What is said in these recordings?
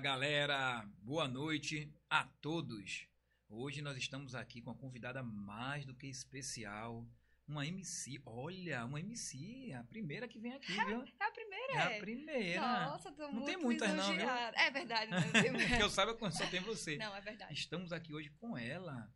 galera, boa noite a todos. Hoje nós estamos aqui com uma convidada mais do que especial, uma MC. Olha, uma MC, a primeira que vem aqui, viu? É a primeira, É a primeira. Nossa, tô Não muito tem muitas, não, viu? É verdade, não tem que eu saiba só tem você. Não, é verdade. Estamos aqui hoje com ela,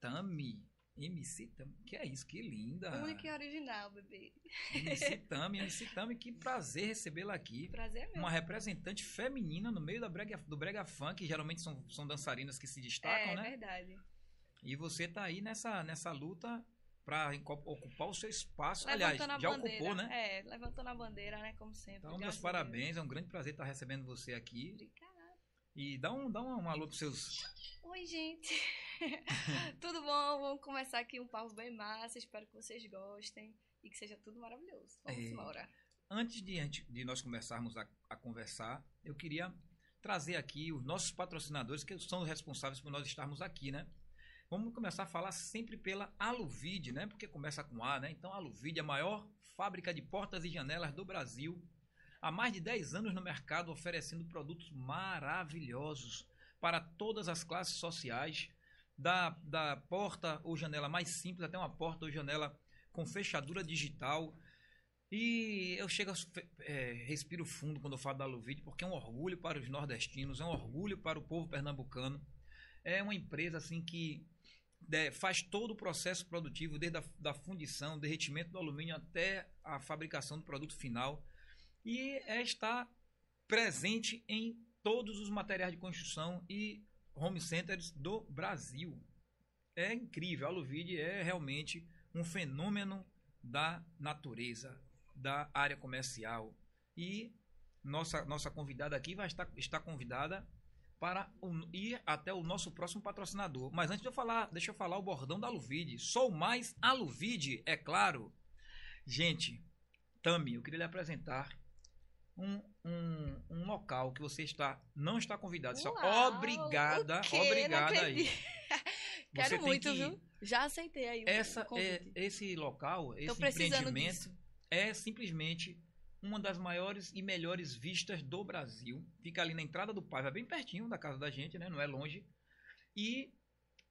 Tami. MC Tami, que é isso, que linda. Única e original, bebê. MC Tami, MC Tami, que prazer recebê-la aqui. Prazer é meu. Uma representante feminina no meio da brega, do brega funk, que geralmente são, são dançarinas que se destacam, é né? verdade. E você tá aí nessa, nessa luta para ocupar o seu espaço. Levantando Aliás, a já bandeira. ocupou, né? É, levantando a bandeira, né? Como sempre. Então, meus parabéns, é um grande prazer estar recebendo você aqui. Deus. Obrigada. E dá um, dá um, um alô pros seus. Oi, gente. tudo bom? Vamos começar aqui um papo bem massa. Espero que vocês gostem e que seja tudo maravilhoso. Vamos É. embora. Antes de, antes de nós começarmos a, a conversar, eu queria trazer aqui os nossos patrocinadores, que são os responsáveis por nós estarmos aqui, né? Vamos começar a falar sempre pela Aluvide, né? Porque começa com A, né? Então, a Aluvide é a maior fábrica de portas e janelas do Brasil. Há mais de 10 anos no mercado, oferecendo produtos maravilhosos para todas as classes sociais. Da, da porta ou janela mais simples até uma porta ou janela com fechadura digital. E eu chego, a, é, respiro fundo quando eu falo da Aluvide, porque é um orgulho para os nordestinos, é um orgulho para o povo pernambucano. É uma empresa assim que é, faz todo o processo produtivo, desde a da fundição, derretimento do alumínio até a fabricação do produto final. E é, está presente em todos os materiais de construção e home centers do Brasil. É incrível, a Aluvide é realmente um fenômeno da natureza, da área comercial. E nossa, nossa convidada aqui vai estar, estar convidada para o- ir até o nosso próximo patrocinador. Mas antes de eu falar, deixa eu falar o bordão da Aluvide. Sou mais Aluvide, é claro. Gente, Tami, eu queria lhe apresentar um, um, um local que você está não está convidado, está Uau, obrigada, obrigada aí. Quero muito, que- viu? Já aceitei aí Essa é, esse local, esse empreendimento disso. é simplesmente uma das maiores e melhores vistas do Brasil. Fica ali na entrada do Paiva, bem pertinho da casa da gente, né? Não é longe. E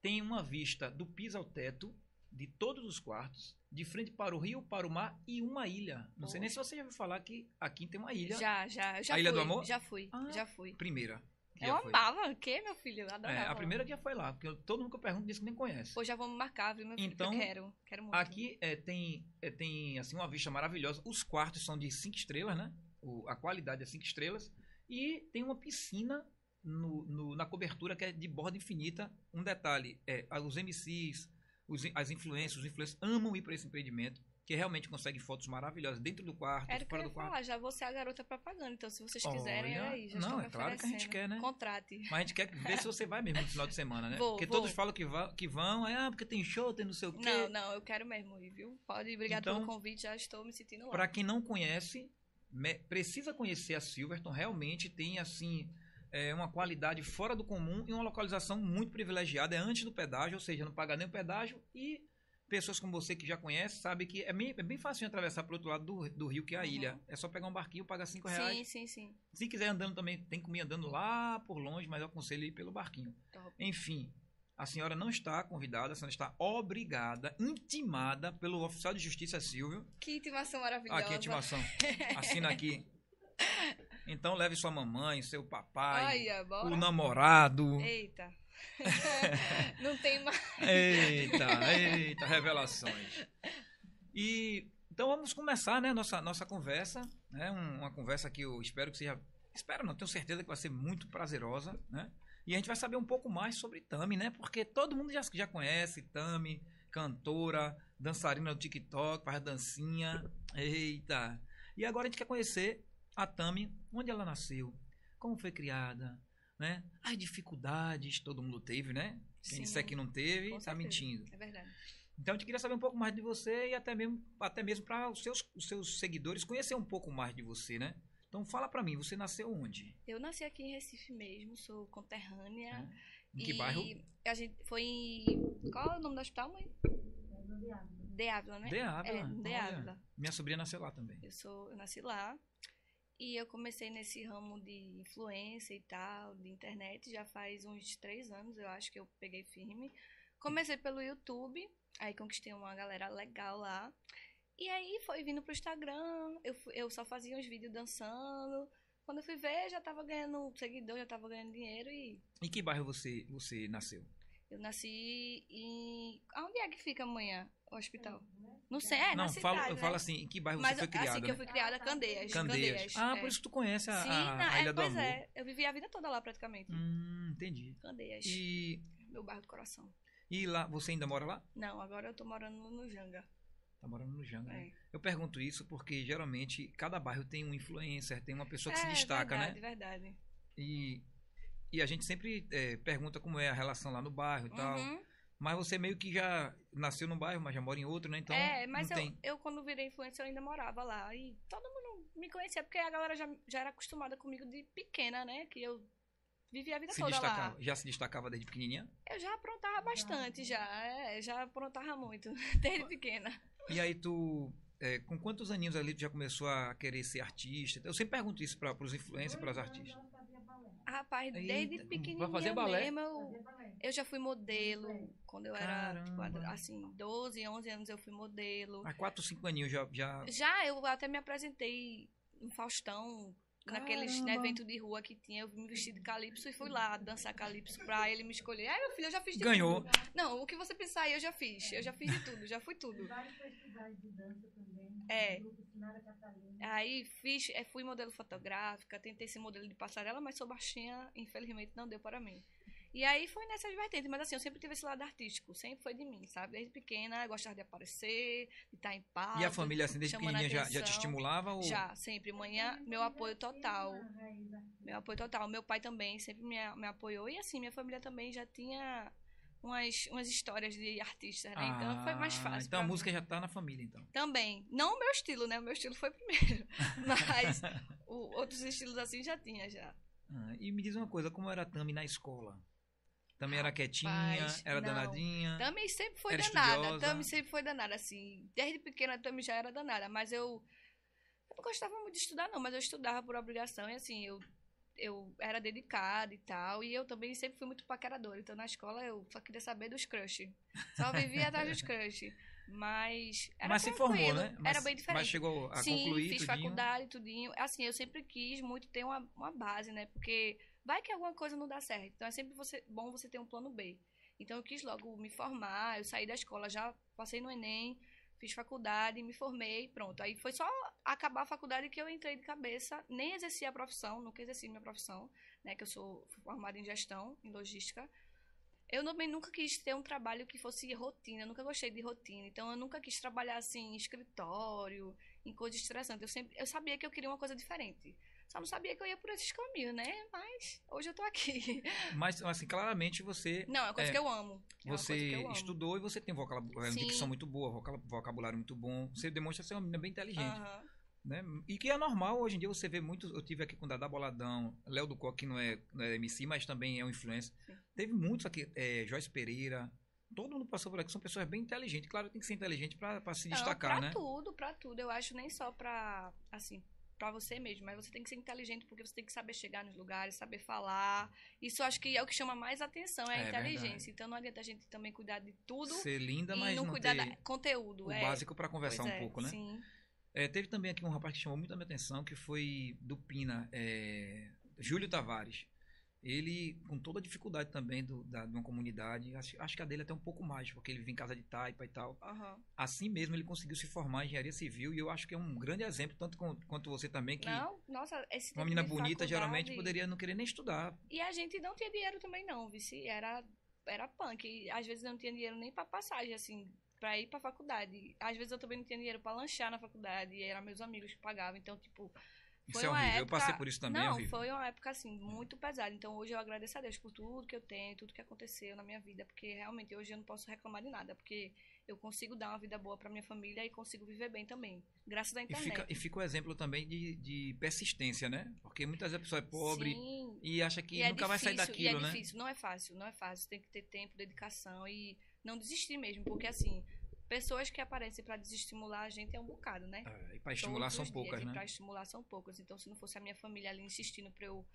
tem uma vista do piso ao teto de todos os quartos, de frente para o rio, para o mar e uma ilha. Não sei nem se você já ouviu falar que aqui tem uma ilha. Já, já. Já A Ilha fui, do Amor? Já fui, Ah, já fui. Primeira. Eu foi. amava. O quê, meu filho? Eu adorava. É, a primeira que já foi lá, porque eu- todo mundo que eu pergunto diz que nem conhece. Pô, já vamos marcar, viu, meu filho? Então, eu quero. Quero muito. Aqui é, tem, é, tem assim, uma vista maravilhosa. Os quartos são de 5 estrelas, né? O- a qualidade é 5 estrelas. E tem uma piscina no, no- na cobertura que é de borda infinita. Um detalhe, é, os MCs, os as influências, os influencers amam ir para esse empreendimento, que realmente conseguem fotos maravilhosas dentro do quarto, Era o que eu fora ia do quarto. falar, já vou ser a garota propaganda. Então, se vocês quiserem, Olha, aí, já não, é claro que a gente quer, né? Contrate. Mas a gente quer ver se você vai mesmo no final de semana, né? Vou, porque vou. todos falam que, va- que vão, é, ah, porque tem show, tem não sei o quê. Não, não, eu quero mesmo ir, viu? Pode, obrigado Então, pelo convite, já estou me sentindo lá. Para quem não conhece, me- precisa conhecer a Silverton. Realmente tem assim é, uma qualidade fora do comum e uma localização muito privilegiada. É antes do pedágio, ou seja, não paga nem o pedágio. E pessoas como você que já conhece sabe que é bem, é bem fácil atravessar para o outro lado do, do rio, que é a Uhum. ilha. É só pegar um barquinho, pagar 5 reais. Sim, sim, sim. Se quiser andando também, tem como ir andando lá por longe, mas eu aconselho ir pelo barquinho. Top. Enfim, a senhora não está convidada, a senhora está obrigada, intimada pelo oficial de justiça Silvio Que intimação maravilhosa. Aqui a intimação. Assina aqui. Então leve sua mamãe, seu papai, Ai, é, bora. o namorado. Eita. não tem mais. Eita, eita, revelações. E então vamos começar, né, nossa nossa conversa, né? um- uma conversa que eu espero que seja, espero não, tenho certeza que vai ser muito prazerosa, né? E a gente vai saber um pouco mais sobre Tami, né? Porque todo mundo já, já conhece Tami, cantora, dançarina do TikTok, faz dancinha. Eita. E agora a gente quer conhecer a Tami, onde ela nasceu, como foi criada, né? As dificuldades todo mundo teve, né? Quem Sim, disser que não teve, tá certeza. mentindo. É verdade. Então a gente queria saber um pouco mais de você e até mesmo, até mesmo para os seus, os seus seguidores conhecer um pouco mais de você, né? Então fala pra mim, você nasceu onde? Eu nasci aqui em Recife mesmo, sou conterrânea. Em que bairro? A gente foi em. Qual é o nome do hospital, mãe? De Ávila, né? De Ávila. É, De. Ávila. Minha sobrinha nasceu lá também. Eu, sou, eu nasci lá. E eu comecei nesse ramo de influência e tal, de internet, já faz uns três anos, eu acho que eu peguei firme. Comecei pelo YouTube, aí conquistei uma galera legal lá. E aí foi vindo pro Instagram, eu, eu só fazia uns vídeos dançando. Quando eu fui ver, já tava ganhando seguidor, já tava ganhando dinheiro e. Em que bairro você, você nasceu? Eu nasci em. Onde é que fica amanhã o hospital? Não sei, é, Não, na falo, cidade, eu né? falo assim, em que bairro Mas você foi criada? assim que né? eu fui criada, Candeias. Candeias. Ah, é. por isso que tu conhece a, Sim, a- a é, Ilha do pois Amor. é. Eu vivi a vida toda lá praticamente. Hum, entendi. Candeias. E, Meu bairro do coração. e lá, você ainda mora lá? Não, agora eu tô morando no Janga. Tá morando no Janga, né? É. Eu pergunto isso porque geralmente cada bairro tem um influencer, tem uma pessoa que se É, destaca, verdade, né? verdade. E, e a gente sempre é, pergunta como é a relação lá no bairro e tal. Mas você meio que já nasceu num bairro, mas já mora em outro, né? Então é, mas não eu, tem. eu, quando virei influencer, eu ainda morava lá. E todo mundo me conhecia, porque a galera já, já era acostumada comigo de pequena, né? Que eu vivi a vida Se toda destacava, lá. já se destacava desde pequenininha. Eu já aprontava bastante, já. É, já aprontava muito, desde pequena. E aí tu, é, com quantos aninhos ali tu já começou a querer ser artista? Eu sempre pergunto isso para os influencers, para os artistas. Rapaz, Eita, desde vai pequenininha fazer balé? mesmo, eu, eu já fui modelo. Quando eu era, tipo, Caramba. assim, 12, 11 anos eu fui modelo. Há 4, 5 aninhos já, já Já, eu até me apresentei no Faustão, naqueles Caramba. evento de rua que tinha, eu me vesti de calypso e fui lá dançar calypso pra ele me escolher. Ai, meu filho, eu já fiz de ganhou. tudo. Não, o que você pensar aí eu já fiz. Eu já fiz de tudo, já fui tudo. vários festivais de dança também. É. Catarina. Aí fiz, eh, fui modelo fotográfica, tentei ser modelo de passarela, mas sou baixinha, infelizmente não deu para mim. E aí foi nessa vertente, mas assim, eu sempre tive esse lado artístico, sempre foi de mim, sabe? Desde pequena, eu gostava de aparecer, de estar em paz. E a família, assim, desde pequenininha já, já te estimulava? Ou... Já, sempre. Manhã, meu apoio total. Meu apoio total. Meu pai também sempre me, me apoiou. E assim, minha família também já tinha umas, umas histórias de artistas, né? então foi mais Ah, fácil. Então a pra mim. música já tá na família, então. Também. Não o meu estilo, né? O meu estilo foi primeiro. Mas o- outros estilos assim já tinha, já. Ah, e me diz uma coisa, como era a Tami na escola? Também era quietinha, Rapaz, era não. danadinha. Tami sempre foi danada. estudiosa? Tami sempre foi danada, assim. Desde pequena, Tami já era danada. Mas eu, eu não gostava muito de estudar, não. Mas eu estudava por obrigação. E assim, eu, eu era dedicada e tal. E eu também sempre fui muito paqueradora. Então, na escola, eu só queria saber dos crush. Só vivia atrás dos crush. Mas era mas se formou, né? Mas, era bem diferente. Mas chegou a Sim, concluir fiz tudinho. faculdade, tudinho. Assim, eu sempre quis muito ter uma, uma base, né? Porque vai que alguma coisa não dá certo. Então é sempre você, bom você ter um plano B. Então eu quis logo me formar, eu saí da escola, já passei no Enem, fiz faculdade, me formei, pronto. Aí foi só acabar a faculdade que eu entrei de cabeça, nem exerci a profissão, nunca exerci minha profissão, né? Que eu sou formada em gestão, em logística. Eu também nunca quis ter um trabalho que fosse rotina, eu nunca gostei de rotina. Então eu nunca quis trabalhar assim em escritório, em coisas estressantes. Eu sempre eu sabia que eu queria uma coisa diferente. Só não sabia que eu ia por esses caminhos, né? Mas hoje eu tô aqui. Mas, assim, claramente você, Não, é uma coisa É, que eu amo. É uma coisa você eu amo. estudou e você tem vocabulário, Sim. dicção muito boa, vocab- vocabulário muito bom. Você demonstra ser uma menina bem inteligente. Aham. Né? E que é normal, hoje em dia você vê muito. Eu tive aqui com o Dada Boladão, Léo do Coque, que não é, não é MC, mas também é um influencer. Sim. Teve muitos aqui, é, Joyce Pereira. Todo mundo passou por aqui, são pessoas bem inteligentes. Claro, tem que ser inteligente para se Não, destacar, pra né? tudo, pra tudo. Eu acho nem só pra, assim, pra você mesmo, mas você tem que ser inteligente porque você tem que saber chegar nos lugares, saber falar. Isso acho que é o que chama mais atenção, é a É inteligência. verdade. Então não adianta a gente também cuidar de tudo Ser linda, e mas não, não, cuidar ter do conteúdo. o é. básico para conversar Pois um é, pouco, né? Sim. É, teve também aqui um rapaz que chamou muito a minha atenção, que foi do Pina, é, Júlio Tavares. Ele, com toda a dificuldade também do, da, de uma comunidade, acho, acho que a dele até um pouco mais, porque ele vive em casa de taipa e tal. Aham. Assim mesmo ele conseguiu se formar em engenharia civil e eu acho que é um grande exemplo, tanto com- quanto você também, que Não, nossa, esse uma menina bonita geralmente poderia não querer nem estudar. E a gente não tinha dinheiro também não, vice. Era, era punk. Às vezes não tinha dinheiro nem pra passagem, assim, pra ir pra faculdade. Às vezes eu também não tinha dinheiro pra lanchar na faculdade. E eram meus amigos que pagavam. Então, tipo, Isso Foi é uma horrível. Eu época- passei por isso também, é não, horrível. foi uma época, assim, muito pesada. Então, hoje eu agradeço a Deus por tudo que eu tenho, tudo que aconteceu na minha vida. Porque, realmente, hoje eu não posso reclamar de nada. Porque eu consigo dar uma vida boa pra minha família e consigo viver bem também. Graças à E internet. fica, e fica o exemplo também de, de persistência, né? Porque muitas vezes a pessoa é pobre Sim, e acha que E é nunca vai sair difícil, daquilo, e é né? difícil, não é fácil, não é fácil. Tem que ter tempo, dedicação e não desistir mesmo, porque assim, pessoas que aparecem pra desestimular a gente é um bocado, né? É, e para estimular Todos são poucas, né? Pra estimular são poucas. Então, se não fosse a minha família ali insistindo pra eu,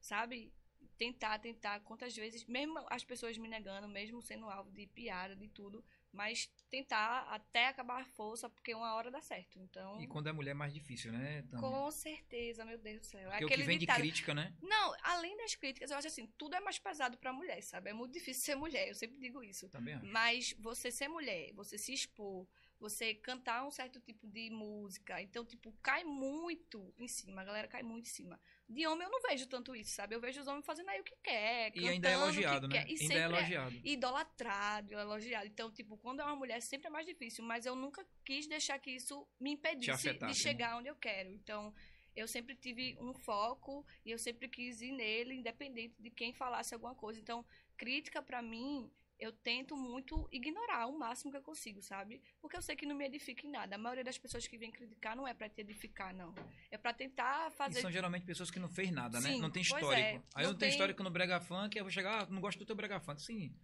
sabe, tentar, tentar, quantas vezes, mesmo as pessoas me negando, mesmo sendo alvo de piada, de tudo, mas tentar até acabar a força, porque uma hora dá certo. Então, E quando é mulher é mais difícil, né? Também. com certeza, meu Deus do céu. Porque o Aquele que vem de ditado, crítica, né? Não, além das críticas, eu acho assim, tudo é mais pesado pra mulher, sabe? É muito difícil ser mulher, eu sempre digo isso. Também acho. Mas você ser mulher, você se expor, você cantar um certo tipo de música, então, tipo, cai muito em cima, a galera cai muito em cima. De homem eu não vejo tanto isso, sabe? Eu vejo os homens fazendo aí o que quer, E ainda é cantando elogiado, né? quer, E Ainda é é elogiado. idolatrado, elogiado. Então, tipo, quando é uma mulher sempre é mais difícil, mas eu nunca quis deixar que isso me impedisse afetasse, de né? chegar onde eu quero. Então, eu sempre tive um foco e eu sempre quis ir nele, independente de quem falasse alguma coisa. Então, crítica pra mim, eu tento muito ignorar o máximo que eu consigo, sabe? Porque eu sei que não me edifica em nada. A maioria das pessoas que vem criticar não é pra te edificar, não. É pra tentar E fazer são geralmente pessoas que não fez nada, né? Sim, Não tem pois histórico. é. Aí Não eu não tenho tem- histórico no brega funk, aí eu vou chegar, ah, não gosto do teu brega funk. Sim,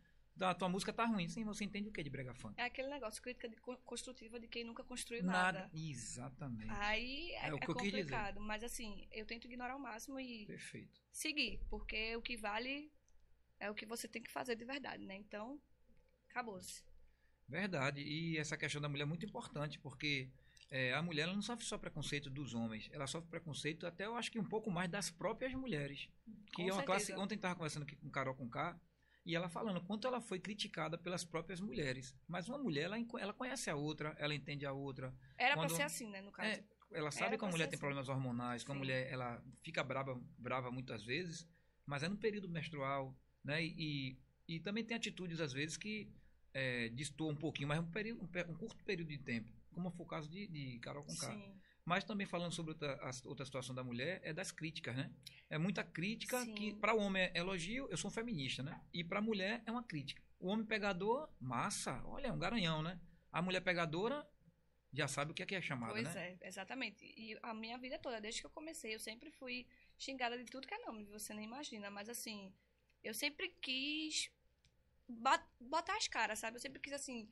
a tua música tá ruim. Sim, você entende o que de brega funk? É aquele negócio, crítica de co- construtiva de quem nunca construiu nada. Exatamente. Aí é, É o é complicado, mas assim, eu tento ignorar ao máximo e Perfeito. seguir, porque o que vale é o que você tem que fazer de verdade, né? Então, acabou-se. Verdade. E essa questão da mulher é muito importante, porque é, a mulher não sofre só preconceito dos homens, ela sofre preconceito até eu acho que um pouco mais das próprias mulheres. Que Com é uma classe. certeza. Ontem estava conversando aqui com Carol com K e ela falando quanto ela foi criticada pelas próprias mulheres. Mas uma mulher, ela, ela conhece a outra, ela entende a outra, Era Quando- pra ser assim, né, no caso. É, ela sabe Era que a mulher tem assim. problemas hormonais, que a mulher ela fica brava, brava muitas vezes, mas é no período menstrual, né? E, e também tem atitudes às vezes que é, destoam um pouquinho, mas é um, período, um, um curto período de tempo, como foi o caso de, de Carol com Sim. Mas também falando sobre outra, a- outra situação da mulher, é das críticas, né? É muita crítica Sim. que para o homem é elogio, eu sou um feminista, né? E para a mulher é uma crítica. O homem pegador, massa, olha, é um garanhão, né? A mulher pegadora já sabe o que é que é chamada, Pois né? é, exatamente. E a minha vida toda, desde que eu comecei, eu sempre fui xingada de tudo que é nome, você nem imagina. Mas assim, eu sempre quis botar as caras, sabe? Eu sempre quis, assim,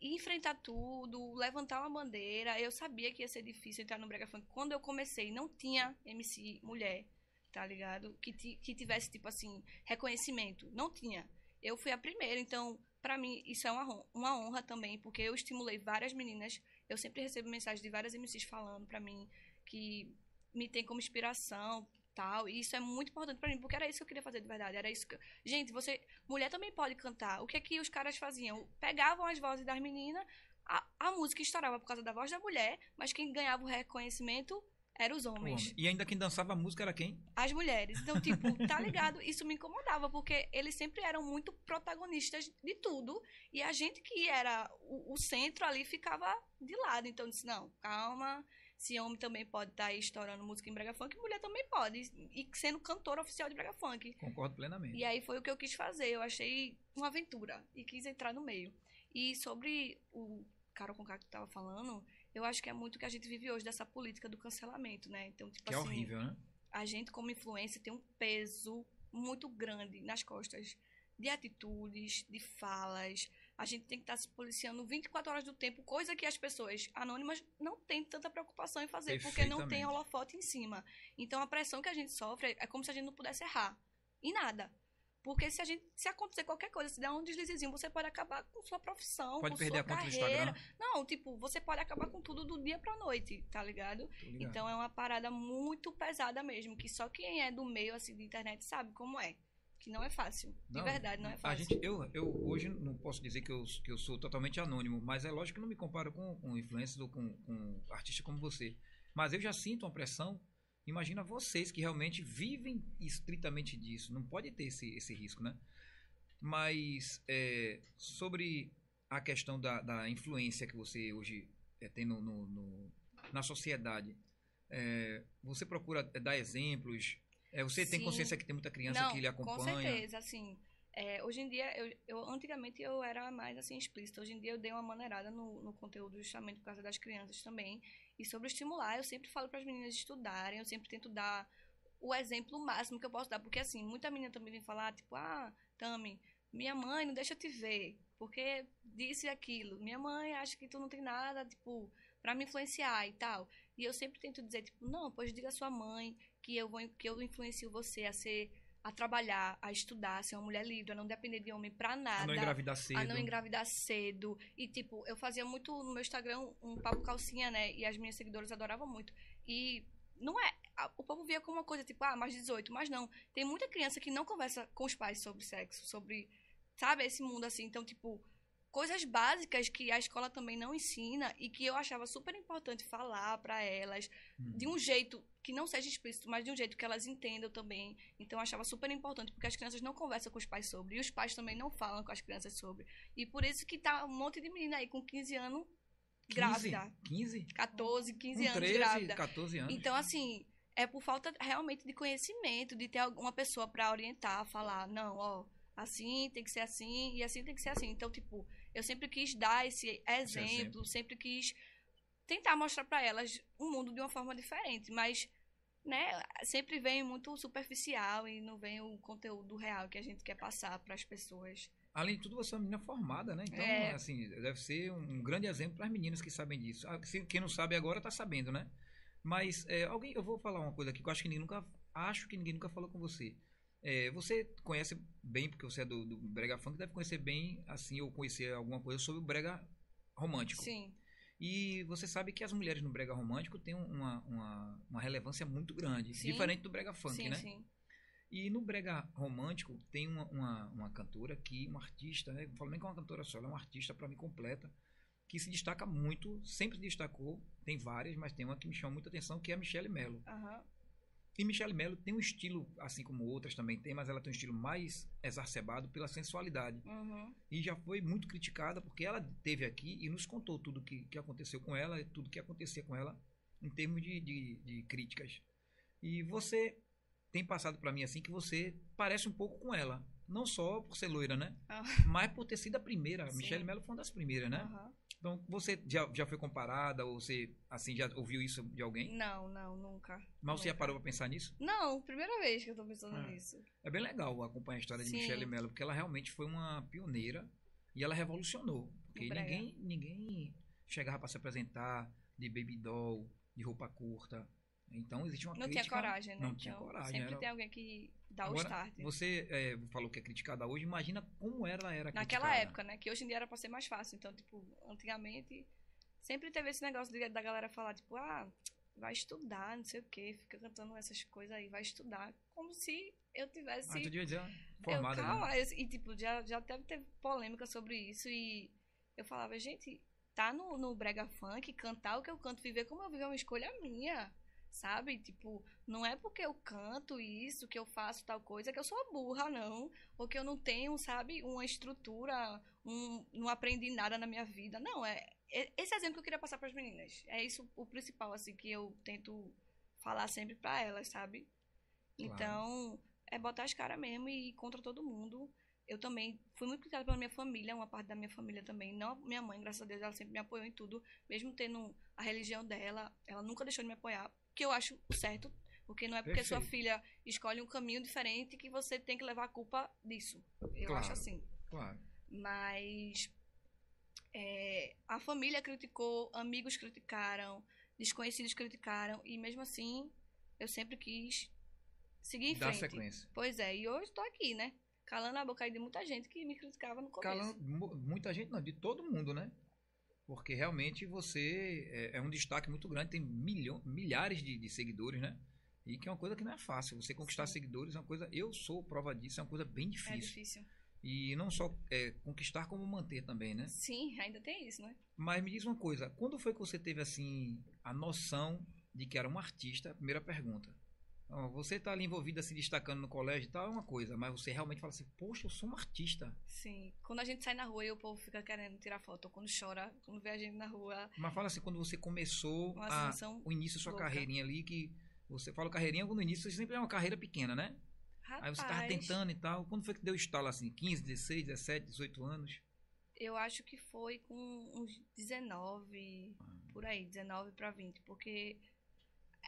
enfrentar tudo, levantar uma bandeira. Eu sabia que ia ser difícil entrar no Brega Funk. Quando eu comecei, não tinha MC mulher, tá ligado? Que, que tivesse, tipo assim, reconhecimento. Não tinha. Eu fui a primeira, então, pra mim, isso é uma, uma honra também, porque eu estimulei várias meninas. Eu sempre recebo mensagens de várias MCs falando pra mim que me tem como inspiração, tal. E isso é muito importante pra mim, porque era isso que eu queria fazer de verdade. Era isso que... Gente, você... Mulher também pode cantar. O que é que os caras faziam? Pegavam as vozes das meninas, a, a música estourava por causa da voz da mulher, mas quem ganhava o reconhecimento eram os homens. E ainda quem dançava a música era quem? as mulheres. Então, tipo, tá ligado? Isso me incomodava, porque eles sempre eram muito protagonistas de tudo. E a gente que era o, o centro ali ficava de lado. Então, eu disse, não, calma. Se homem também pode estar aí estourando música em Brega Funk, mulher também pode. E sendo cantora oficial de Brega Funk. Concordo plenamente. E aí foi o que eu quis fazer. Eu achei uma aventura e quis entrar no meio. E sobre o Carol Conká que tu tava falando, eu acho que é muito o que a gente vive hoje dessa política do cancelamento, né? Então, tipo Que é assim, horrível, né? a gente como influência tem um peso muito grande nas costas de atitudes, de falas. A gente tem que estar se policiando 24 horas do tempo, coisa que as pessoas anônimas não têm tanta preocupação em fazer, porque não tem holofote em cima. Então a pressão que a gente sofre é como se a gente não pudesse errar. Em nada. Porque se a gente se acontecer qualquer coisa, se der um deslizezinho, você pode acabar com sua profissão, Pode com perder sua a conta do carreira. Instagram. Não, tipo, você pode acabar com tudo do dia pra noite, tá ligado? Ligado. Então é uma parada muito pesada mesmo, que só quem é do meio assim de internet sabe como é. Que não é fácil. De Não, verdade, não é A fácil. gente, eu, eu hoje não posso dizer que eu, que eu sou totalmente anônimo, mas é lógico que não me comparo com, com influencers ou com, com artistas como você. Mas eu já sinto uma pressão. Imagina vocês que realmente vivem estritamente disso. Não pode ter esse, esse risco, né? Mas é, sobre a questão da, da influência que você hoje é, tem no, no- no- na sociedade, é, você procura dar exemplos? É, você tem Sim. consciência que tem muita criança não, que lhe com acompanha? certeza, assim. é, hoje em dia, eu, eu- antigamente eu era mais assim explícita. Hoje em dia eu dei uma maneirada no, no conteúdo justamente por causa das crianças também. E sobre estimular, eu sempre falo para as meninas estudarem, eu sempre tento dar o exemplo máximo que eu posso dar. Porque assim, muita menina também vem falar, tipo, ah, Tami, minha mãe não deixa eu te ver. porque disse aquilo. Minha mãe acha que tu não tem nada, tipo, pra me influenciar e tal. E eu sempre tento dizer, tipo, não, pois diga à sua mãe que eu vou que eu influencio você a ser a trabalhar, a estudar, a ser uma mulher livre, a não depender de homem pra nada A não engravidar cedo. a não engravidar cedo. E, tipo, eu fazia muito no meu Instagram um papo calcinha, né? E as minhas seguidoras adoravam muito. E não é. O povo via como uma coisa, tipo, ah, mais 18. Mas não. Tem muita criança que não conversa com os pais sobre sexo, sobre. Sabe? Esse mundo assim. Então, tipo. Coisas básicas que a escola também não ensina e que eu achava super importante falar pra elas Hum. de um jeito que não seja explícito, mas de um jeito que elas entendam também. Então eu achava super importante, porque as crianças não conversam com os pais sobre, e os pais também não falam com as crianças sobre. E por isso que tá um monte de menina aí com 15 anos 15? grávida. 15? 14, 15 Com anos 13, grávida. 14 anos. Então, assim, é por falta realmente de conhecimento, de ter alguma pessoa pra orientar, falar, não, ó, assim tem que ser assim e assim tem que ser assim. Então, tipo, eu sempre quis dar esse exemplo, exemplo. sempre quis tentar mostrar pra elas um mundo de uma forma diferente, mas né, sempre vem muito superficial e não vem o conteúdo real que a gente quer passar pras pessoas. Além de tudo, você é uma menina formada, né? Então, É. assim, deve ser um grande exemplo para as meninas que sabem disso. Ah, Quem não sabe agora tá sabendo, né? Mas é, alguém, eu vou falar uma coisa aqui que eu acho que ninguém nunca, acho que ninguém nunca falou com você. É, você conhece bem, porque você é do, do brega funk, deve conhecer bem, assim, ou conhecer alguma coisa sobre o brega romântico. Sim, E você sabe que as mulheres no brega romântico têm uma, uma, uma relevância muito grande, Sim. diferente do brega funk, sim, né? sim. E no brega romântico tem uma, uma, uma cantora que, uma artista, né? Não falo nem que é uma cantora só, ela é uma artista para mim completa, que se destaca muito, sempre se destacou, tem várias, mas tem uma que me chama muita atenção, que é a Michelle Mello. Aham. E Michelle Mello tem um estilo, assim como outras também tem, mas ela tem um estilo mais exacerbado pela sensualidade. Uhum. E já foi muito criticada porque ela teve aqui e nos contou tudo que, que aconteceu com ela, e tudo que acontecia com ela em termos de, de, de críticas. E você tem passado para mim assim que você parece um pouco com ela. Não só por ser loira, né? Ah. Mas por ter sido a primeira. Sim. Michelle Mello foi uma das primeiras, né? Aham. Então você já, já foi comparada ou você assim já ouviu isso de alguém? Não, não, nunca. Mas você já parou pra pensar nisso? Não, primeira vez que eu tô pensando Ah. nisso. É bem legal acompanhar a história de Sim. Michelle Mello, porque ela realmente foi uma pioneira e ela revolucionou. Porque ninguém, ninguém chegava para se apresentar de baby doll, de roupa curta. Então existe uma Não tinha crítica. coragem, né? Não tinha Então, coragem. Sempre era- tem alguém que dá o Agora, start. Você é, falou que é criticada hoje, imagina como ela era Naquela criticada. época, né? Que hoje em dia era pra ser mais fácil. Então, tipo, antigamente, sempre teve esse negócio de- da galera falar, tipo, ah, vai estudar, não sei o quê, fica cantando essas coisas aí, vai estudar. Como se eu tivesse. Ah, tu devia dizer eu, formada. né? calma, eu- e tipo, já, já deve ter polêmica sobre isso. E eu falava, gente, tá no, no Brega Funk, cantar o que eu canto, viver como eu vivo é uma escolha minha. Sabe? Tipo, não é porque eu canto isso, que eu faço tal coisa, que eu sou burra, não. Ou que eu não tenho, sabe, uma estrutura, um, não aprendi nada na minha vida. Não, é, é esse exemplo que eu queria passar para as meninas. É isso o principal, assim, que eu tento falar sempre para elas, sabe? Claro. Então, é botar as caras mesmo e ir contra todo mundo. Eu também fui muito criticada pela minha família, uma parte da minha família também. Não minha mãe, graças a Deus, ela sempre me apoiou em tudo, mesmo tendo a religião dela, ela nunca deixou de me apoiar, que eu acho certo, porque não é porque sua Perfeito. filha escolhe um caminho diferente que você tem que levar a culpa disso. Eu Claro. acho assim. Claro. Mas é, a família criticou, amigos criticaram, desconhecidos criticaram, e mesmo assim eu sempre quis seguir em Dá frente. sequência. Pois é, e hoje tô aqui, né? Calando a boca aí de muita gente que me criticava no começo. Calando, mu- muita gente não, de todo mundo, né? Porque realmente você é, é um destaque muito grande, tem milhão, milhares de, de seguidores, né? E que é uma coisa que não é fácil. Você conquistar Sim. seguidores é uma coisa, eu sou prova disso, é uma coisa bem É difícil. difícil. E não só é, conquistar, como manter também, né? Sim, ainda tem isso, né? Mas me diz uma coisa, quando foi que você teve assim a noção de que era um artista? Primeira pergunta. Você tá ali envolvida se destacando no colégio e tal, é uma coisa, mas você realmente fala assim, poxa, eu sou um artista. Sim. Quando a gente sai na rua e o povo fica querendo tirar foto, ou quando chora, quando vê a gente na rua, Mas fala assim, quando você começou uma a, o início da sua louca. carreirinha ali, que você fala carreirinha, no início sempre é uma carreira pequena, né? Aí você tava Rapaz, tentando e tal. Quando foi que deu estalo assim? 15, 16, 17, 18 anos? Eu acho que foi com uns 19, por aí, 19 pra 20, porque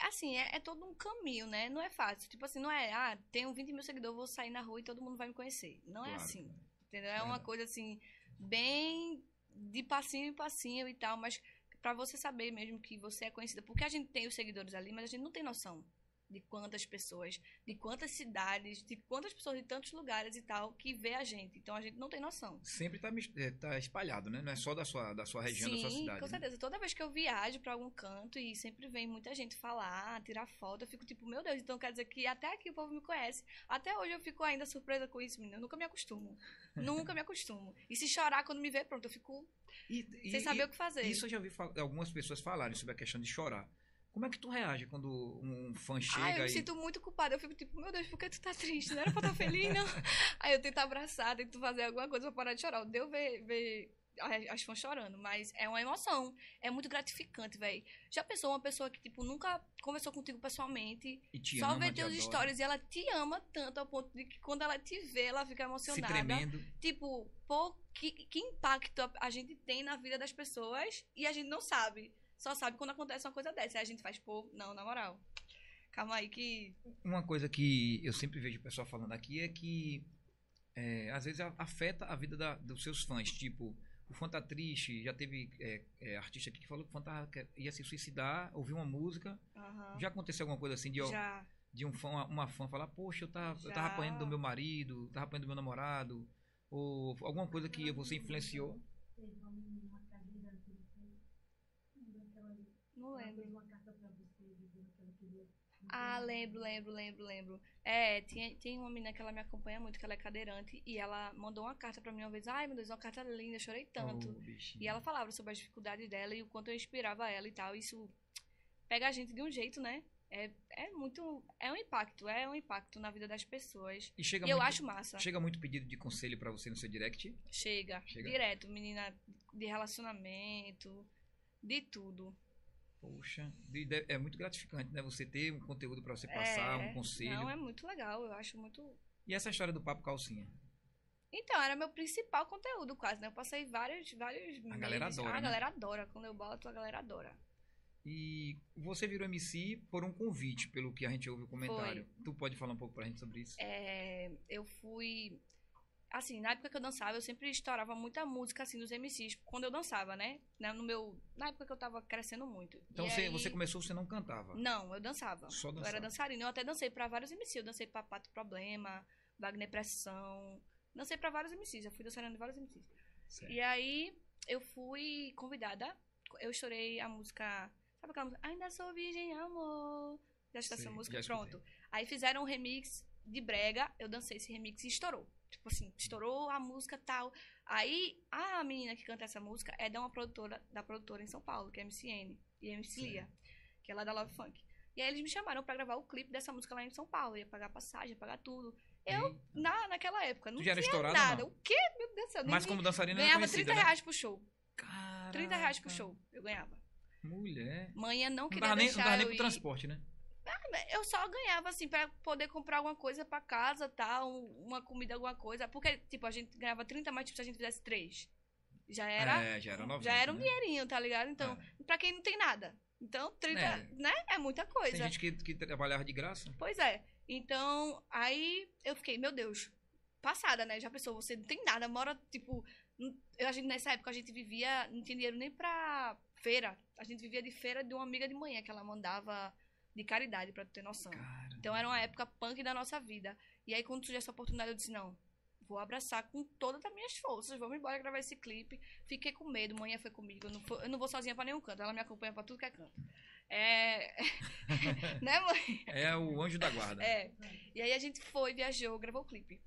assim, é, é todo um caminho, né? Não é fácil. Tipo assim, não é, ah, tenho 20 mil seguidores, vou sair na rua e todo mundo vai me conhecer. Não é Claro. assim. Entendeu? É uma Verdade. coisa assim, bem de passinho em passinho e tal, mas pra você saber mesmo que você é conhecida, porque a gente tem os seguidores ali, mas a gente não tem noção de quantas pessoas, de quantas cidades, de quantas pessoas de tantos lugares e tal que vê a gente. Então a gente não tem noção. Sempre tá, é, tá espalhado, né? Não é só da sua, da sua região, da sua Sim, cidade. com né? certeza. Toda vez que eu viajo pra algum canto e sempre vem muita gente falar, tirar foto, eu fico tipo, meu Deus, então quer dizer que até aqui o povo me conhece. Até hoje eu fico ainda surpresa com isso, menina. Eu nunca me acostumo. nunca me acostumo. E se chorar quando me vê, pronto, eu fico E, e- sem saber e- o que fazer. Isso eu já ouvi algumas pessoas falarem sobre a questão de chorar. Como é que tu reage quando um fã Ah, eu chega me e. sinto muito culpada. Eu fico tipo, meu Deus, por que tu tá triste? Não era pra estar feliz, não? Aí eu tento abraçar, tento fazer alguma coisa pra parar de chorar. Deu ver, ver as fãs chorando, mas é uma emoção. É muito gratificante, velho. Já pensou uma pessoa que, tipo, nunca conversou contigo pessoalmente, e te só ama, vê te teus stories e ela te ama tanto ao ponto de que quando ela te vê, ela fica Se emocionada. tremendo. Tipo, pô, que, que impacto a gente tem na vida das pessoas e a gente não sabe. Só sabe quando acontece uma coisa dessa. Aí a gente faz, pô, não, na moral. Calma aí que. Uma coisa que eu sempre vejo o pessoal falando aqui é que é, às vezes afeta a vida da- dos seus fãs. Tipo, o fã tá triste, já teve é, é, artista aqui que falou que o fã tava- que ia se suicidar, ouviu uma música. Aham. Já aconteceu alguma coisa assim de, ó, Já. de um fã, uma fã falar, poxa, eu tava, eu tava apanhando do meu marido, tava apanhando do meu namorado, ou alguma coisa que você influenciou. Teve uma menina, uma cadeira que ele fez. Lembra que ela- Não lembro. uma carta pra você dizendo que ela queria. Ah, lembro, lembro, lembro, lembro. É, tinha, tem uma menina que ela me acompanha muito, que ela é cadeirante, e ela mandou uma carta pra mim uma vez. Ai, meu Deus, uma carta linda, eu chorei tanto. Oh. E ela falava sobre as dificuldades dela e o quanto eu inspirava ela e tal. Isso pega a gente de um jeito, né? É, é muito. É um impacto, é um impacto na vida das pessoas. E chega E eu muito, acho massa. chega muito pedido de conselho pra você no seu direct. Chega, Chega. direto, menina de relacionamento, de tudo. Poxa, é muito gratificante, né? Você ter um conteúdo pra você passar, É, um conselho. Não, é muito legal, eu acho muito. E essa história do papo calcinha? Então, era meu principal conteúdo, quase, né? Eu passei vários, vários A galera meses. adora, Ah, a né? galera adora. Quando eu boto, a galera adora. E você virou MC por um convite, pelo que a gente ouve o comentário. Tu pode falar um pouco pra gente sobre isso? É, eu fui. Assim, na época que eu dançava, eu sempre estourava muita música, assim, dos MCs, quando eu dançava, né? Na- No meu, na época que eu tava crescendo muito. Então E você, aí- você começou, você não cantava. Não, eu dançava. Só Eu era dançava. dançarina. Eu até dancei pra vários MCs. Eu dancei pra Pato Problema, Wagner Pressão. Dancei pra vários MCs. Eu fui dançarina de vários MCs. Certo. E aí, eu fui convidada. Eu chorei a música. Sabe aquela música? Ainda sou virgem, amor. Já escutou essa música? Pronto. Aí fizeram um remix de brega. Eu dancei esse remix e estourou. Tipo assim, estourou a música tal. Aí, a menina que canta essa música é de uma produtora, da produtora em São Paulo, que é MCN. E MC Lia, que é lá da Love Funk. E aí eles me chamaram pra gravar o clipe dessa música lá em São Paulo. Ia pagar passagem, ia pagar tudo. Eu, Eita. na, naquela época, não Tu já era tinha estourada, nada. não? O quê? Meu Deus do céu. Mas como dançarina era Ganhava conhecida, 30 né? reais pro show. Caraca. 30 reais pro show. Eu ganhava. Mulher. Manhã não Não queria dava nem, não deixar dava nem eu pro ir. transporte, né? Eu só ganhava, assim, pra poder comprar alguma coisa pra casa, tal, uma comida, alguma coisa. Porque, tipo, a gente ganhava 30, mas tipo, se a gente fizesse 3, já era, é, já era 90. já era um né? dinheirinho, tá ligado? Então, É. pra quem não tem nada. Então, 30, É. né? É muita coisa. Tem gente que, que trabalhava de graça. Pois é. Então, aí eu fiquei, meu Deus, passada, né? Já pensou, você não tem nada, mora, tipo. Eu, a gente, nessa época a gente vivia, não tinha dinheiro nem pra feira. A gente vivia de feira de uma amiga de manhã que ela mandava de caridade, pra tu ter noção. Cara. Então era uma época punk da nossa vida. E aí, quando surgiu essa oportunidade, eu disse: não, vou abraçar com todas as minhas forças, vamos embora gravar esse clipe. Fiquei com medo, manhã foi comigo. Eu não, for- eu não vou sozinha pra nenhum canto, ela me acompanha pra tudo que é canto. É. né, mãe? É o anjo da guarda. É. E aí a gente foi, viajou, gravou o clipe.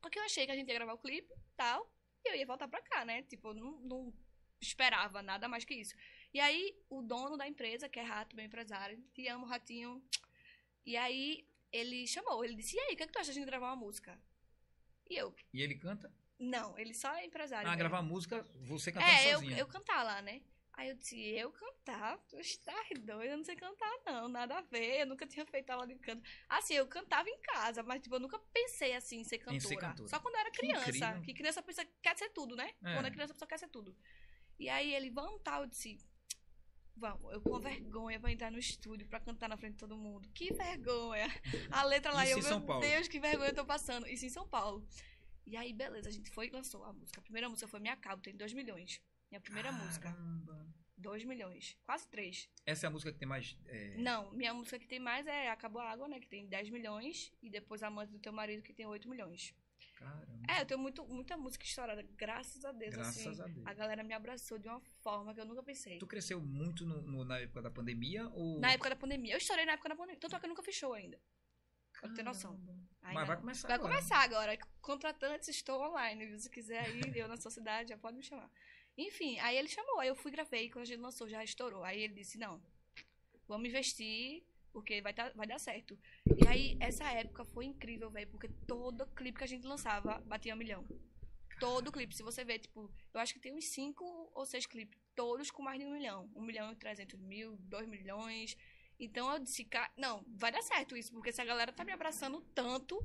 Porque eu achei que a gente ia gravar o clipe tal, e eu ia voltar pra cá, né? Tipo, eu não, não esperava nada mais que isso. E aí, o dono da empresa, que é Rato, meu empresário, te amo, Ratinho. E aí, ele chamou, ele disse: E aí, o que, é que tu acha de gravar uma música? E eu, E ele canta? não, ele só é empresário. Ah, mesmo. gravar música, você cantando É, eu, sozinha. eu cantar lá, né? Aí eu disse, eu cantar? Tu está doido, eu não sei cantar, não, nada a ver, eu nunca tinha feito aula de canto. Assim, eu cantava em casa, mas tipo, eu nunca pensei assim em ser cantora. Em ser cantora. Só quando eu era Que criança. incrível. Que, criança pensa que quer ser tudo, né? É. Quando é criança, a pessoa quer ser tudo. E aí ele, vamos tal, eu disse, vamos, eu com vergonha pra entrar no estúdio pra cantar na frente de todo mundo. Que vergonha! A letra lá, Isso eu, em São meu Paulo. Deus, que vergonha eu tô passando. Isso em São Paulo. E aí, beleza, a gente foi e lançou a música. A primeira música foi Minha Cabo, tem 2 milhões. Minha primeira música, Caramba. 2 milhões. Quase 3. Essa é a música que tem mais. é, Não, minha música que tem mais é Acabou a Água, né? Que tem 10 milhões. E depois Amante do Teu Marido, que tem 8 milhões. Caramba. É, eu tenho muito, muita música estourada, graças a Deus. Graças assim, a Deus. A galera me abraçou de uma forma que eu nunca pensei. Tu cresceu muito no- no- na época da pandemia? Ou... Na época da pandemia. Eu estourei na época da pandemia. Tanto é que eu nunca show ainda. Pra ter noção. Ainda Mas vai começar Vai agora. começar agora. Contratantes, estou online. viu? Se quiser ir, eu na sua cidade, já pode me chamar. Enfim, aí ele chamou. Aí eu fui, gravei. Quando a gente lançou, já estourou. Aí ele disse, não, vamos investir, porque vai, tá, vai dar certo. E aí, essa época foi incrível, velho, porque todo clipe que a gente lançava batia um milhão. Todo clipe. Se você ver, tipo, eu acho que tem uns cinco ou seis clipes, todos com mais de um milhão. Um milhão e trezentos mil, dois milhões. Então eu disse, cara, não, vai dar certo isso, porque se a galera tá me abraçando tanto,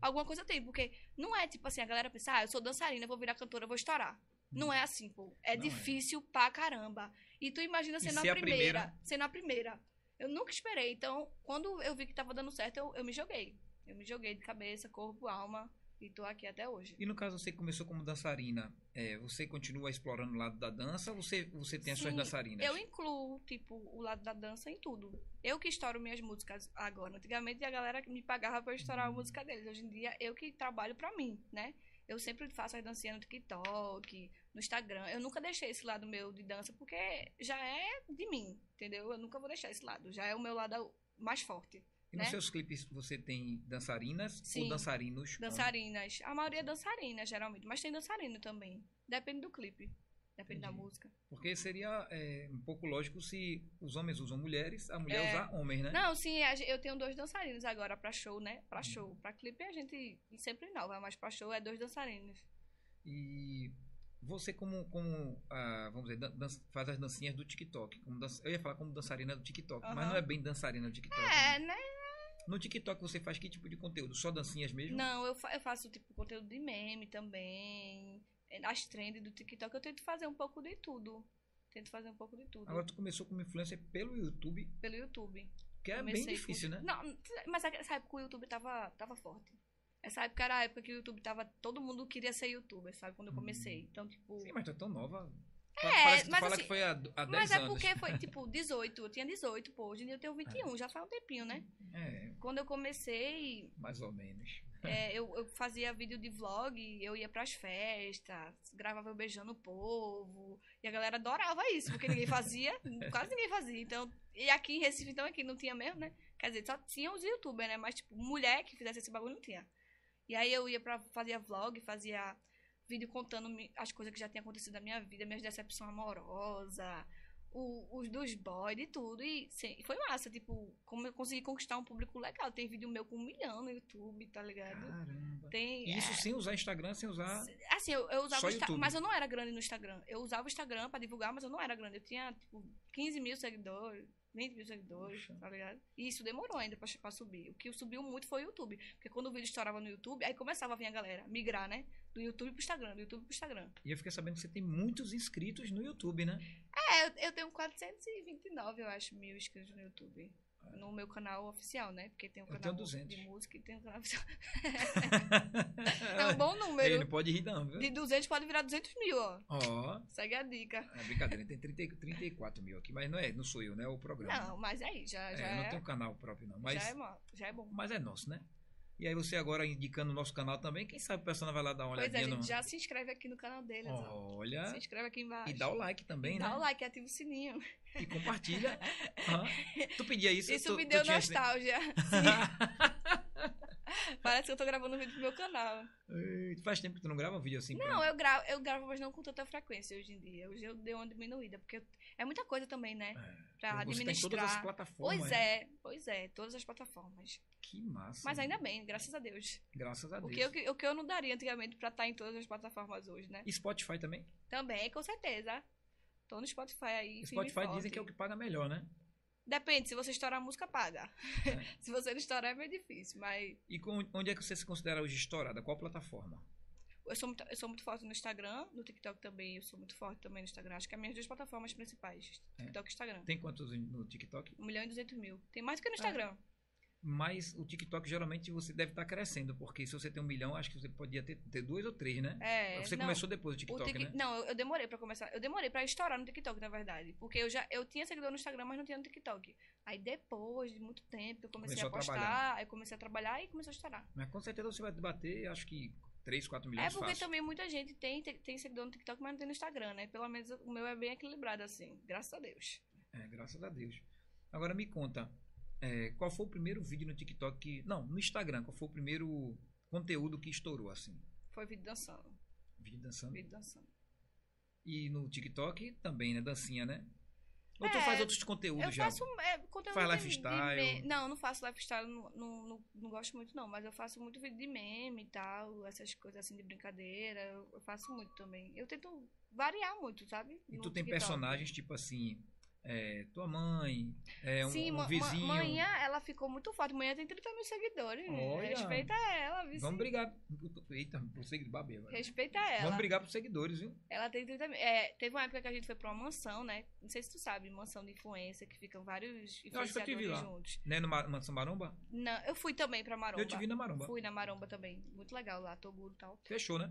alguma coisa tem. Porque não é tipo assim, a galera pensa, ah, eu sou dançarina, vou virar cantora, vou estourar. Não é assim, pô. É Não é. difícil pra caramba. E tu imagina sendo a a primeira, primeira. Sendo a primeira. Eu nunca esperei. Então, quando eu vi que tava dando certo, eu, eu me joguei. Eu me joguei de cabeça, corpo, alma. E tô aqui até hoje. E no caso, você começou como dançarina, é, você continua explorando o lado da dança ou você, você tem as suas dançarinas? Eu incluo, tipo, o lado da dança em tudo. Eu que estouro minhas músicas agora. Antigamente a galera que me pagava pra eu estourar a música deles. Hoje em dia eu que trabalho pra mim, né? Eu sempre faço as dancinhas no TikTok, no Instagram. Eu nunca deixei esse lado meu de dança porque já é de mim, entendeu? Eu nunca vou deixar esse lado. Já é o meu lado mais forte. E nos né? seus clipes você tem dançarinas ou Sim. dançarinos? com- Dançarinas. A maioria é dançarina, geralmente. Mas tem dançarino também. Depende do clipe. Depende da Entendi. música. Porque seria é, um pouco lógico se os homens usam mulheres, a mulher É. usar homens, né? Não, sim, eu tenho dois dançarinos agora pra show, né? Uhum. Pra show. Pra clipe a gente sempre inova, mas pra show é dois dançarinos. E você como, como ah, vamos dizer, faz as dancinhas do TikTok. Como dança- eu ia falar como dançarina do TikTok, mas Aham. não é bem dançarina do TikTok. É, né? né? No TikTok você faz que tipo de conteúdo? Só dancinhas mesmo? Não, eu, fa- eu faço tipo conteúdo de meme também. É, As trends do TikTok eu tento fazer um pouco de tudo. Tento fazer um pouco de tudo. Agora tu começou como influencer pelo YouTube, Pelo YouTube. que é Comecei bem difícil, com- né? Não, mas essa época o YouTube tava, tava forte. Essa época era a época que o YouTube tava. Todo mundo queria ser youtuber, sabe? Quando eu comecei. Então, tipo. Sim, mas tu é tão nova. É, mas fala assim- que foi há, há 10 Mas é anos. porque foi, tipo, 18. Eu tinha 18, pô. Hoje em dia eu tenho 21, já faz um tempinho, né? É, Quando eu comecei, mais ou menos. é, eu, eu fazia vídeo de vlog, eu ia pras festas, gravava eu beijando o povo. E a galera adorava isso, porque ninguém fazia, quase ninguém fazia. Então, e aqui em Recife, então, aqui não tinha mesmo, né? Quer dizer, só tinha os youtubers, né? Mas, tipo, mulher que fizesse esse bagulho não tinha. E aí eu ia pra, fazia vlog, fazia vídeo contando as coisas que já tinham acontecido na minha vida, minhas decepções amorosas, os dos boys, de tudo. E sim, foi massa, tipo, como eu consegui conquistar um público legal. Tem vídeo meu com um milhão no YouTube, tá ligado? Caramba. Tem. E isso sem usar Instagram, sem usar. Assim, eu, eu usava Só o Insta- mas eu não era grande no Instagram. Eu usava o Instagram pra divulgar, mas eu não era grande. Eu tinha, tipo, 15 mil seguidores, 20 mil seguidores, Poxa. tá ligado? E isso demorou ainda pra, pra subir. O que subiu muito foi o YouTube. Porque quando o vídeo estourava no YouTube, aí começava a vir a galera migrar, né? Do YouTube pro Instagram, do YouTube pro Instagram. E eu fiquei sabendo que você tem muitos inscritos no YouTube, né? É, eu, eu tenho 429, eu acho, mil inscritos no YouTube. No meu canal oficial, né? Porque tem um canal tenho 200. de música e tem um canal oficial. É um bom Ele número. não pode rir, não, viu? De 200 pode virar 200 mil, ó. Ó, Segue a dica. é brincadeira, tem 30, 34 mil aqui, mas não é, não sou eu, né? É o programa. Não, mas aí, já, É, já, eu não é, tenho canal próprio, não. Mas, já, é, já é bom. mas é nosso, né? E aí você agora indicando o nosso canal também, quem sabe o pessoal vai lá dar uma Pois é, olhadinha gente, no... já se inscreve aqui no canal deles, ó. Olha, Se inscreve aqui embaixo. e dá o like também, Dá né? o like, ativa o sininho. E compartilha. Aham. Tu pedia isso? Isso tu, me deu nostalgia. Sim. Parece que eu tô gravando um vídeo pro meu canal. Faz tempo que tu não grava um vídeo assim? Não, eu gravo, eu gravo, mas não com tanta frequência hoje em dia. Hoje eu dei uma diminuída, porque eu- é muita coisa também, né? Pra Você tem todas as administrar. plataformas. Pois né? é, pois é, todas as plataformas. Que massa. Mas ainda bem, graças a Deus. Graças a O Deus. que, eu, o que eu não daria antigamente pra estar em todas as plataformas hoje, né? E Spotify também? Também, com certeza. Tô no Spotify aí. Spotify dizem que é o que paga melhor, né? Depende, se você estourar a música, paga. É. se você não estourar, é meio difícil. Mas E com- onde é que você se considera hoje estourada? Qual plataforma? eu sou, muito, eu sou muito forte no Instagram, no TikTok também. Eu sou muito forte também no Instagram. Acho que é as minhas duas plataformas principais: É. TikTok e Instagram. Tem quantos no TikTok? 1 milhão e 200 mil. Tem mais do que no Instagram. Mas o TikTok geralmente você deve estar crescendo, porque se você tem um milhão, acho que você podia ter, ter dois ou três, né? É, você não, começou depois do TikTok, Tik- né? Não, eu, demorei pra começar. Eu demorei pra estourar no TikTok, na verdade. Porque eu já eu tinha seguidor no Instagram, mas não tinha no TikTok. Aí depois de muito tempo eu comecei Começou a postar, aí comecei a trabalhar e começou a estourar. Mas com certeza você vai bater, acho que 3, 4 milhões É porque fácil. também muita gente tem, tem, tem seguidor no TikTok, mas não tem no Instagram, né? Pelo menos o meu é bem equilibrado, assim. Graças a Deus. É, graças a Deus. Agora me conta, é, qual foi o primeiro vídeo no TikTok que... Não, no Instagram, qual foi o primeiro conteúdo que estourou, assim? Foi vídeo dançando. Vídeo dançando. Vídeo dançando. E no TikTok também, né? Dancinha, né? Ou tu É, faz outros conteúdos Eu já? faço é, conteúdo Faz de- lifestyle? de me- Não, não faço lifestyle, não, não, não, não gosto muito não, mas eu faço muito vídeo de meme e tal, essas coisas assim de brincadeira, eu, eu faço muito também. Eu tento variar muito, sabe? E no tu tem TikTok. personagens tipo assim, é, tua mãe, é, um, Sim, um vizinho. manhã ela ficou muito forte. Manhã tem 30 mil seguidores. Olha. Respeita ela, viu? Vamos brigar. Eita, por seguidor, agora. Respeita ela. Vamos brigar por seguidores, viu? Ela tem 30 mil. É, teve uma época que a gente foi pra uma mansão, né? Não sei se tu sabe, mansão de influência, que ficam vários Eu acho que eu te vi influenciadores lá. juntos. Né, no Ma- Mansão Maromba? Não, eu fui também pra Maromba. Eu te vi na Maromba. Fui na Maromba também. Muito legal lá, Toguro e tal. Fechou, né?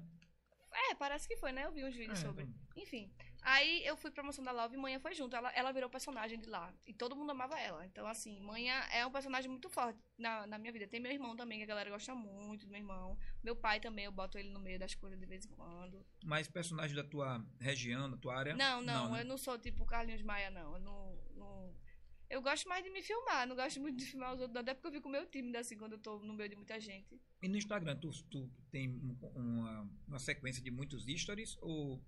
É, parece que foi, né? Eu vi uns vídeos É, sobre. então. Enfim. Aí eu fui pra Mansão da Love e Manhã foi junto. Ela, ela virou personagem de lá. E todo mundo amava ela. Então, assim, Manhã é um personagem muito forte na, na minha vida. Tem meu irmão também, que a galera gosta muito do meu irmão. Meu pai também, eu boto ele no meio das coisas de vez em quando. Mais personagens da tua região, da tua área? Não, não, né? eu não sou tipo Carlinhos Maia, não. Eu não, não- Eu gosto mais de me filmar, não gosto muito de filmar os outros, até porque eu fico meio tímida assim quando eu tô no meio de muita gente. E no Instagram, tu, tu tem um- uma, uma sequência de muitos stories ou,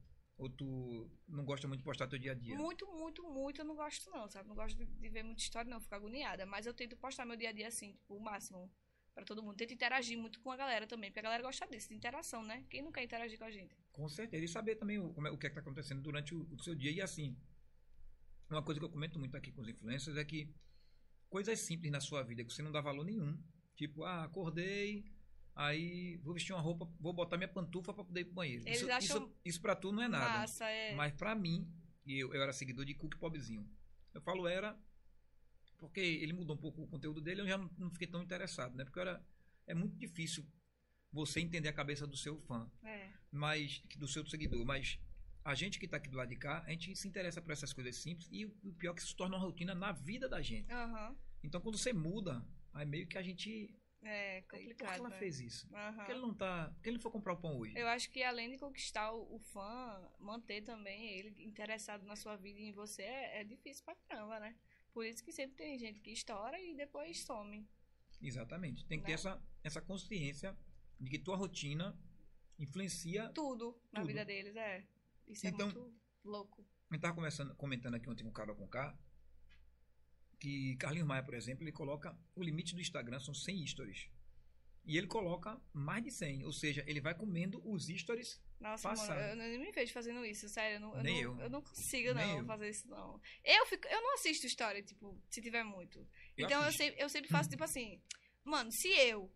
ou tu não gosta muito de postar teu dia a dia? Muito, muito, muito eu não gosto, não, sabe? Não gosto de, de ver muita história, não, fico agoniada. Mas eu tento postar meu dia a dia assim, tipo, o máximo pra todo mundo. Tento interagir muito com a galera também, porque a galera gosta disso, de interação, né? Quem não quer interagir com a gente? Com certeza. E saber também o, é- o que é que tá acontecendo durante o, o seu dia. E assim, uma coisa que eu comento muito aqui com os influencers é que coisas simples na sua vida que você não dá valor nenhum. Tipo, ah, acordei, aí vou vestir uma roupa, vou botar minha pantufa pra poder ir pro banheiro. Eles isso, acham isso, isso pra tu não é nada. Massa, é. Mas pra mim, eu, eu era seguidor de Cook Pobzinho. Eu falo era porque ele mudou um pouco o conteúdo dele, eu já não, não fiquei tão interessado, né? Porque era, é muito difícil você entender a cabeça do seu fã, É. mas do seu seguidor, mas a gente que tá aqui do lado de cá, a gente se interessa por essas coisas simples e o, pior é que se torna uma rotina na vida da gente. Aham. Então quando você muda, aí meio que a gente, É por que complicado. ela né? fez isso? Aham. Por que ele não tá, por que ele não foi comprar o pão hoje? Eu acho que além de conquistar o, o fã, manter também ele interessado na sua vida e em você é, é difícil pra caramba, né? Por isso que sempre tem gente que estoura e depois some. Exatamente. Tem que ter Né? essa, essa consciência de que tua rotina influencia. Tudo na Tudo. vida deles, é. Isso Então- é muito louco. A gente tava conversando, comentando aqui ontem com o Carol com K, que Carlinhos Maia, por exemplo, ele coloca o limite do Instagram são 100 stories. E ele coloca mais de 100, ou seja, ele vai comendo os stories. Nossa, Passado. mano, eu nem me vejo fazendo isso, sério. Eu não, eu Nem não, eu. não consigo, Nem não, eu. fazer isso, não. Eu, fico, eu não assisto história, tipo, se tiver muito. Eu então eu sempre, eu sempre faço, tipo assim, mano, se eu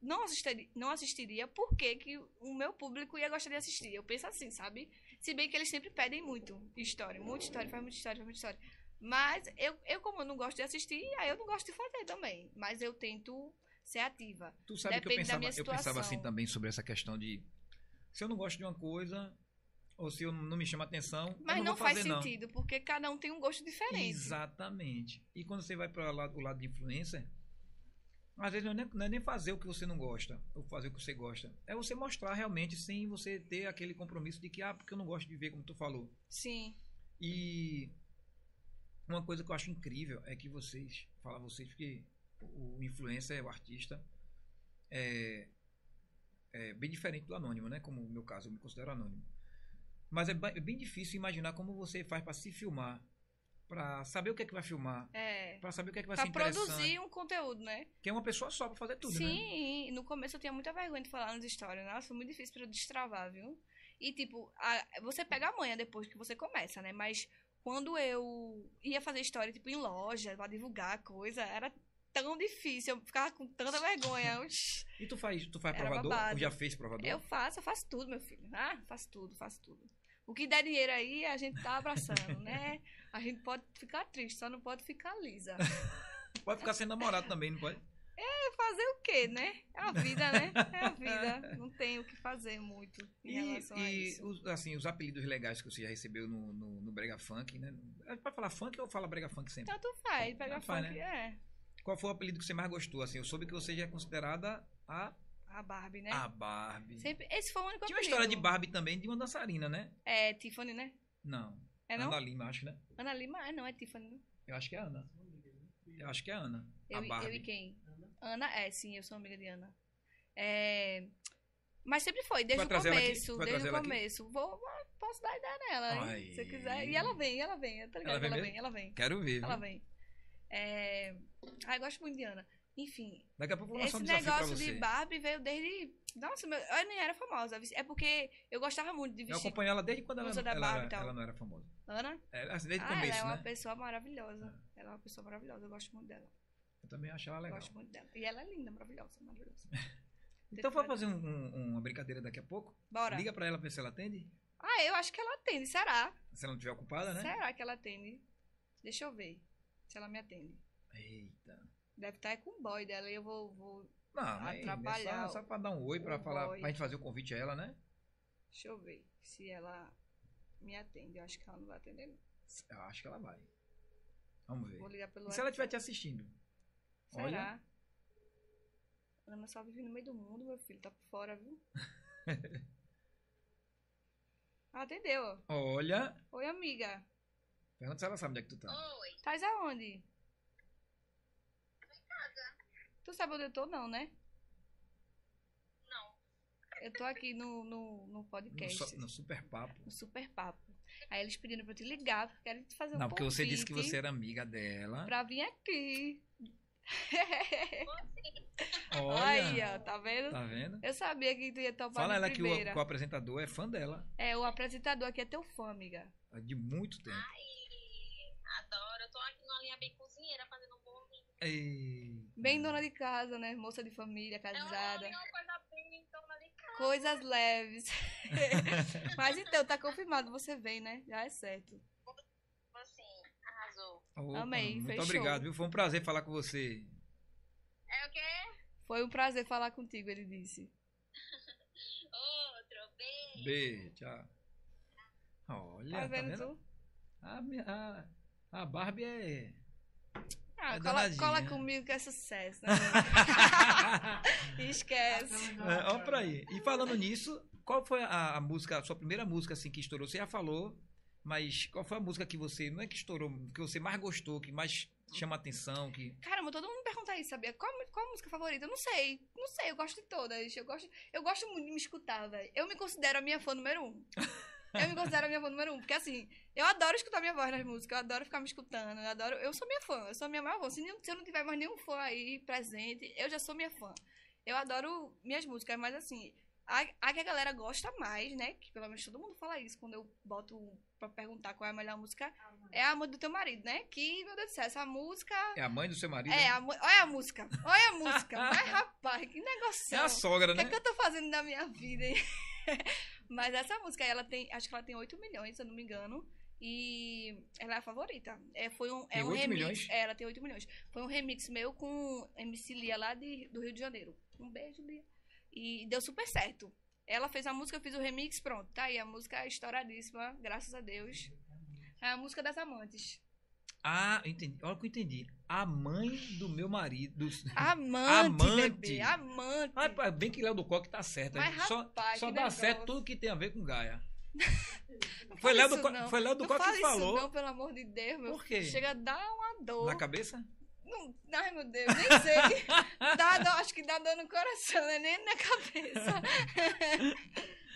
não assistiria, não assistiria, por que, que o meu público ia gostar de assistir? Eu penso assim, sabe? Se bem que eles sempre pedem muito história, muita história, faz muita história, faz muita história. Mas eu, eu, como eu não gosto de assistir, aí eu não gosto de fazer também. Mas eu tento ser ativa. Tu sabe que eu Depende da pensava, eu pensava assim também sobre essa questão de se eu não gosto de uma coisa ou se eu não me chama atenção, eu Mas não, não, faz fazer não. sentido, porque cada um tem um gosto diferente. Exatamente. E quando você vai para o lado de influencer, às vezes não é, nem, não é nem fazer o que você não gosta, ou fazer o que você gosta. É você mostrar realmente sem você ter aquele compromisso de que, ah, porque eu não gosto de ver, como tu falou. Sim. E uma coisa que eu acho incrível é que vocês, falar vocês, porque o influencer, o artista, é, é bem diferente do anônimo, né? Como no meu caso, eu me considero anônimo. Mas é é bem difícil imaginar como você faz para se filmar, para saber o que é que vai filmar, É. para saber o que é que vai Pra ser interessante. produzir um conteúdo, né? Que é uma pessoa só para fazer tudo, né? Sim, no começo eu tinha muita vergonha de falar nas histórias. Nossa, foi muito difícil pra eu destravar, viu? E, tipo, a- você pega a manha depois que você começa, né? Mas quando eu ia fazer história, tipo, em loja, pra divulgar coisa, era tão difícil. Eu ficava com tanta vergonha. E tu faz, tu faz provador? babado. Ou já fez provador? Eu faço, eu faço tudo, meu filho. Ah, faço tudo, faço tudo. O que der dinheiro aí, a gente tá abraçando, né? A gente pode ficar triste, só não pode ficar lisa. Pode ficar sem namorado também, não pode? Fazer o quê, né? É a vida, né? É a vida. Não tem o que fazer muito em E, relação a e isso. os, assim, os apelidos legais que você já recebeu no, no, no Brega Funk, né? É pra falar funk ou fala Brega Funk sempre? Tanto faz, pega Tanto faz, funk, é. Qual foi o apelido que você mais gostou? Assim, eu soube que você já é considerada a, A Barbie, né? a Barbie. Sempre, esse foi o único Tinha uma apelido. história de Barbie também, de uma dançarina, né? É Tiffany, né? Não. É não? Ana Lima, acho, né? Ana Lima? Ah, não, é Tiffany. né? Eu acho que é Ana. Eu acho que é Ana. Eu, a e- Barbie. eu e quem? Ana, é, sim, eu sou amiga de Ana. É, Mas sempre foi, desde o ela começo. Desde o ela aqui? começo. Vou, posso dar ideia nela, hein? Se você quiser. E ela vem, ela vem. Tá ligado? Ela vem Ela vem, ela vem. Quero ver. Ela viu? vem. É... Ah, eu gosto muito de Ana. Enfim, Daqui a pouco eu vou esse negócio de Barbie veio desde. Nossa, meu... eu nem era famosa. É porque eu gostava muito de Eu vestir. acompanho ela desde quando ela, ela, Barbie era- ela não era famosa. Ana? É, assim, desde o ah, começo, ela é uma né? pessoa maravilhosa. Ela é uma pessoa maravilhosa. Eu gosto muito dela. Eu também acho ela legal. gosto muito dela. E ela é linda, maravilhosa, maravilhosa. Então vamos fazer um- um- uma brincadeira daqui a pouco? Bora. Liga pra ela pra ver se ela atende. Ah, eu acho que ela atende. Será? Se ela não estiver ocupada, né? Será que ela atende? Deixa eu ver se ela me atende. Eita. Deve estar com o boy dela e eu vou, vou. Não, é Atrapalhar só, só pra dar um oi, pra, falar, boy. pra gente fazer o convite a ela, né? Deixa eu ver se ela me atende. Eu acho que ela não vai atender, não. Eu acho que ela vai. Vamos ver. Vou ligar pelo E se ela estiver te assistindo? Será? Olha. Ana só vive no meio do mundo, meu filho. Tá por fora, viu? Atendeu. Olha. Oi, amiga. Pergunta se ela sabe onde é que tu tá. Oi, Tás aonde? Tu sabe onde eu tô, não, né? não. Eu tô aqui no, no, no No, podcast. so- no super papo. no Super Papo. Aí eles pediram pra eu te ligar, porque querem te fazer um Não, porque você disse que você era amiga dela. Pra vir aqui. Olha. Aí, ó, tá vendo? Tá vendo? Eu sabia que tu ia topar Fala ela que o, primeira. que o apresentador é fã dela. É, o apresentador aqui é teu fã, amiga. De muito tempo. Ai, adoro. Eu tô aqui numa linha bem cozinheira, fazendo um bolinho. Ei. Bem dona de casa, né? Moça de família, É casada. uma coisa bem dona de casa. Coisas leves. Mas então, tá confirmado, você vem, né? Já é certo. Opa, Amei, Muito fechou. obrigado, viu? Foi um prazer falar com você. É o quê? Foi um prazer falar contigo, ele disse. Outro, beijo. Beijo, tchau. Olha, Tá tá vendo, vendo? tu? A, minha- a, a Barbie é. Ah, É cola, cola comigo que é sucesso, né? Esquece. É, ó pra aí. E falando nisso, qual foi a, a música, a sua primeira música assim que estourou? Você já falou, mas qual foi a música que você, não é que estourou, que você mais gostou, que mais chama atenção, que Caramba, todo mundo me pergunta isso, sabia? Qual, qual a música favorita? Eu não sei. Não sei, eu gosto de todas. Eu gosto, eu gosto muito de me escutar, velho. Eu me considero a minha fã número um. Eu me considero a minha fã número um. Porque assim, eu adoro escutar minha voz nas músicas, eu adoro ficar me escutando, eu adoro. Eu sou minha fã, eu sou minha maior fã. Se, eu não tiver mais nenhum fã aí presente, eu já sou minha fã. Eu adoro minhas músicas, mas assim, a, a que a galera gosta mais, né? Que pelo menos todo mundo fala isso quando eu boto pra perguntar qual é a melhor música, é a Amor do Teu Marido, né? Que, meu Deus do céu, essa música. é a mãe do seu marido? É, né? a, olha a música. Olha a música. Mas, rapaz, que negócio. É a sogra, O que, né? é que eu tô fazendo da minha vida, hein? Mas essa música, ela tem. Acho que ela tem 8 milhões, se eu não me engano. E ela é a favorita. É, foi um, Tem é um 8 remix. milhões? É, ela tem 8 milhões. Foi um remix meu com MC Lia lá de, do Rio de Janeiro. Um beijo, Lia. E deu super certo. Ela fez a música, eu fiz o remix, pronto. Tá aí, a música é estouradíssima, graças a Deus. É a música das amantes. Ah, entendi. Olha o que eu entendi. A mãe do meu marido. Amante, Amante. bebê. Amante. Ah, bem que Léo do Coque tá certo. Mas, só rapaz, só dá negócio. certo tudo que tem a ver com Gaia. Não Foi Léo do, isso, Co- não. foi Léo do Coque que isso falou. não, pelo amor de Deus, meu Por quê? Chega a dar uma dor. Na cabeça? Não, ai, meu Deus, nem sei. dá dor, acho que dá dor no coração, né? Nem na cabeça.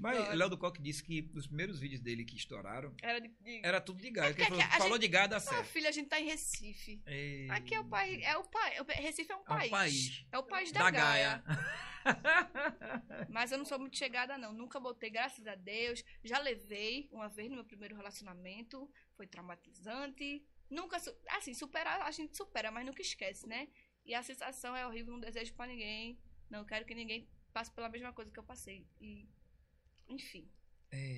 Mas Léo do Coque disse que os primeiros vídeos dele que estouraram Era de... de... era tudo de Gaia. É falou, falou gente- de Gaia dá Ah, certo. filha, a gente tá em Recife. Ei, Aqui é o país. É o país. Recife é um É um país. país. É o país da, da Gaia. Gaia. Mas eu não sou muito chegada, não. Nunca botei, graças a Deus. Já levei uma vez no meu primeiro relacionamento. Foi traumatizante. Nunca. Assim, superar, a gente supera, mas nunca esquece, né? E a sensação é horrível, não desejo pra ninguém. Não quero que ninguém passe pela mesma coisa que eu passei. E. Enfim.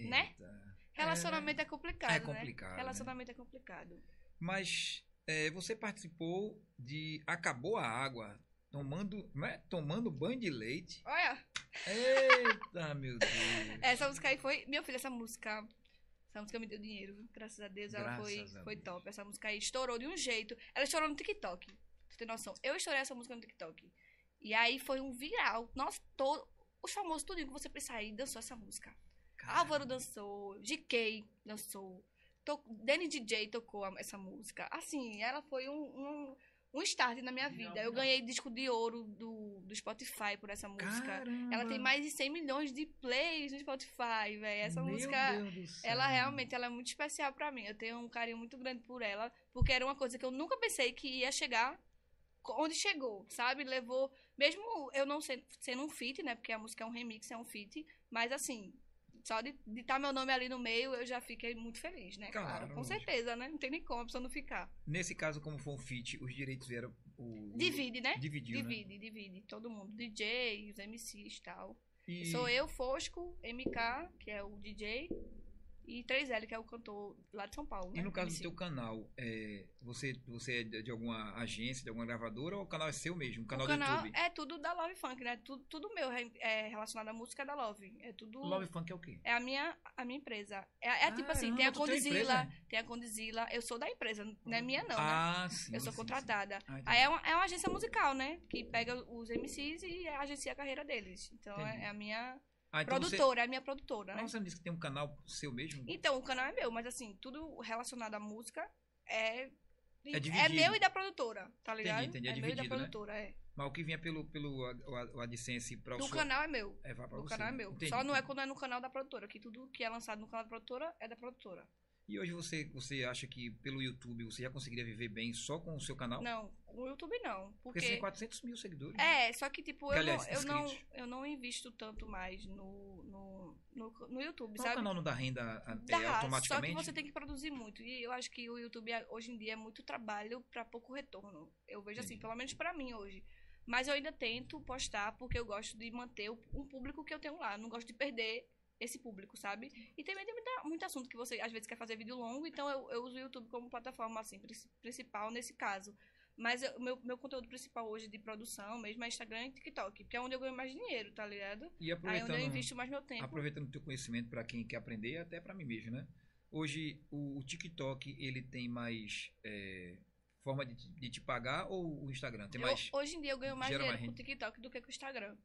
Né? Eita. Relacionamento é, complicado. É né? complicado, né? Relacionamento é complicado. Mas é, você participou de Acabou a Água. Tomando, não é? Tomando banho de leite. Olha, Eita, meu Deus. essa música aí foi. Meu filho, essa música. Essa música me deu dinheiro, graças a Deus. Ela Graças foi, a foi Deus. top. Essa música aí estourou de um jeito. Ela estourou no TikTok. Tu tem noção? Eu estourei essa música no TikTok. E aí foi um viral. Nossa, todo. Os famosos, tudo que você pensar aí, dançou essa música. Álvaro dançou, GK dançou, to... Danny DJ tocou essa música. Assim, ela foi um, um, um start na minha vida. Eu ganhei disco de ouro do, do Spotify por essa música. Caramba. Ela tem mais de 100 milhões de plays no Spotify, velho. Essa Meu música, ela realmente ela é muito especial pra mim. Eu tenho um carinho muito grande por ela, porque era uma coisa que eu nunca pensei que ia chegar onde chegou, sabe? Levou, mesmo eu não sendo, sendo um feat, né? Porque a música é um remix, é um feat, mas assim, só de estar meu nome ali no meio, eu já fiquei muito feliz, né? Claro, Claro, com certeza, né? Não tem nem como a pessoa não ficar. Nesse caso, como foi um feat, os direitos vieram. O, Divide, né? Dividiu, né? divide, divide. Todo mundo. DJ, os MCs e tal. E, Sou eu, Fosco, MK, que é o DJ, e 3L, que é o cantor lá de São Paulo. E né? no caso do teu canal, é, você, você é de alguma agência, de alguma gravadora ou o canal é seu mesmo? O canal, o canal do YouTube? é tudo da Love Funk, né? Tudo, tudo meu é relacionado à música da Love. É tudo. Love Funk é o quê? É a minha, a minha empresa. É, é tipo assim, tem Caramba, a tu tem Condizila, empresa? tem a Condizila. Eu sou da empresa, não é minha não, né? ah, sim. Eu sou sim, contratada. sim. Ah. Aí é uma, é uma agência musical, né? Que pega os MCs e agencia a carreira deles. Então é, é a minha Ah, então produtora, é a minha produtora, Você, né? Mas você me disse que tem um canal seu mesmo? Então, o canal é meu, mas assim, tudo relacionado à música é. É dividido. meu e da produtora, tá ligado? entendi, é meu e da dividido, né? produtora, é. Mas o que vinha pelo, pelo o, AdSense para o Do seu... canal é meu. É, vai pra O você, canal é né? meu. Entendi, Só não é entendi. quando é no canal da produtora, que tudo que é lançado no canal da produtora é da produtora. E hoje você, você acha que pelo YouTube você já conseguiria viver bem só com o seu canal? Não, o YouTube não. Porque Porque. você tem 400 mil seguidores. né? É, só que tipo, eu, aliás, não, eu, não, eu não invisto tanto mais no, no, no, no YouTube, Mas o sabe? canal não dá renda é, Dá, só automaticamente? que você tem que produzir muito. E eu acho que o YouTube é- hoje em dia é muito trabalho pra pouco retorno. Eu vejo assim, pelo menos pra mim hoje. Mas eu ainda tento postar porque eu gosto de manter o- um público que eu tenho lá. Eu não gosto de perder esse público, sabe? E também tem muita, muito assunto que você às vezes quer fazer vídeo longo, então eu, eu uso o YouTube como plataforma assim, princi- principal nesse caso. Mas o meu, meu conteúdo principal hoje de produção mesmo é Instagram e TikTok, porque é onde eu ganho mais dinheiro, tá ligado? E Aí é onde eu aproveitando, invisto mais meu tempo. aproveitando o teu conhecimento para quem quer aprender, até para mim mesmo, né? Hoje o, o TikTok ele tem mais é, forma de, te- de te pagar ou o Instagram tem Eu- mais? hoje em dia eu ganho mais dinheiro mais com o TikTok do que com o Instagram.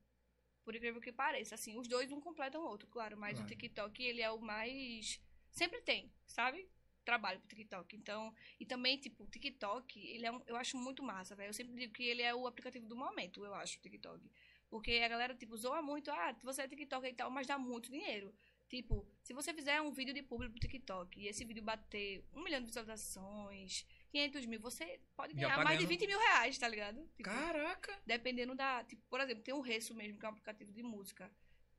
Por incrível que pareça. Assim, os dois um completam o outro, claro. Mas Claro. o TikTok, ele é o mais... Sempre tem, sabe? Trabalho pro TikTok. Então, e também, tipo, o TikTok, ele é um, eu acho muito massa, velho. Eu sempre digo que ele é o aplicativo do momento, eu acho, o TikTok. Porque a galera, tipo, zoa muito. Ah, você é TikTok e tal, mas dá muito dinheiro. Tipo, se você fizer um vídeo de público pro TikTok e esse vídeo bater um milhão de visualizações, 500 mil, você pode ganhar mais de ganhando- 20 mil reais, tá ligado? Tipo, Caraca! dependendo da. Tipo, por exemplo, tem o Resso mesmo, que é um aplicativo de música.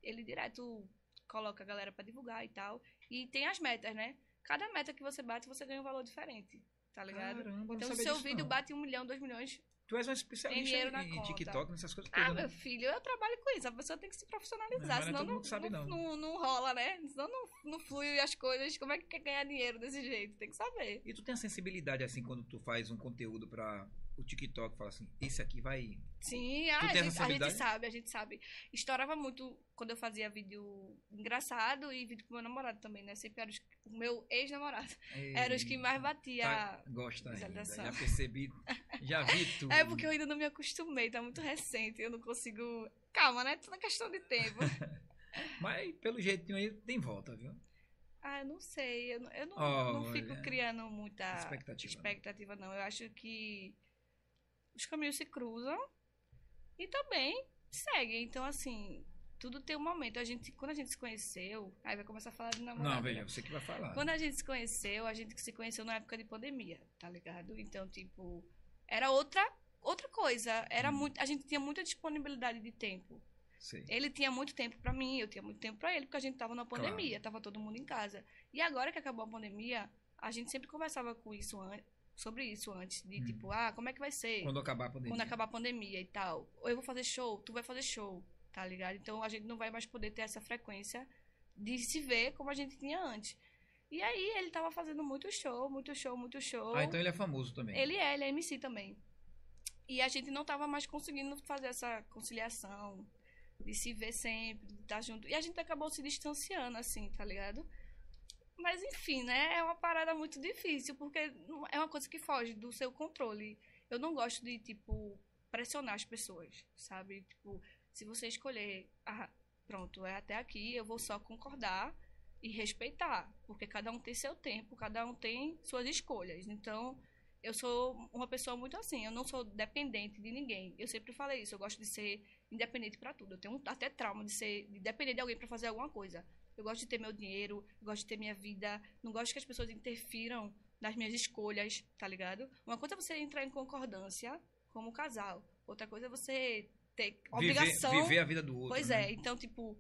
Ele direto coloca a galera pra divulgar e tal. E tem as metas, né? Cada meta que você bate, você ganha um valor diferente. Tá ligado? Caramba, então, se seu vídeo não. bate um milhão, dois milhões. Tu és um especialista em, em. TikTok, nessas coisas Ah, todas, né? meu filho, eu trabalho com isso. A pessoa tem que se profissionalizar, é senão não, sabe, não, não. não, não rola, né? Senão não, não flui as coisas. Como é que quer ganhar dinheiro desse jeito? Tem que saber. E tu tem a sensibilidade assim quando tu faz um conteúdo para o TikTok, fala assim, esse aqui vai Sim, ah, a, gente, a gente sabe, a gente sabe. Estourava muito quando eu fazia vídeo engraçado e vídeo com meu namorado também, né? Sempre era os- o meu ex-namorado. Era os que mais batia. Tá, gosta ainda. Já percebi, já vi tudo. É porque eu ainda não me acostumei, tá muito recente. Eu não consigo. Calma, né? Tudo é questão de tempo. Mas pelo jeitinho aí tem volta, viu? ah, eu não sei. Eu não, eu não, Olha. não fico criando muita Expectativa. expectativa, não. Eu acho que os caminhos se cruzam e também seguem. Então, assim, tudo tem um momento. A gente, quando a gente se conheceu, aí vai começar a falar de namorado. Não, veja, né? você que vai falar. Quando a gente se conheceu, a gente se conheceu na época de pandemia, tá ligado? Então, tipo, era outra outra coisa. Era Hum. muito, a gente tinha muita disponibilidade de tempo. Sei. Ele tinha muito tempo pra mim, eu tinha muito tempo pra ele, porque a gente tava na pandemia, tava todo mundo em casa. E agora que acabou a pandemia, a gente sempre conversava com isso sobre isso antes, de Hum. tipo, ah, como é que vai ser? Quando acabar a pandemia. quando acabar a pandemia e tal. Ou eu vou fazer show, tu vai fazer show, tá ligado? Então a gente não vai mais poder ter essa frequência de se ver como a gente tinha antes. E aí ele tava fazendo muito show, muito show, muito show. Ah, então ele é famoso também. Ele é, ele é MC também. E a gente não tava mais conseguindo fazer essa conciliação, de se ver sempre, de estar junto. E a gente acabou se distanciando, assim, tá ligado? Mas enfim, né? É uma parada muito difícil, porque é uma coisa que foge do seu controle. Eu não gosto de, tipo, pressionar as pessoas, sabe? Tipo, se você escolher, ah, pronto, é até aqui, eu vou só concordar e respeitar, porque cada um tem seu tempo, cada um tem suas escolhas. Então, eu sou uma pessoa muito assim, eu não sou dependente de ninguém. Eu sempre falei isso, eu gosto de ser independente pra tudo. Eu tenho até trauma de ser de depender de alguém pra fazer alguma coisa. Eu gosto de ter meu dinheiro, eu gosto de ter minha vida, não gosto que as pessoas interfiram nas minhas escolhas, tá ligado? Uma coisa é você entrar em concordância como casal, outra coisa é você ter obrigação. Viver, viver a vida do outro. Pois né? é, então, tipo,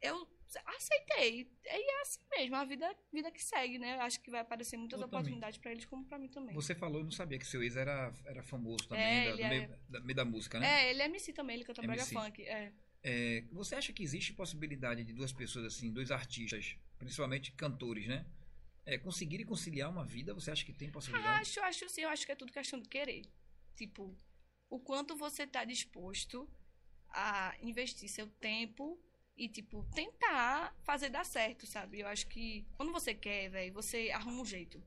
eu aceitei. E é assim mesmo, a vida, vida que segue, né? Eu acho que vai aparecer muitas Eu oportunidades pra eles, como pra mim também. Você falou, eu não sabia que seu ex era, era famoso também, É, da- do é- meio, da, meio da música, né? É, ele é MC também, ele canta MC. funk. É. É, você acha que existe possibilidade de duas pessoas assim, dois artistas, principalmente cantores, né? É, conseguirem conciliar uma vida? Você acha que tem possibilidade? Acho, acho sim, eu acho que é tudo questão de querer. Tipo, o quanto você tá disposto a investir seu tempo e, tipo, tentar fazer dar certo, sabe? Eu acho que quando você quer, velho, você arruma um jeito,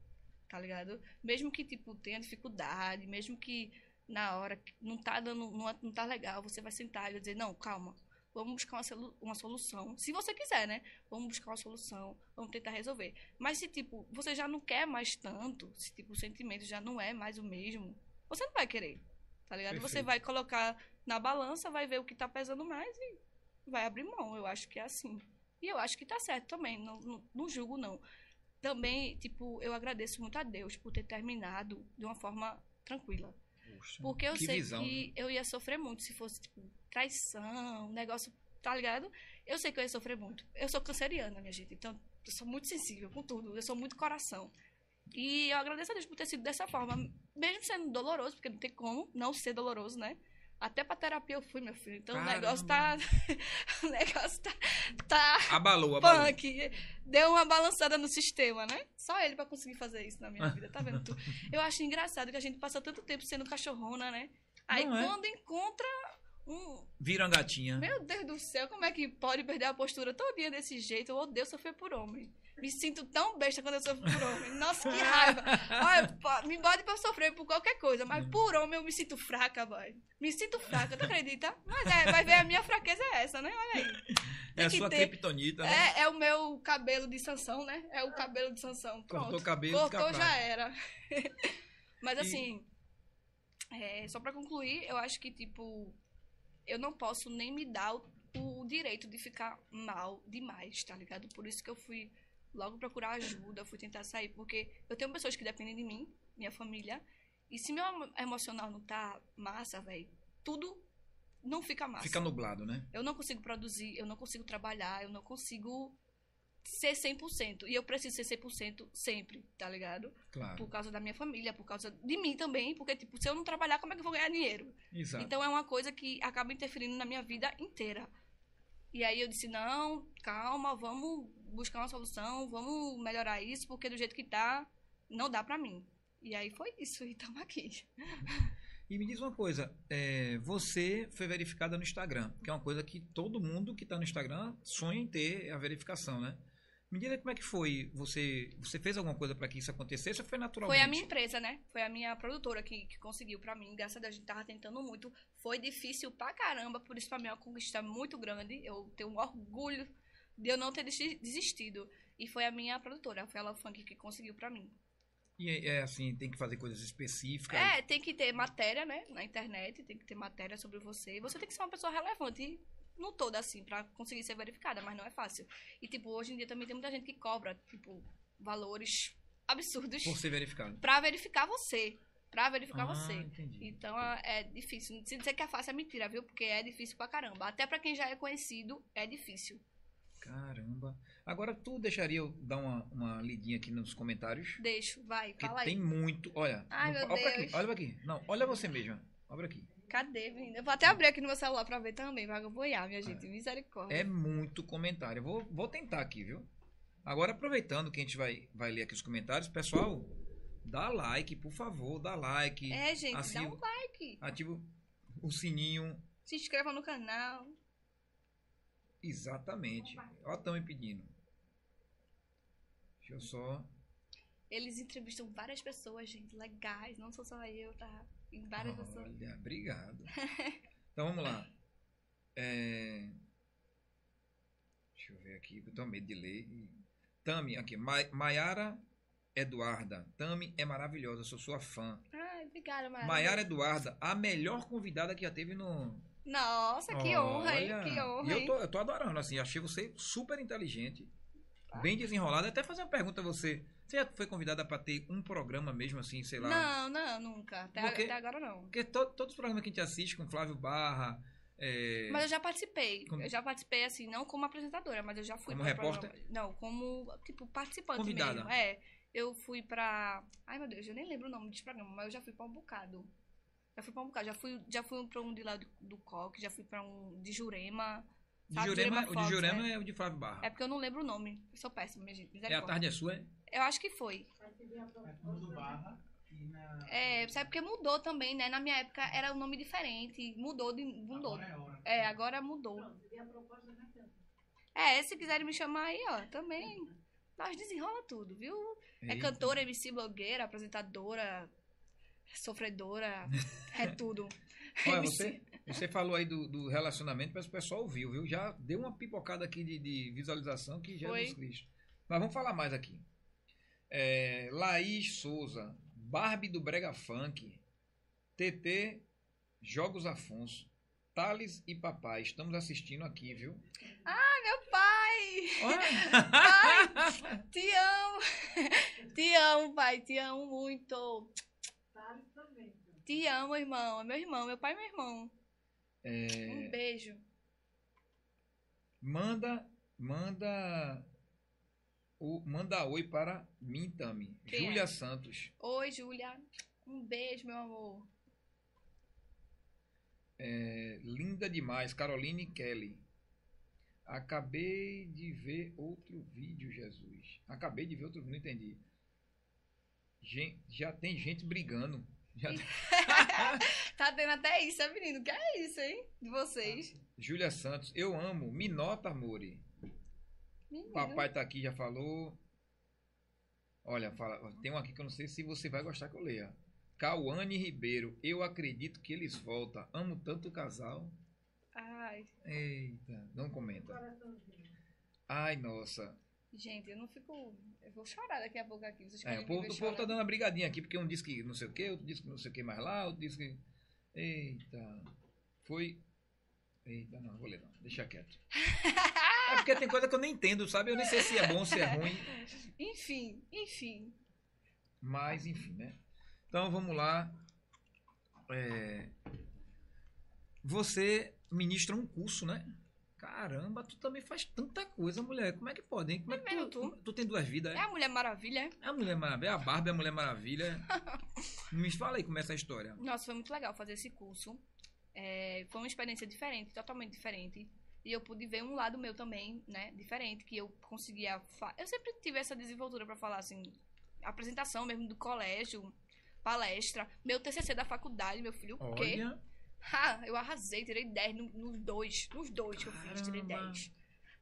tá ligado? Mesmo que, tipo, tenha dificuldade, mesmo que na hora não tá dando, não, não tá legal, você vai sentar e vai dizer, não, calma, vamos buscar uma, uma solução. Se você quiser, né? Vamos buscar uma solução, vamos tentar resolver. Mas se, tipo, você já não quer mais tanto, se, tipo, o sentimento já não é mais o mesmo, você não vai querer, tá ligado? Você Perfeito. vai colocar na balança, vai ver o que tá pesando mais e vai abrir mão. Eu acho que é assim. E eu acho que tá certo também, não, não, não julgo, não. Também, tipo, eu agradeço muito a Deus por ter terminado de uma forma tranquila. Poxa, Porque eu que sei visão, que eu ia sofrer muito se fosse, tipo, traição, negócio, tá ligado? Eu sei que eu ia sofrer muito. Eu sou canceriana, minha gente, então eu sou muito sensível com tudo, eu sou muito coração. E eu agradeço a Deus por ter sido dessa forma, mesmo sendo doloroso, porque não tem como não ser doloroso, né? Até pra terapia eu fui, meu filho. Então o negócio tá. o negócio tá. tá Abalou, abalou. punk. Deu uma balançada no sistema, né? Só ele pra conseguir fazer isso na minha vida, tá vendo tu? Eu acho engraçado que a gente passa tanto tempo sendo cachorrona, né? Aí Não é? quando encontra um. Vira uma gatinha. Meu Deus do céu, como é que pode perder a postura todinha desse jeito? Eu odeio sofrer por homem. Me sinto tão besta quando eu sofro por homem. Nossa, que raiva. Olha, me bode pra sofrer por qualquer coisa, mas por homem eu me sinto fraca, boy. Me sinto fraca, tu acredita? Mas é, vai ver a minha fraqueza é essa, né? Olha aí. É a que sua ter- criptonita, né? É, é o meu cabelo de Sansão, né? É o cabelo de Sansão. Pronto. Cortou o cabelo, Cortou, já era. Mas E- assim, é, só pra concluir, eu acho que, tipo, eu não posso nem me dar o, o direito de ficar mal demais, tá ligado? Por isso que eu fui logo procurar ajuda, fui tentar sair, porque eu tenho pessoas que dependem de mim, minha família, e se meu emo- emocional não tá massa, velho, tudo não fica massa. Fica nublado, né? Eu não consigo produzir, eu não consigo trabalhar, eu não consigo ser 100%. E eu preciso ser 100% sempre, tá ligado? Claro. Por causa da minha família, por causa de mim também, porque, tipo, se eu não trabalhar, como é que eu vou ganhar dinheiro? Exato. Então é uma coisa que acaba interferindo na minha vida inteira. E aí eu disse, não, calma, vamos buscar uma solução, vamos melhorar isso, porque do jeito que tá, não dá pra mim. E aí foi isso, e tamo aqui. E me diz uma coisa, é, você foi verificada no Instagram, que é uma coisa que todo mundo que está no Instagram sonha em ter a verificação, né? Me diga como é que foi, você, você fez alguma coisa para que isso acontecesse ou foi naturalmente? Foi a minha empresa, né? Foi a minha produtora que, que conseguiu pra mim. Graças a Deus, a gente tava tentando muito. Foi difícil pra caramba, por isso pra mim é uma conquista muito grande. Eu tenho um orgulho de eu não ter desi- desistido. E foi a minha produtora, foi a Love Funk que conseguiu pra mim. E é, é assim, tem que fazer coisas específicas. É, tem que ter matéria, né? Na internet, tem que ter matéria sobre você. E você tem que ser uma pessoa relevante no todo, assim, pra conseguir ser verificada, mas não é fácil. E, tipo, hoje em dia também tem muita gente que cobra, tipo, valores absurdos Por ser verificado. pra verificar você. Pra verificar Ah, você. entendi. Então é é difícil. Se dizer que é fácil é mentira, viu? Porque é difícil pra caramba. Até pra quem já é conhecido, é difícil. Caramba. Agora tu deixaria eu dar uma, uma lidinha aqui nos comentários? Deixo, vai, Que fala aí. tem muito. Olha, Ai, no- meu olha pra aqui, Deus. olha pra aqui. Não, olha você mesma. Olha aqui. Cadê, menina? Eu vou até abrir aqui no meu celular pra ver também. Vai boiar, minha gente. Misericórdia. É muito comentário. Eu vou, vou tentar aqui, viu? Agora, aproveitando que a gente vai, vai ler aqui os comentários, pessoal, dá like, por favor, dá like. É, gente, assim, dá um like. Ativa o sininho. Se inscreva no canal. Exatamente. Ó, estão me pedindo. Deixa eu só. Eles entrevistam várias pessoas, gente, legais. Não sou só eu, tá? Em várias pessoas. Olha, obrigado. Então vamos lá. É, Deixa eu ver aqui, eu tenho medo de ler. Tami, aqui. Ma- Maiara Eduarda. Tami é maravilhosa, sou sua fã. Ai, obrigada, Mara. Maiara Eduarda, a melhor convidada que já teve no. Nossa, que honra, hein? Olha, Que honra, E eu tô, eu tô adorando, assim, achei você super inteligente, bem desenrolada. Até fazer uma pergunta a você. Você já foi convidada para ter um programa mesmo, assim, sei lá? Não, não, nunca. Até, Por quê? até agora não. Porque to- todos os programas que a gente assiste com Flávio Barra, é, Mas eu já participei. Como- Eu já participei, assim, não como apresentadora, mas eu já fui Como repórter? programa- Não, como, tipo, participante Convidada. mesmo. É. Eu fui pra. Ai, meu Deus, eu nem lembro o nome desse programa, mas eu já fui pra um bocado. Já fui pra um bocado. Já fui, já fui pra um de lá do, do Coque, já fui pra um de Jurema. de Jurema, o de Fox, Jurema é. é o de Flávio Barra. É porque eu não lembro o nome. Eu sou péssima, minha gente. É, a tarde é sua, é? Eu acho que foi. É, sabe porque mudou também, né? Na minha época era um nome diferente. Mudou de. Mudou. Agora é hora. É, agora mudou. Cama. É, se quiserem me chamar aí, ó, também. Nós desenrola tudo, viu? É cantora, MC, blogueira, apresentadora, sofredora, é tudo. Olha, MC. você, você falou aí do, do relacionamento, mas o pessoal ouviu, viu? Já deu uma pipocada aqui de, de visualização que Jesus Foi. Cristo. Mas vamos falar mais aqui. É, Laís Souza, Barbie do Brega Funk, TT Jogos Afonso, Thales e Papai, estamos assistindo aqui, viu? Meu pai! Olha! Te amo! Te amo, pai, te amo muito. Te amo, irmão. É meu irmão, meu pai é meu irmão. É, Um beijo. manda, manda, o, manda oi para mim, Tami. É? Júlia Santos. Oi, Júlia. Um beijo, meu amor. É, linda demais, Caroline Kelly. Acabei de ver outro vídeo, Jesus. Acabei de ver outro vídeo, não entendi. Gen- já tem gente brigando. Já- Tá tendo até isso, é, menino? Que é isso, hein? De vocês. Júlia Santos, eu amo. Me nota, amore. Menino. Papai tá aqui, já falou. Olha, fala, tem um aqui que eu não sei se você vai gostar que eu leia. Cauane Ribeiro, eu acredito que eles voltam. Amo tanto o casal. Ai, Eita, não comenta. Ai, nossa. Gente, eu não fico. Eu vou chorar daqui a pouco aqui. Vocês É, o povo, o povo tá dando uma brigadinha aqui, porque um disse que não sei o que, outro disse que não sei o que mais lá, outro disse que. Eita. Foi. Eita, não, vou ler não. Deixa quieto. É porque tem coisa que eu nem entendo, sabe? Eu nem sei se é bom, se é ruim. Enfim, enfim. Mas, enfim, né? Então vamos lá. É, Você ministra um curso, né? Caramba, tu também faz tanta coisa, mulher. Como é que pode, hein? Como é que mesmo, tu, tu? tu tem duas vidas, É é? a Mulher Maravilha, é? É a Mulher Maravilha, é a Barbie, é a Mulher Maravilha. Me fala aí como é essa história. Nossa, foi muito legal fazer esse curso. É, foi uma experiência diferente, totalmente diferente. E eu pude ver um lado meu também, né? Diferente, que eu conseguia. Eu sempre tive essa desenvoltura pra falar assim, apresentação mesmo do colégio, palestra, meu TCC da faculdade, meu filho, o quê? Olha, Ha, eu arrasei, tirei 10 no- nos dois, nos dois que eu fiz, tirei Caramba. 10.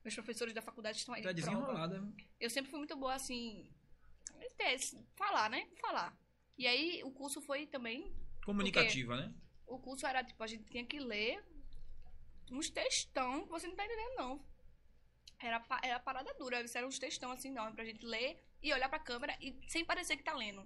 Meus professores da faculdade estão aí tá de prova. desenrolada. Eu sempre fui muito boa, assim, falar, né? Falar. E aí, o curso foi também Comunicativa, né? o curso era tipo, a gente tinha que ler uns textão que você não tá entendendo, não. Era, era parada dura, isso era uns textão assim, não, pra gente ler e olhar pra câmera e sem parecer que tá lendo.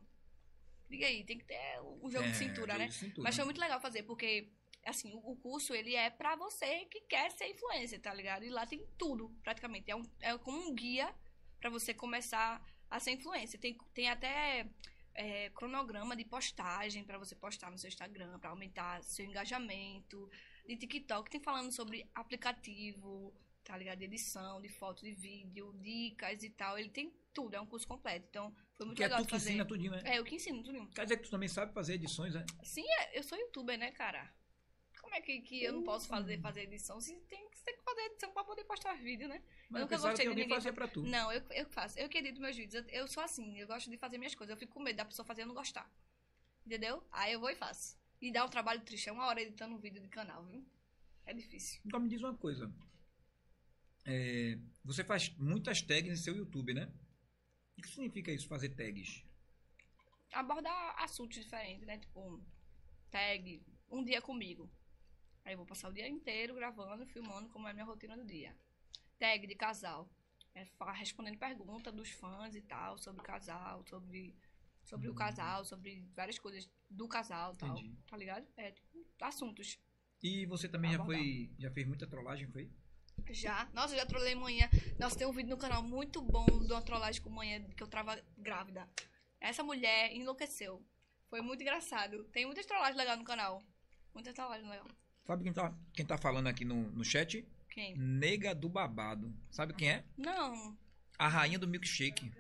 Diga aí, tem que ter um jogo É, de cintura, né? de cintura. Mas foi muito legal fazer, porque, assim, o, curso, ele é pra você que quer ser influencer, tá ligado? E lá tem tudo, praticamente. É, um, é como um guia pra você começar a ser influencer. Tem, tem até é, cronograma de postagem pra você postar no seu Instagram, pra aumentar seu engajamento. De TikTok, tem falando sobre aplicativo, tá ligado? De edição, de foto, de vídeo, dicas e tal. Ele tem tudo, é um curso completo. Então, foi muito Que é legal tu de que fazer. ensina tudinho, né? É, eu que ensino tudo. Quer dizer que tu também sabe fazer edições, né? Sim, é, eu sou youtuber, né, cara? Como é que, que eu não posso fazer, fazer edição? Se tem, que- fazer edição pra poder postar vídeo, né? Mas eu nunca gostei de ninguém fazia pra tu. Não, eu, eu faço. Eu que edito meus vídeos. Eu, eu sou assim, eu gosto de fazer minhas coisas. Eu fico com medo da pessoa fazer e eu não gostar. Entendeu? Aí eu vou e faço. E dá um trabalho triste. É uma hora editando um vídeo de canal, viu? É difícil. Então me diz uma coisa. É, você faz muitas tags em seu YouTube, né? O que significa isso, fazer tags? Abordar assuntos diferentes, né? Tipo, tag, um dia comigo. Aí eu vou passar o dia inteiro gravando, filmando como é a minha rotina do dia. Tag de casal. É respondendo perguntas dos fãs e tal, sobre o casal, sobre, sobre o casal, sobre várias coisas do casal e tal. Tá ligado? É, tipo, assuntos. E você também já foi. Já fez muita trollagem, foi? Já. Nossa, eu já trolei manhã. Nossa, tem um vídeo no canal muito bom de uma trollagem com manhã que eu tava grávida. Essa mulher enlouqueceu. Foi muito engraçado. Tem muitas trollagens legais no canal. Muitas trollagens legais. Sabe quem tá, quem tá falando aqui no, no chat? Quem? Nega do babado. Sabe quem é? Não. A rainha do milkshake.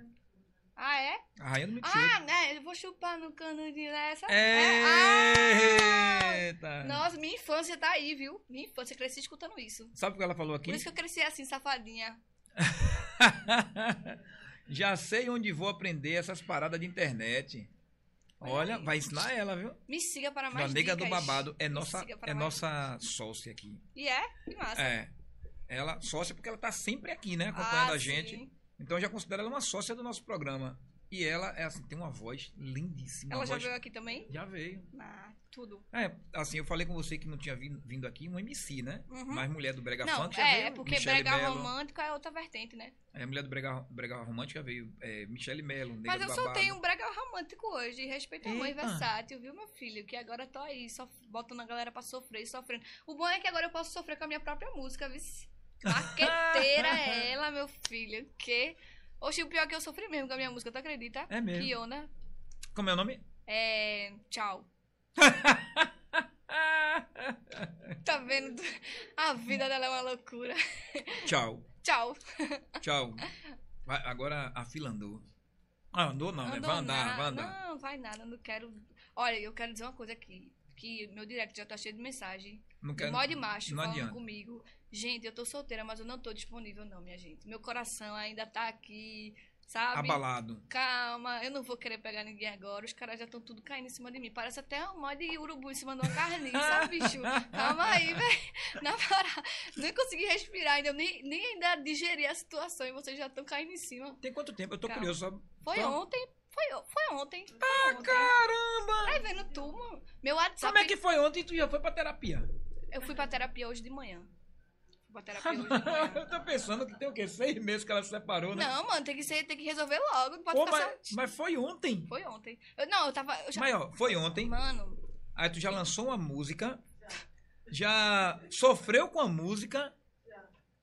Ah, é? A rainha do milkshake. Ah, né? Eu vou chupar no canudinho dessa. É. Ah! Eita! Nossa, minha infância tá aí, viu? Minha infância, eu cresci escutando isso. Sabe o que ela falou aqui? Por isso que eu cresci assim, safadinha. Já sei onde vou aprender essas paradas de internet. Olha, vai ensinar ela, viu? Me siga para A mais nega do dicas. babado é nossa, é nossa sócia aqui. E é? Que massa. É. Ela, sócia, porque ela tá sempre aqui, né? Acompanhando Ah, a gente. sim. Então eu já considero ela uma sócia do nosso programa. E ela é assim, tem uma voz lindíssima. Ela já voz... veio aqui também? Já veio. Ah, tudo. É, assim, eu falei com você que não tinha vindo, aqui um MC, né? Uhum. Mas mulher do Brega Não, Funk já é, veio. é porque Michele brega Mello. romântico é outra vertente, né? É, mulher do Brega, Brega Romântica veio é, Michele Mello, Nega Mas eu Babado. soltei um brega romântico hoje. Respeito a mãe versátil, viu, meu filho? Que agora tô aí, só botando a galera pra sofrer, sofrendo. O bom é que agora eu posso sofrer com a minha própria música, viu? Marqueteira é ela, meu filho. Que. Oxe, o pior é que eu sofri mesmo com a minha música, tu acredita? É mesmo. Kiona. Como é o nome? É. Tchau. Tá vendo? A vida dela é uma loucura. Tchau. Tchau. Tchau. Vai, agora a fila andou. Ah, andou não, né? Andou Vai andar, nada. vai andar. Não, vai nada, não quero. Olha, eu quero dizer uma coisa aqui. Que meu direct já tá cheio de mensagem. Não quero. mod macho não falando adianta. comigo. Gente, eu tô solteira, mas eu não tô disponível, não, minha gente. Meu coração ainda tá aqui, sabe? Abalado. Calma, eu não vou querer pegar ninguém agora. Os caras já estão tudo caindo em cima de mim. Parece até um mod de urubu em cima de uma carninha, sabe, bicho? Calma aí, velho. Na moral, nem consegui respirar ainda. Eu nem, nem ainda digeri a situação e vocês já estão caindo em cima. Tem quanto tempo? Eu tô Calma. curioso? Foi ontem. Foi, foi ontem. Foi Ah, ontem. caramba! Tá vendo tu, mano? Meu WhatsApp. Como é que foi ontem e tu já foi pra terapia? Eu fui pra terapia hoje de manhã. Fui pra terapia hoje de manhã. eu tô pensando que tem o quê? Seis meses que ela se separou, né? Não, mano, tem que, ser, tem que resolver logo. Não pode Pô, passar. mas, mas foi ontem. Foi ontem. Eu- não, eu tava. Eu já... Mas ó, foi ontem. Mano, Aí tu já lançou uma música. Já sofreu com a música.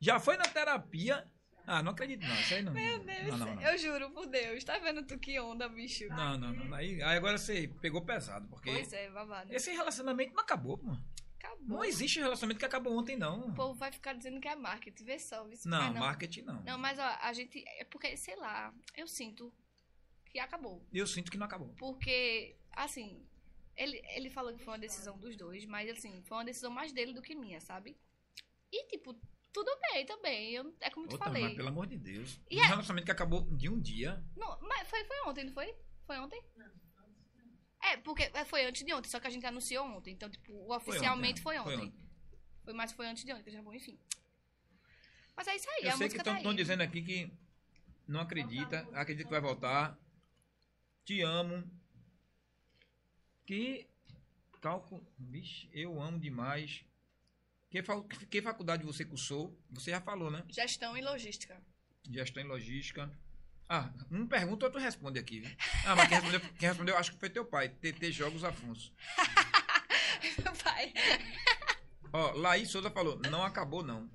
Já foi na terapia. Ah, não acredito não. Isso aí não. meu Deus, Não, não, não. eu juro por Deus. Tá vendo tu que onda, bicho? Não, não, não. Aí, aí agora você pegou pesado, porque Pois é, babado. esse relacionamento não acabou, pô. Acabou. Não existe relacionamento que acabou ontem, não. O povo vai ficar dizendo que é marketing. Vê só. Não, Ah, marketing não. Não, mas ó, a gente. É porque, sei lá, eu sinto que acabou. Eu sinto que não acabou. Porque, assim, ele, ele falou que foi uma decisão dos dois, mas assim, foi uma decisão mais dele do que minha, sabe? E, tipo, tudo bem também. Eu, é como eu te falei. mas pelo amor de Deus. E um é- relacionamento que acabou de um dia. Não, mas foi, foi ontem, não foi? Foi ontem? É, porque é, foi antes de ontem, só que a gente anunciou ontem. Então, tipo, oficialmente foi Foi ontem. ontem. Foi, mas foi antes de ontem, já bom, enfim. Mas é isso aí, Eu a sei que tá estão aí. dizendo aqui que não acredita, acredita que vai voltar. Te amo. Que cálculo. Vixe, eu amo demais. Que, fa- que faculdade você cursou? Você já falou, né? Gestão e logística. Gestão em logística. Ah, um pergunta, outro responde aqui. viu? Ah, mas quem respondeu, quem respondeu acho que foi teu pai, TT Jogos Afonso. Meu pai. Ó, Laís Souza falou, não acabou não.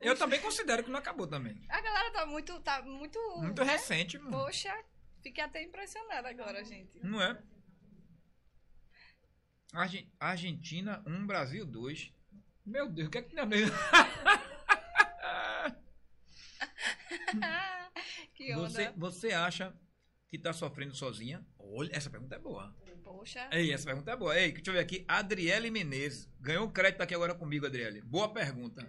Eu também considero que não acabou também. A galera tá muito. Tá muito. Muito recente, mano. Poxa, fiquei até impressionada agora, gente. Não é? Argen- Argentina 1, Brasil 2. Meu Deus, o que é que tem a ver? que onda. Você, você acha que tá sofrendo sozinha? Olha, essa pergunta é boa. Poxa. Ei, essa pergunta é boa. Ei, deixa eu ver aqui. Adriele Menezes. Ganhou um crédito aqui agora comigo, Adriele. Boa pergunta.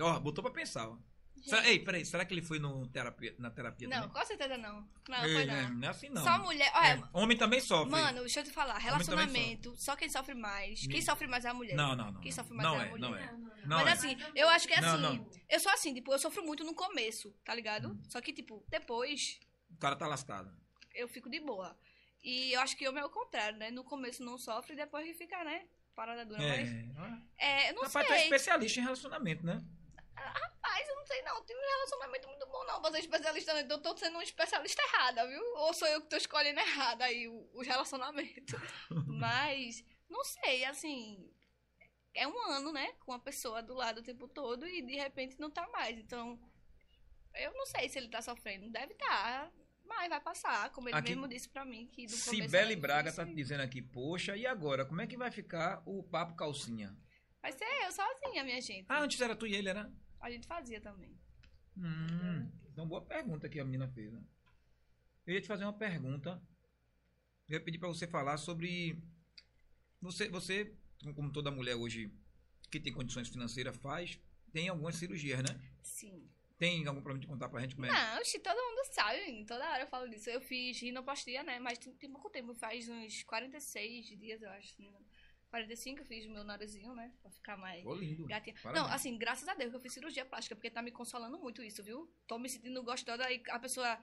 Ó, botou pra pensar, ó. Será- ei, peraí, será que ele foi no terapia, na terapia Não, também? com certeza não. Não, Ei, foi é, não. não é assim não. Só mulher. Olha, É, homem também sofre. mano, deixa eu te falar. Relacionamento, só quem sofre mais. Quem sofre mais é a mulher. Não, não, não. Quem sofre mais não é a é, mulher. não é. Não, não, não. Não Mas é. assim, eu acho que é assim. não. Hum. Eu sou assim, tipo, eu sofro muito no começo, tá ligado? Só que, tipo, depois O cara tá lascado. eu fico de boa. E eu acho que homem é o contrário, né? No começo não sofre e depois que fica, né? Parada dura. Mas, É. é, eu não Rapaz, tu é sei. especialista em relacionamento, né? Rapaz, eu não sei não. Tive um relacionamento muito bom, não. Você é especialista, não. Então eu tô sendo um especialista errada, viu? Ou sou eu que tô escolhendo errado aí o- os relacionamentos. Mas, não sei, assim. É um ano, né? Com a pessoa do lado o tempo todo e de repente não tá mais. Então, eu não sei se ele tá sofrendo. Deve estar. mas vai passar. Como ele Aqui- mesmo disse pra mim que do Cibele Braga tá dizendo aqui, poxa, e agora? Como é que vai ficar o papo calcinha? Vai ser eu sozinha, minha gente. Ah, antes era tu e ele, era? A gente fazia também. Hum, então boa pergunta que a menina fez. Né? Eu ia te fazer uma pergunta. Eu ia pedir pra você falar sobre. Você, você, como toda mulher hoje que tem condições financeiras faz, tem algumas cirurgias, né? Sim. Tem algum problema de contar pra gente como é? Não, oxi, todo mundo sabe, toda hora eu falo disso. Eu fiz rinoplastia, né? Mas tem, tem pouco tempo, faz uns 46 dias, eu acho. engano. 45 eu fiz o meu narizinho, né? Pra ficar mais Ficou lindo. gatinha. Parabéns. Não, assim, graças a Deus que eu fiz cirurgia plástica, porque tá me consolando muito isso, viu? Tô me sentindo gostosa, aí a pessoa.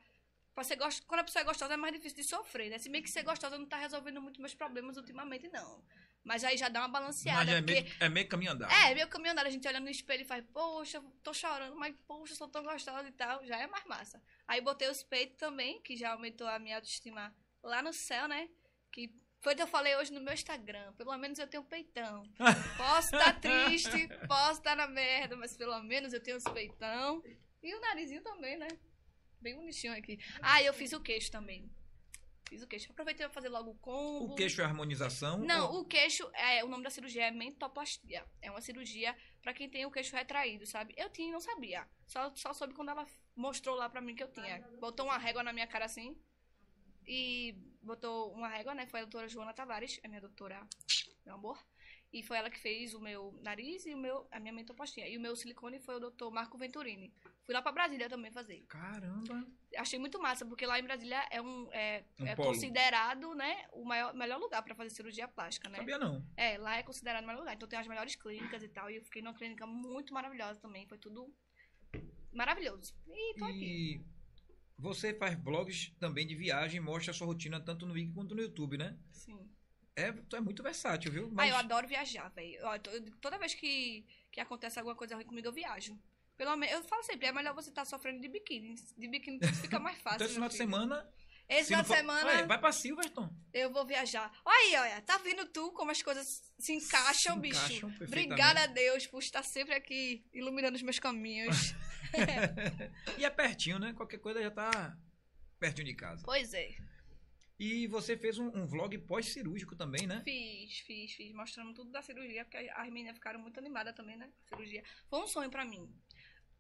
Pra ser gost... Quando a pessoa é gostosa é mais difícil de sofrer, né? Se bem que ser gostosa não tá resolvendo muito meus problemas ultimamente, não. Mas aí já dá uma balanceada. Mas é porque... meio, é meio caminho andado. É, meu caminho andado, a gente olha no espelho e faz, poxa, tô chorando, mas poxa, sou tão gostosa e tal, já é mais massa. Aí botei os peitos também, que já aumentou a minha autoestima lá no céu, né? Que foi o que eu falei hoje no meu Instagram. Pelo menos eu tenho um peitão. Posso estar triste, posso estar na merda, mas pelo menos eu tenho os peitão. E o narizinho também, né? Bem bonitinho aqui. Ah, eu fiz o queixo também. Fiz o queixo. Aproveitei pra fazer logo o combo. O queixo é harmonização? Não, ou- o queixo, é, o nome da cirurgia é mentoplastia. É uma cirurgia pra quem tem o queixo retraído, sabe? Eu tinha e não sabia. Só, só soube quando ela mostrou lá pra mim que eu tinha. Botou uma régua na minha cara assim. E botou uma régua, né? Foi a doutora Joana Tavares, é minha doutora, meu amor. E foi ela que fez o meu nariz e o meu, a minha mentoplastia. E o meu silicone foi o doutor Marco Venturini. Fui lá pra Brasília também fazer Caramba. achei muito massa, porque lá em Brasília é um é, Um é considerado, né, o maior, melhor lugar pra fazer cirurgia plástica, né? Sabia não. É, lá é considerado o melhor lugar. Então tem as melhores clínicas e tal. E eu fiquei numa clínica muito maravilhosa também. Foi tudo maravilhoso. E tô aqui. Você faz vlogs também de viagem, mostra a sua rotina tanto no Wiki quanto no YouTube, né? Sim. É, tu é muito versátil, viu? Ah, eu adoro viajar, velho. Toda vez que, que acontece alguma coisa ruim comigo, eu viajo. Pelo menos, eu falo sempre, é melhor você estar sofrendo de biquíni. De biquíni fica mais fácil. Então esse final de semana. Esse se final de semana. Olha, vai pra Silverstone. Eu vou viajar. Olha aí, olha. Tá vendo tu como as coisas se encaixam, Se bicho? encaixam. Obrigada a Deus por estar sempre aqui iluminando os meus caminhos. E é pertinho, né? Qualquer coisa já tá pertinho de casa. pois é. E você fez um, um vlog pós-cirúrgico também, né? Fiz, fiz, fiz. Mostrando tudo da cirurgia, porque as meninas ficaram muito animadas também, né? Cirurgia. Foi um sonho pra mim.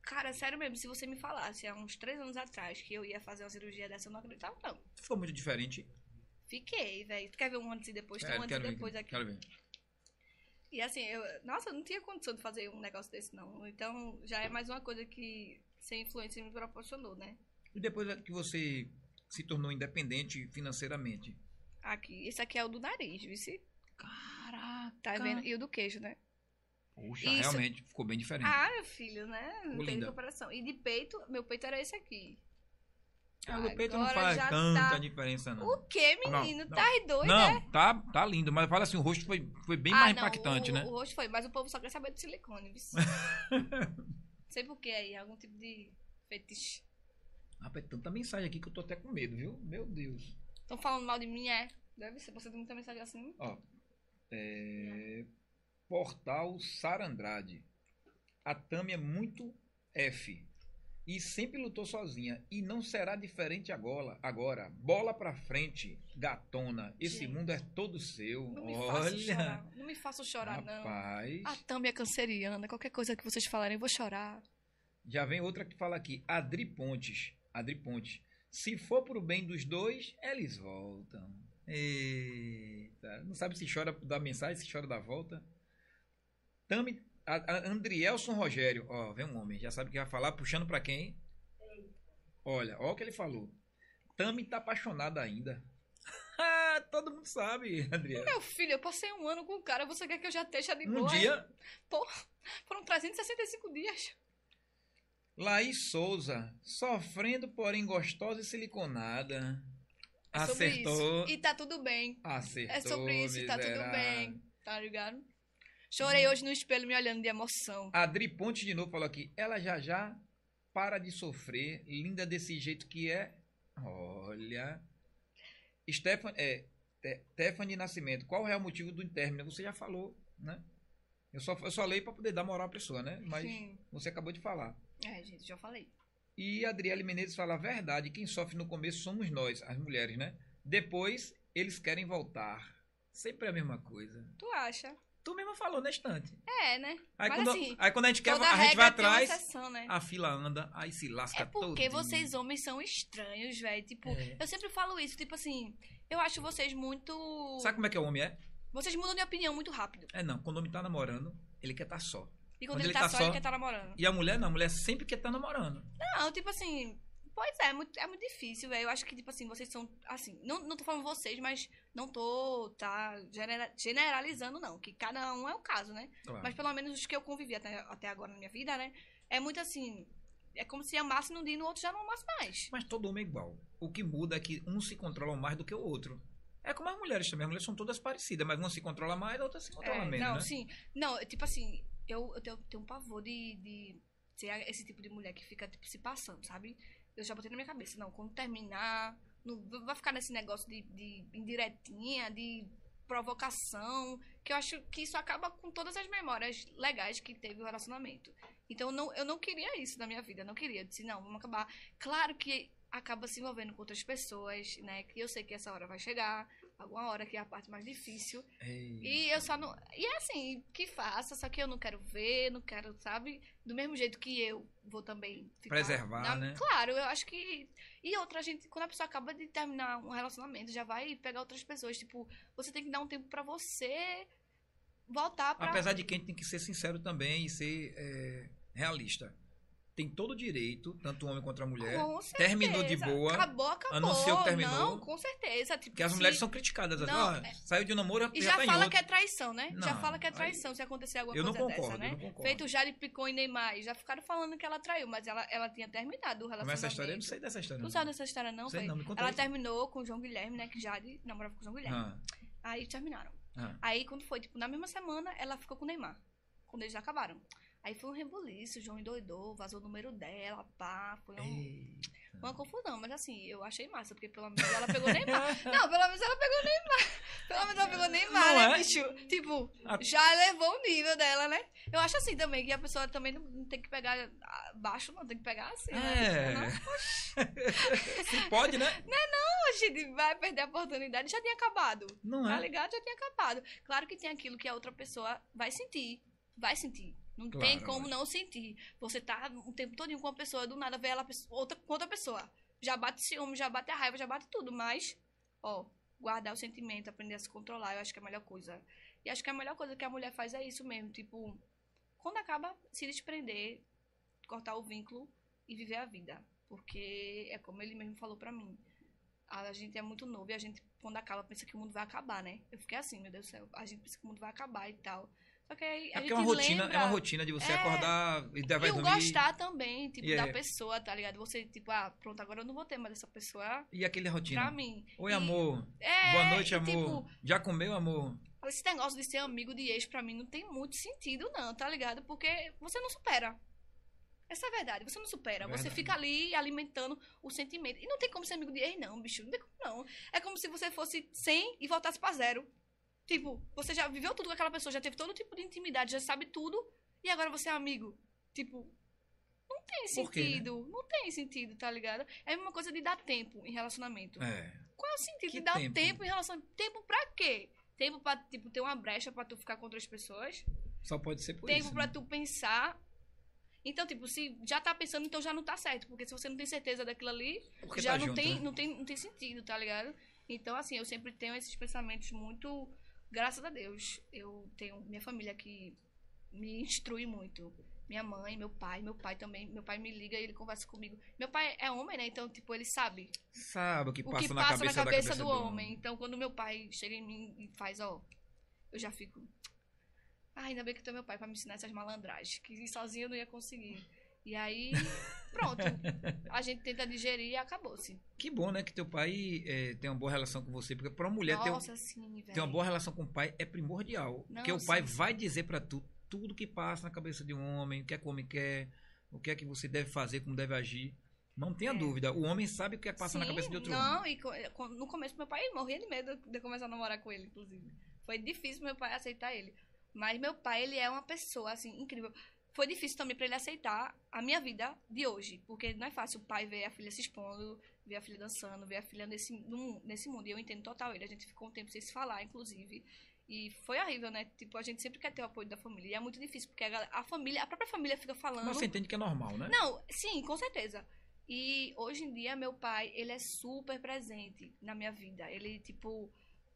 Cara, sério mesmo, se você me falasse há uns três anos atrás que eu ia fazer uma cirurgia dessa, eu não acreditava, não. Ficou muito diferente. Fiquei, velho. Tu quer ver um antes e depois? Tem É, um antes quero e ver, depois aqui. quero ver. E assim, eu, nossa, eu não tinha condição de fazer um negócio desse, não. Então, já é mais uma coisa que sem influência me proporcionou, né? E depois que você se tornou independente financeiramente? Aqui, esse aqui é o do nariz, vice? Caraca! Tá vendo? E o do queijo, né? Poxa, Isso. realmente ficou bem diferente. Ah, meu filho, né? Não tem comparação. E de peito, meu peito era esse aqui. Ah, o peito não faz tanta tá- diferença, não. O que, menino? Não, não. Tá doido, não, né? tá, tá lindo, mas fala assim, o rosto foi, foi bem Ah, mais não, impactante, o, né? O rosto foi, mas o povo só quer saber de silicone, viu? Sei por que aí, algum tipo de fetiche. Rapaz, tanta mensagem aqui que eu tô até com medo, viu? Meu Deus. Estão falando mal de mim, é? Deve ser, você tem muita mensagem assim. Ó, é... Portal Sarandrade. A Tami é muito F. E sempre lutou sozinha. E não será diferente agora. Agora, bola pra frente, gatona. Esse Gente. mundo é todo seu. Não me faça Olha. chorar. Não me faça chorar, não. Rapaz. A Thumb é canceriana. Qualquer coisa que vocês falarem, eu vou chorar. Já vem outra que fala aqui. Adri Pontes. Adri Pontes. Se for pro bem dos dois, eles voltam. Eita, não sabe se chora da mensagem, se chora da volta. Tami, a, a Andrielson Rogério, ó, vem um homem, já sabe o que vai falar, puxando pra quem? Olha, ó o que ele falou. Tami tá apaixonada ainda. Todo mundo sabe, Andriel. Meu filho, eu passei um ano com o cara, você quer que eu já esteja de Um boa? dia, Foram 365 dias. Laís Souza, sofrendo, porém gostosa e siliconada. É sobre Acertou. isso. E tá tudo bem. Acertou. É sobre isso, e tá tudo miserável. bem. Tá ligado? Chorei hoje no espelho me olhando de emoção. Adri Ponte de novo falou aqui. Ela já já para de sofrer. Linda desse jeito que é. Olha. Stefan, é, Te- Stephanie Nascimento. Qual é o real motivo do término? Você já falou, né? Eu só, eu só leio pra poder dar moral à pessoa, né? Mas Sim. você acabou de falar. É, gente, já falei. E Adriele Menezes fala a verdade. Quem sofre no começo somos nós, as mulheres, né? Depois eles querem voltar. Sempre a mesma coisa. Tu acha? Tu mesma falou na estante. É, né? Aí, Mas quando, assim, aí quando a gente quer, a gente vai atrás, exceção, né? a fila anda, aí se lasca É porque todinho. vocês homens são estranhos, velho. Tipo, É. eu sempre falo isso, tipo assim, eu acho vocês muito. Sabe como é que o homem é? Vocês mudam de opinião muito rápido. É não, quando o homem tá namorando, ele quer estar só. E quando, Quando ele ele tá, tá só, só- ele quer estar namorando. E a mulher não, a mulher sempre quer estar namorando. Não, tipo assim. Pois é, é muito, é muito difícil, velho. Eu acho que, tipo assim, vocês são. Assim, não, não tô falando vocês, mas não tô tá, genera- generalizando, não. Que cada um é o caso, né? Claro. Mas pelo menos os que eu convivi até, até agora na minha vida, né? É muito assim. É como se amasse num dia e no outro já não amasse mais. Mas todo homem é igual. O que muda é que um se controla mais do que o outro. É como as mulheres também. As mulheres são todas parecidas, mas uma se controla mais, a outra se controla É, menos, não, né? sim. Não, tipo assim, eu, eu tenho, tenho um pavor de, de ser esse tipo de mulher que fica, tipo, se passando, sabe? Eu já botei na minha cabeça, não, quando terminar, não vai ficar nesse negócio de, de indiretinha, de provocação, que eu acho que isso acaba com todas as memórias legais que teve o relacionamento. Então, não, eu não queria isso na minha vida, não queria. Eu disse, não, vamos acabar. Claro que acaba se envolvendo com outras pessoas, né? Que eu sei que essa hora vai chegar, alguma hora que é a parte mais difícil. Ei. E eu só não. E é assim, que faça, só que eu não quero ver, não quero, sabe? Do mesmo jeito que eu vou também ficar Preservar, na- né? Claro, eu acho que. E outra, gente, quando a pessoa acaba de terminar um relacionamento, já vai pegar outras pessoas. Tipo, você tem que dar um tempo pra você voltar pra. Apesar de que a gente tem que ser sincero também e ser é, realista. Tem todo o direito, tanto o homem quanto a mulher, Com certeza. terminou de boa, Acabou, acabou. anunciou que terminou. Não, com certeza. Tipo, porque as se- mulheres são criticadas. Não, ó, é- saiu de um namoro E já, já, tá fala que é traição, né? já Não, fala que é aí- traição se acontecer alguma Eu não coisa concordo, dessa, né? eu não concordo. Feito Jade Picon e Neymar. e Já ficaram falando que ela traiu, mas ela, ela tinha terminado o relacionamento. essa história? Eu não sei dessa história. Não. sabe dessa história, não? Sei não, me ela aí. terminou com o João Guilherme, né? Que Jade namorava com o João Guilherme. Ah, Aí terminaram. ah. Aí, quando foi, tipo, na mesma semana, ela ficou com o Neymar. Quando eles acabaram. Aí foi um rebuliço, o João endoidou, vazou o número dela, pá. Foi um- uma confusão. Mas assim, eu achei massa, porque pelo menos ela pegou Neymar. Não, pelo menos ela pegou Neymar. Pelo menos ela pegou Neymar, Não né, é? bicho? Tipo, A- já levou o nível dela, né? Eu acho assim também, que a pessoa também não, não tem que pegar baixo, não, tem que pegar assim, né? Não, É. Se pode, né? a gente vai perder a oportunidade, já tinha acabado. Não Tá é. ligado? Já tinha acabado. Claro que tem aquilo que a outra pessoa vai sentir. Vai sentir. Não Claro, tem como lógico. não sentir. Você tá um tempo todo com uma pessoa, do nada vê ela outra, com outra pessoa. Já bate ciúme, já bate a raiva, já bate tudo. Mas, ó, guardar o sentimento, aprender a se controlar, eu acho que é a melhor coisa. E acho que a melhor coisa que a mulher faz é isso mesmo. Tipo, quando acaba, se desprender, cortar o vínculo e viver a vida. Porque é como ele mesmo falou pra mim. A gente é muito novo e a gente, quando acaba, pensa que o mundo vai acabar, né? Eu fiquei assim, meu Deus do céu. A gente pensa que o mundo vai acabar e tal. Só que aí É a gente é uma rotina, lembra... é uma rotina de você É. acordar e vai E dormir. gostar também, tipo, E é- da pessoa, tá ligado? Você, tipo, ah, pronto, agora eu não vou ter mais essa pessoa E aquele rotina. pra mim. Oi, E- amor. É, Boa noite, e, amor. Tipo, Já comeu, amor? esse negócio de ser amigo de ex pra mim não tem muito sentido, não, tá ligado? Porque você não supera. Essa é a verdade, você não supera. Você fica ali alimentando o sentimento. E não tem como ser amigo de ex, não, bicho. Não tem como, não. É como se você fosse 100 e voltasse pra zero. Tipo, você já viveu tudo com aquela pessoa, já teve todo tipo de intimidade, já sabe tudo. E agora você é amigo. Tipo, não tem Por quê, né? sentido. Não tem sentido, tá ligado? É a mesma coisa de dar tempo em relacionamento. É. Qual é o sentido Que de dar tempo? tempo em relação. Tempo pra quê? Tempo pra, tipo, ter uma brecha pra tu ficar com outras pessoas? Só pode ser por tempo isso. pra né? tu pensar. Então, tipo, se já tá pensando, então já não tá certo. Porque se você não tem certeza daquilo ali, Porque já tá não, junto, tem, né? não, tem, não tem sentido, tá ligado? Então, assim, eu sempre tenho esses pensamentos muito. Graças a Deus, eu tenho minha família que me instrui muito. Minha mãe, meu pai, meu pai também. Meu pai me liga e ele conversa comigo. Meu pai é homem, né? Então, tipo, ele sabe Sabe o que o passa, que na, passa cabeça na cabeça cabeça do, homem. Então, quando meu pai chega em mim e faz, ó, eu já fico. Ah, ainda bem que tu é meu pai pra me ensinar essas malandragens, que sozinho eu não ia conseguir. E aí, pronto. A gente tenta digerir e acabou-se. Que bom, né? Que teu pai eh, tem uma boa relação com você. Porque pra uma mulher ter, um- Nossa, sim, ter uma boa relação com o pai é primordial. Não, porque o pai sim. vai dizer pra tu tudo que passa na cabeça de um homem, o que é que o homem quer, o que é que você deve fazer, como deve agir. Não tenha É. dúvida. O homem sabe o que é que passa na Sim, cabeça de outro não, homem. e co- co- no começo meu pai morria de medo de começar a namorar com ele, inclusive. Foi difícil meu pai aceitar ele. Mas meu pai, ele é uma pessoa, assim, incrível. Foi difícil também pra ele aceitar a minha vida de hoje. Porque não é fácil o pai ver a filha se expondo, ver a filha dançando, ver a filha nesse, num- nesse mundo. E eu entendo total ele. A gente ficou um tempo sem se falar, inclusive. E foi horrível, né? Tipo, a gente sempre quer ter o apoio da família. E é muito difícil, porque a, a família, a própria família fica falando. Mas você entende que é normal, né? Não, sim, com certeza. E hoje em dia, meu pai, ele é super presente na minha vida. Ele, tipo,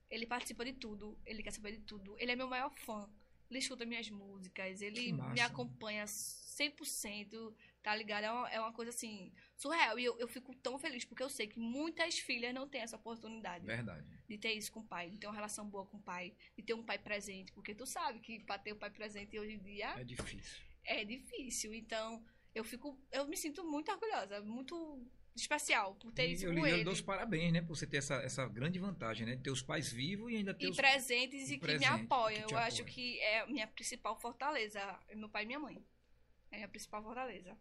ele participa de tudo, ele quer saber de tudo. Ele é meu maior fã. Ele escuta minhas músicas, ele me acompanha 100%, tá ligado? É uma, é uma coisa, assim, surreal. E eu, eu fico tão feliz, porque eu sei que muitas filhas não têm essa oportunidade Verdade. de ter isso com o pai, de ter uma relação boa com o pai, de ter um pai presente. Porque tu sabe que pra ter o pai presente hoje em dia É difícil. é difícil. Então, eu fico. Eu me sinto muito orgulhosa, muito especial por ter E isso eu, com eu ele. dou os parabéns, né? Por você ter essa, essa grande vantagem, né? De ter os pais vivos e ainda ter E os... presentes e que presente, me apoiam. que eu acho apoiam. que é a minha principal fortaleza. Meu pai e minha mãe. É a minha principal fortaleza.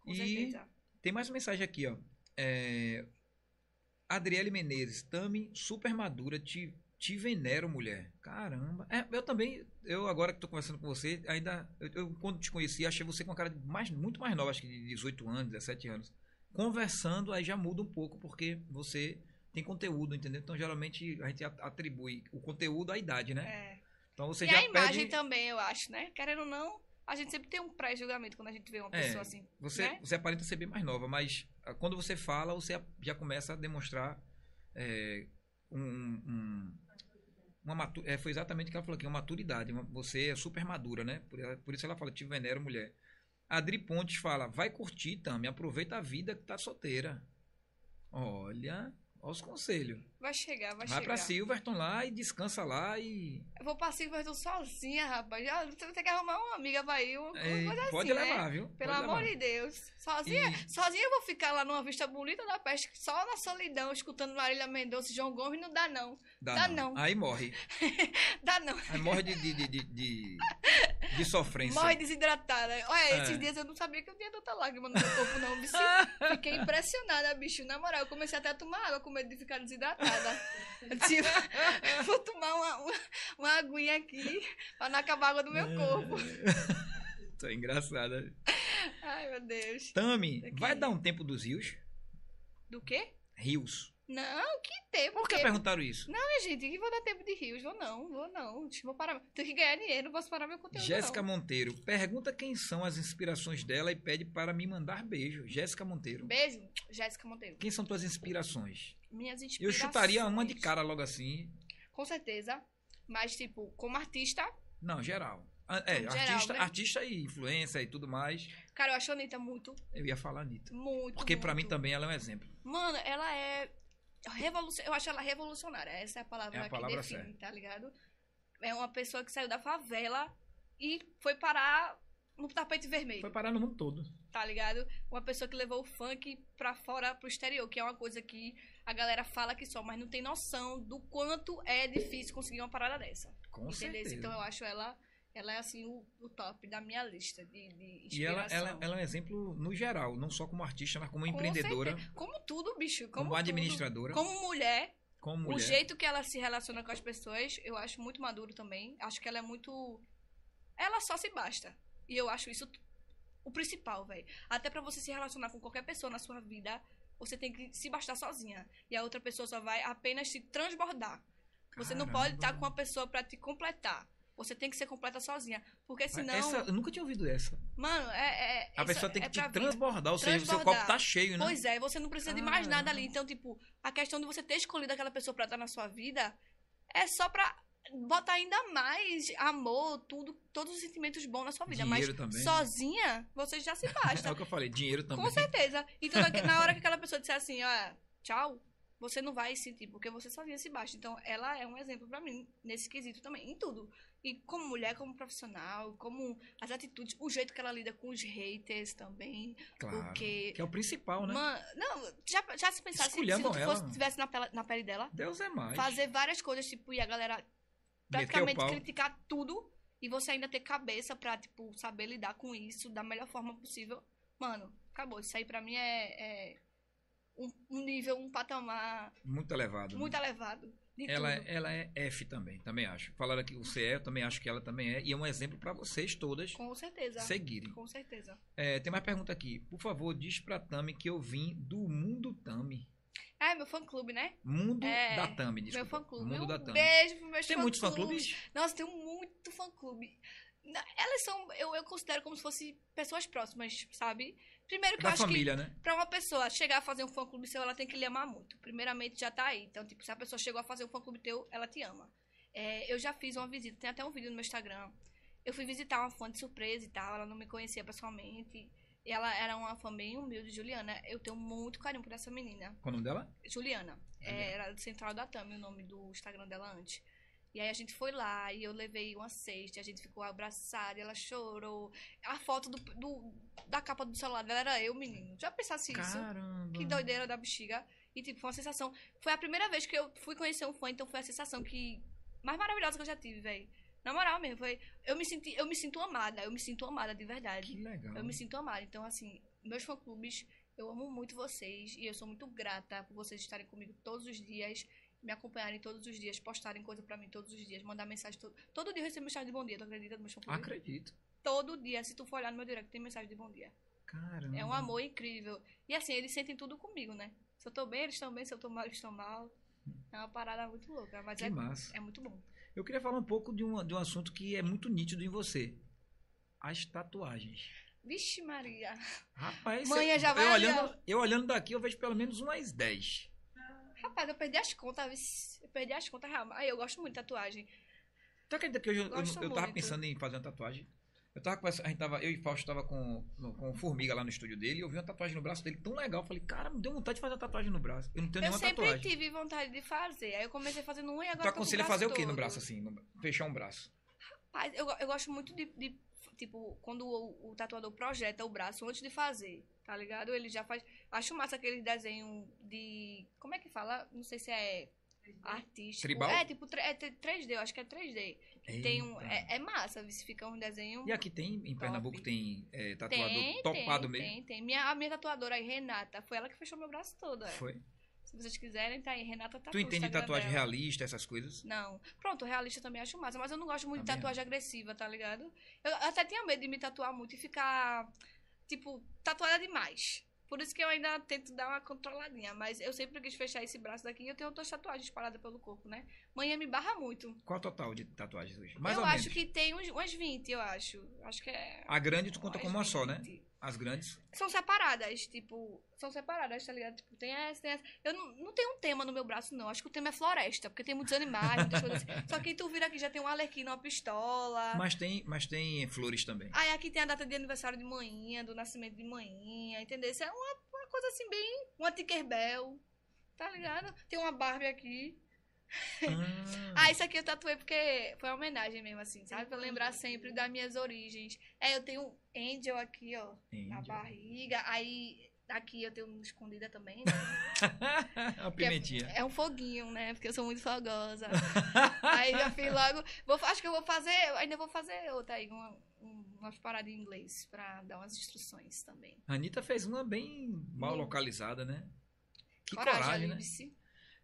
Com E- certeza. Tem mais uma mensagem aqui, ó. É... Adriele Menezes, Tami, super madura, te, te venero, mulher. Caramba. É, eu também, eu agora que tô conversando com você, ainda, eu, eu, quando te conheci, achei você com uma cara de mais, muito mais nova, acho que de 18 anos, 17 anos. Conversando, aí já muda um pouco, porque você tem conteúdo, entendeu? Então, geralmente, a gente atribui o conteúdo à idade, né? É. Então, você e já a imagem pede... também, eu acho, né? Querendo ou não, a gente sempre tem um pré-julgamento quando a gente vê uma É, pessoa assim. Você, né? você aparenta ser bem mais nova, mas ah, quando você fala, você já começa a demonstrar é, um, um- uma matu é, Foi exatamente o que ela falou aqui, uma maturidade. uma- você é super madura, né? Por, por isso ela fala, te venero, mulher. Adri Pontes fala, vai curtir, Tami, aproveita a vida que tá solteira. Olha, olha os conselhos. Vai chegar, vai, Vai chegar. pra Silverton lá e descansa lá e. Eu vou pra Silverton sozinha, rapaz. Já, você vai ter que arrumar uma amiga pra ir. Uma é, coisa assim, pode né? levar, viu? Pelo Pode amor levar. de Deus. Sozinha, E- sozinha eu vou ficar lá numa vista bonita da peste, só na solidão, escutando Marília Mendonça e João Gomes, não dá não. Dá, Dá não. não. Aí morre. Dá não. Aí morre de, de, de, de, de, sofrência. Morre desidratada. Olha, É. esses dias eu não sabia que eu tinha tanta lágrima no meu corpo, não. bicho. Fiquei impressionada, bicho. Na moral, eu comecei até a tomar água com medo de ficar desidratada. Eu Tipo, vou tomar uma, uma, uma aguinha aqui pra não acabar a água do meu corpo. Isso é engraçada. Ai, meu Deus. Tami, vai dar um tempo dos rios? Do quê? Rios. Não, que tempo. Por que que- perguntaram isso? Ai, gente, que vou dar tempo de rios? Vou não, vou não. Eu vou parar. Tenho que ganhar dinheiro, não posso parar meu conteúdo. Jéssica não. Monteiro, pergunta quem são as inspirações dela e pede para me mandar beijo. Jéssica Monteiro. Beijo, Jéssica Monteiro. Quem são tuas inspirações? Minhas Eu inspirações. chutaria uma de cara logo assim. Com certeza. Mas, tipo, como artista, Não, geral. Ah, É, Geral, artista, né? artista e influência e tudo mais. cara, eu acho a Anitta muito, Eu ia falar Anitta. muito. Porque pra mim também ela é um exemplo. Mano, ela é. Revolucion... Eu acho ela revolucionária. Essa é a palavra É a que palavra define, certa. tá ligado? É uma pessoa que saiu da favela e foi parar no tapete vermelho. Foi parar no mundo todo. tá ligado? Uma pessoa que levou o funk pra fora, pro exterior, que é uma coisa que a galera fala que só, mas não tem noção do quanto é difícil conseguir uma parada dessa. Com entendeu? certeza. Então eu acho ela, ela é assim o, o top da minha lista de, de E ela, inspiração. ela, ela é um exemplo no geral, não só como artista, mas como Com empreendedora, certeza. Como tudo, bicho. como, Como, tudo. administradora, como, Como mulher, mulher. o jeito que ela se relaciona com as pessoas, eu acho muito maduro também. Acho que ela é muito. Ela só se basta. E eu acho isso o principal, velho. Até pra você se relacionar com qualquer pessoa na sua vida, você tem que se bastar sozinha. E a outra pessoa só vai apenas te transbordar. Você não Caramba. pode estar com uma pessoa pra te completar. Você tem que ser completa sozinha. Porque senão. Essa, eu nunca tinha ouvido essa. Mano, é. é A pessoa tem é que te transbordar, ou seja, o seu copo tá cheio, né? Pois é, você não precisa de mais nada ali. Então, tipo, a questão de você ter escolhido aquela pessoa pra estar na sua vida é só pra botar ainda mais amor, tudo, todos os sentimentos bons na sua vida. Dinheiro Mas também. sozinha, você já se É basta. o que eu falei, dinheiro também. Com certeza. Então, na- hora que aquela pessoa disser assim, ó, tchau, você não vai sentir, porque você sozinha se basta. Então, ela é um exemplo pra mim, nesse quesito também, em tudo. E como mulher, como profissional, como as atitudes, o jeito que ela lida com os haters também. Claro. Porque. Que é o principal, né? Mano, não, já, já se pensasse se, se fosse, tivesse na, pele, na pele dela, Deus é mais. fazer várias coisas, tipo, e a galera praticamente criticar tudo e você ainda ter cabeça pra, tipo, saber lidar com isso da melhor forma possível. Mano, acabou. Isso aí pra mim é, é um, nível, um patamar Muito elevado. né? muito elevado de Ela, tudo. é- ela é F também, também acho. Falaram que você é, eu também acho que ela também é. E é um exemplo pra vocês todas Com certeza. seguirem. Com certeza. É, tem mais pergunta aqui. Por favor, diz pra Tami que eu vim do Mundo Tami. É, meu fã-clube, né? Mundo É, da Tami, desculpa. meu fã-clube. Mundo Um da Tami. beijo pros meus Tem muitos fã-clubes. Nossa, tem muito fã-clube. Elas são, eu, eu considero como se fossem pessoas próximas, sabe? Primeiro que eu Da acho que família, né? Pra uma pessoa chegar a fazer um fã clube seu, ela tem que lhe amar muito. Primeiramente, já tá aí. Então, tipo, se a pessoa chegou a fazer um fã clube teu, ela te ama. É, eu já fiz uma visita, tem até um vídeo no meu Instagram. Eu fui visitar uma fã de surpresa e tal, ela não me conhecia pessoalmente. E ela era uma fã bem humilde, Juliana. Eu tenho muito carinho por essa menina. Qual o nome dela? Juliana. Juliana. É, era do Central da Tami, o nome do Instagram dela antes. E aí a gente foi lá e eu levei uma cesta, a gente ficou abraçada, e ela chorou. A foto do, do- da capa do celular dela era eu, menino. Já pensasse isso? Caramba. Que doideira da bexiga. E, tipo, foi uma sensação. Foi a primeira vez que eu fui conhecer um fã, então foi a sensação que. mais maravilhosa que eu já tive, velho. Na moral mesmo, foi. Eu me, senti, eu me sinto amada, eu me sinto amada de verdade. Que legal. Eu me sinto amada. Então, assim, meus fã-clubes, eu amo muito vocês. E eu sou muito grata por vocês estarem comigo todos os dias, me acompanharem todos os dias, postarem coisa pra mim todos os dias, mandar mensagem todo. Todo dia eu recebo mensagem de bom dia, tu acredita nos meus fã-clubes? Acredito. Todo dia, se tu for olhar no meu direct, tem mensagem de bom dia. Caramba. É um amor incrível. E assim, eles sentem tudo comigo, né? Se eu tô bem, eles estão bem. Se eu tô mal, eles estão mal. É uma parada muito louca, mas Que é, massa. é muito bom. Eu queria falar um pouco de um, de um assunto que é muito nítido em você. As tatuagens. Vixe, Maria. Rapaz, Manhã eu, já vai eu olhando, eu olhando daqui, eu vejo pelo menos umas 10. Rapaz, eu perdi as contas. Eu perdi as contas real. Ai, eu gosto muito de tatuagem. Tu acredita que hoje eu, eu, Gosto eu tava pensando em fazer uma tatuagem? Eu tava a gente tava, eu e Fausto tava com, no- com Formiga lá no estúdio dele e eu vi uma tatuagem no braço dele tão legal. Eu falei, cara, me deu vontade de fazer uma tatuagem no braço. Eu não tenho Eu nenhuma sempre tatuagem. tive vontade de fazer. Aí eu comecei fazendo um e agora Tu eu aconselha fazer o que no todo. braço assim? no- fechar um braço. Rapaz, eu, eu gosto muito de, de, tipo, quando o, o tatuador projeta o braço antes de fazer, tá ligado? Ele já faz. Acho massa aquele desenho de. Como é que fala? Não sei se é artístico. Tribal? É, tipo, é 3D, eu acho que é 3D. Tem um, é, é massa, se fica um desenho. E aqui tem, em Top. Pernambuco, tem é, tatuador tem, topado tem, mesmo. Tem, tem. Minha, a minha tatuadora aí, Renata, foi ela que fechou meu braço todo. é. Foi. Se vocês quiserem, tá aí. Renata Tatu. Tu entende tatuagem dela. realista, essas coisas? Não. Pronto, realista também acho massa, mas eu não gosto muito de tatuagem agressiva, tá ligado? Eu até tinha medo de me tatuar muito e ficar, tipo, tatuada demais. Por isso que eu ainda tento dar uma controladinha. Mas eu sempre quis fechar esse braço daqui e eu tenho outras tatuagens espalhadas pelo corpo, né? Manhã me barra muito. Qual o total de tatuagens hoje? Mais eu ou acho menos. que tem uns, umas 20, eu acho. Acho que é. A grande tu conta como uma só, né? 20. As grandes. São separadas, tipo. São separadas, tá ligado? Tipo, tem essa, tem essa. Eu não, não tenho um tema no meu braço, não. Acho que o tema é floresta, porque tem muitos animais, muitas coisas assim. Só que tu vira aqui já tem um alerquino, uma pistola. Mas tem, mas tem flores também. Aí aqui tem a data de aniversário de manhã, do nascimento de manhã, entendeu? Isso é uma, uma coisa assim bem. Uma Tinkerbell. Tá ligado? Tem uma Barbie aqui. Ah, Ah, isso aqui eu tatuei porque foi uma homenagem mesmo, assim, sabe? Pra lembrar sempre das minhas origens. É, eu tenho Angel aqui, ó, na Angel. barriga. Aí aqui eu tenho um escondida também, né? a Que é- pimentinha. É, um foguinho, né? Porque eu sou muito fogosa. aí já fiz logo. Vou, acho que eu vou fazer. Ainda vou fazer outra aí, uma, um, umas paradas em inglês pra dar umas instruções também. A Anitta fez uma bem mal localizada, né? Que Coragem, coragem, né?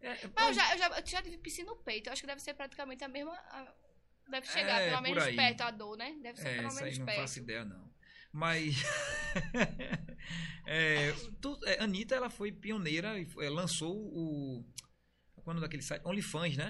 É, é, Mas eu já, eu, já, eu já tive piscina no peito. Eu acho que deve ser praticamente a mesma. a- deve chegar É, pelo menos aí. perto a dor, né? Deve ser É, pelo menos não perto. faço ideia, não. Mas. é, tu, é, Anitta, ela foi pioneira e é, lançou o. Quando daquele site? OnlyFans, né?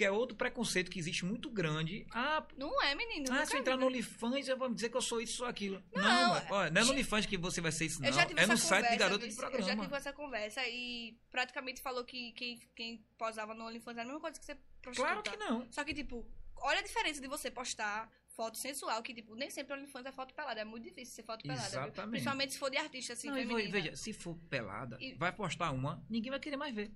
Que é outro preconceito que existe muito grande. Ah, Não é, menino. ah se eu entrar vi. no OnlyFans, eu vou dizer que eu sou isso ou aquilo. Não, Não, não, olha, não é no OnlyFans que você vai ser isso, não. Já É no site de garoto de Vici, Eu já programa. tive essa conversa e praticamente falou que quem, quem posava no OnlyFans era a mesma coisa que você prostituta. Claro que não. Só que, tipo, olha a diferença de você postar foto sensual, que, tipo, nem sempre o OnlyFans é foto pelada. É muito difícil ser foto pelada. viu? Exatamente. Principalmente se for de artista, assim, Não, feminina. veja, se for pelada, E- vai postar uma, ninguém vai querer mais ver.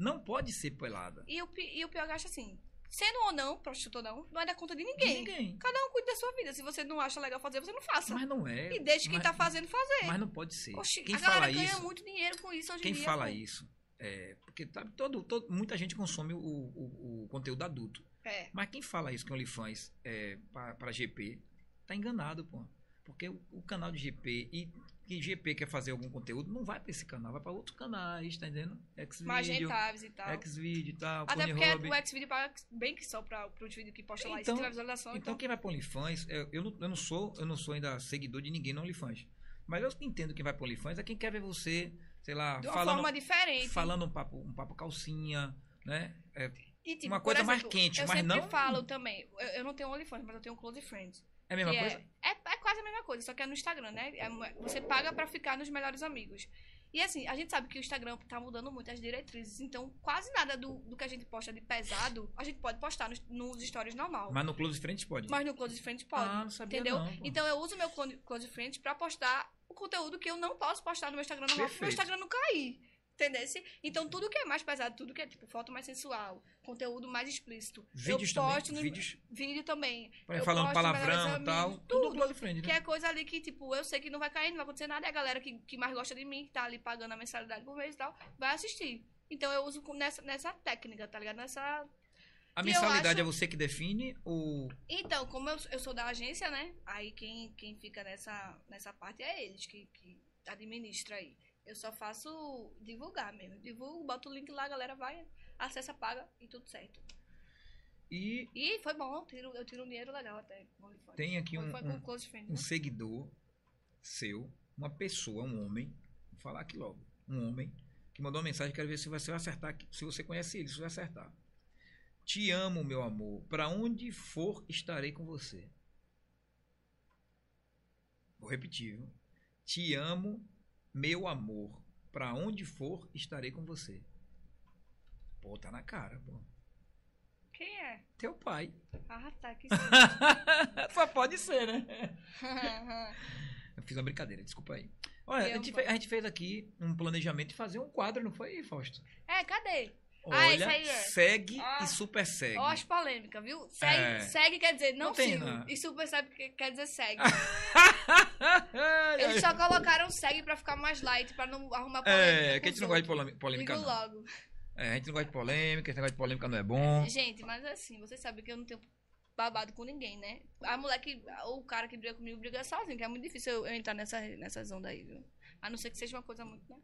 Não pode ser pelada. E o, e o pior que eu acho assim, sendo ou não, prostituta ou não, não é da conta de De ninguém. Ninguém. Cada um cuida da sua vida. Se você não acha legal fazer, você não faça. Mas não é. e deixe quem mas, tá fazendo fazer. Mas não pode ser. Oxi, Quem a galera fala ganha isso, muito dinheiro com isso hoje quem em dia. fala pô. isso, é, porque tá, todo, todo- muita gente consome o, o- o conteúdo adulto. É. Mas quem fala isso que o OnlyFans é para GP, tá enganado, pô. Porque o, o canal de GP e que GP quer fazer algum conteúdo, não vai para esse canal, vai para outros canais, tá entendendo? Mais Xvideo, rentáveis e tal. Xvideo e tal, Até porque Pornhub. o Xvideo paga bem que só para os vídeos que posta lá. E Então- visualização, Então então... quem vai para OnlyFans, eu, eu, não, eu não sou, eu não sou ainda seguidor de ninguém no OnlyFans. Mas eu entendo que vai para OnlyFans é quem quer ver você, sei lá, de uma falando, forma diferente. falando um papo, um papo calcinha, né? É, E, tipo, uma coisa mais exemplo, quente, eu mas sempre não- falo também. Eu, eu não tenho OnlyFans, mas eu tenho Close Friends. É a mesma é- coisa? É, é quase a mesma coisa, só que é no Instagram, né? É você paga pra ficar nos melhores amigos. E assim, a gente sabe que o Instagram tá mudando muito as diretrizes, então quase nada do, do que a gente posta de pesado, a gente pode postar nos, nos stories normal. Mas no Close Friends pode. Mas no Close Friends pode. Ah, não sabia entendeu? não, então eu uso meu Close Friends pra postar o conteúdo que eu não posso postar no meu Instagram normal, porque meu Perfeito. Instagram não cair. Entendesse? Então tudo que é mais pesado, tudo que é tipo foto mais sensual, conteúdo mais explícito. Vídeos eu posto também, no vídeos vídeo também. falando palavrão e tal, tudo tudo. Friends, Que né? é coisa ali que, tipo, eu sei que não vai cair, não vai acontecer nada, e a galera que, que mais gosta de mim, que tá ali pagando a mensalidade por mês e tal, vai assistir. Então eu uso nessa, nessa técnica, tá ligado? Nessa. A que mensalidade acho- é você que define ou Então, como eu, eu sou da agência, né? Aí quem, quem fica nessa, nessa parte é eles que, que administra aí. Eu só faço divulgar mesmo. Divulgo, boto o link lá, a galera vai, acessa, paga e tudo certo. e E foi bom, eu tiro, eu tiro um dinheiro legal até. tem aqui um, um- um né? seguidor seu, uma pessoa, um homem, vou falar aqui logo, um homem que mandou uma mensagem, quero ver se você vai acertar, se você conhece ele, se você vai acertar. Te amo, meu amor. Para onde for, estarei com você. Vou repetir, viu? Te amo, meu amor. Para onde for, estarei com você. Pô, tá na cara, pô. Quem é? Teu pai. Ah, tá, que Só pode ser, né? Eu fiz uma brincadeira, desculpa aí. Olha, a gente, a gente fez aqui um planejamento de fazer um quadro, não foi, Fausto? é, cadê? Olha, Ah, isso aí é. segue Ah. e super segue. Ó, as polêmicas, viu? Segue, É. segue quer dizer não, Não sigo. não. E super segue que- quer dizer segue. Eles só colocaram segue pra ficar mais light, pra não arrumar polêmica. É, que a gente não gosta de polêmica, Digo não. logo. É, a gente não gosta de polêmica, esse negócio de polêmica não é bom. Gente, mas assim, vocês sabem que eu não tenho babado com ninguém, né? A mulher que. Ou o cara que briga comigo briga sozinho, que é muito difícil eu, eu entrar nessa, nessas ondas aí, viu? A não ser que seja uma coisa muito, né?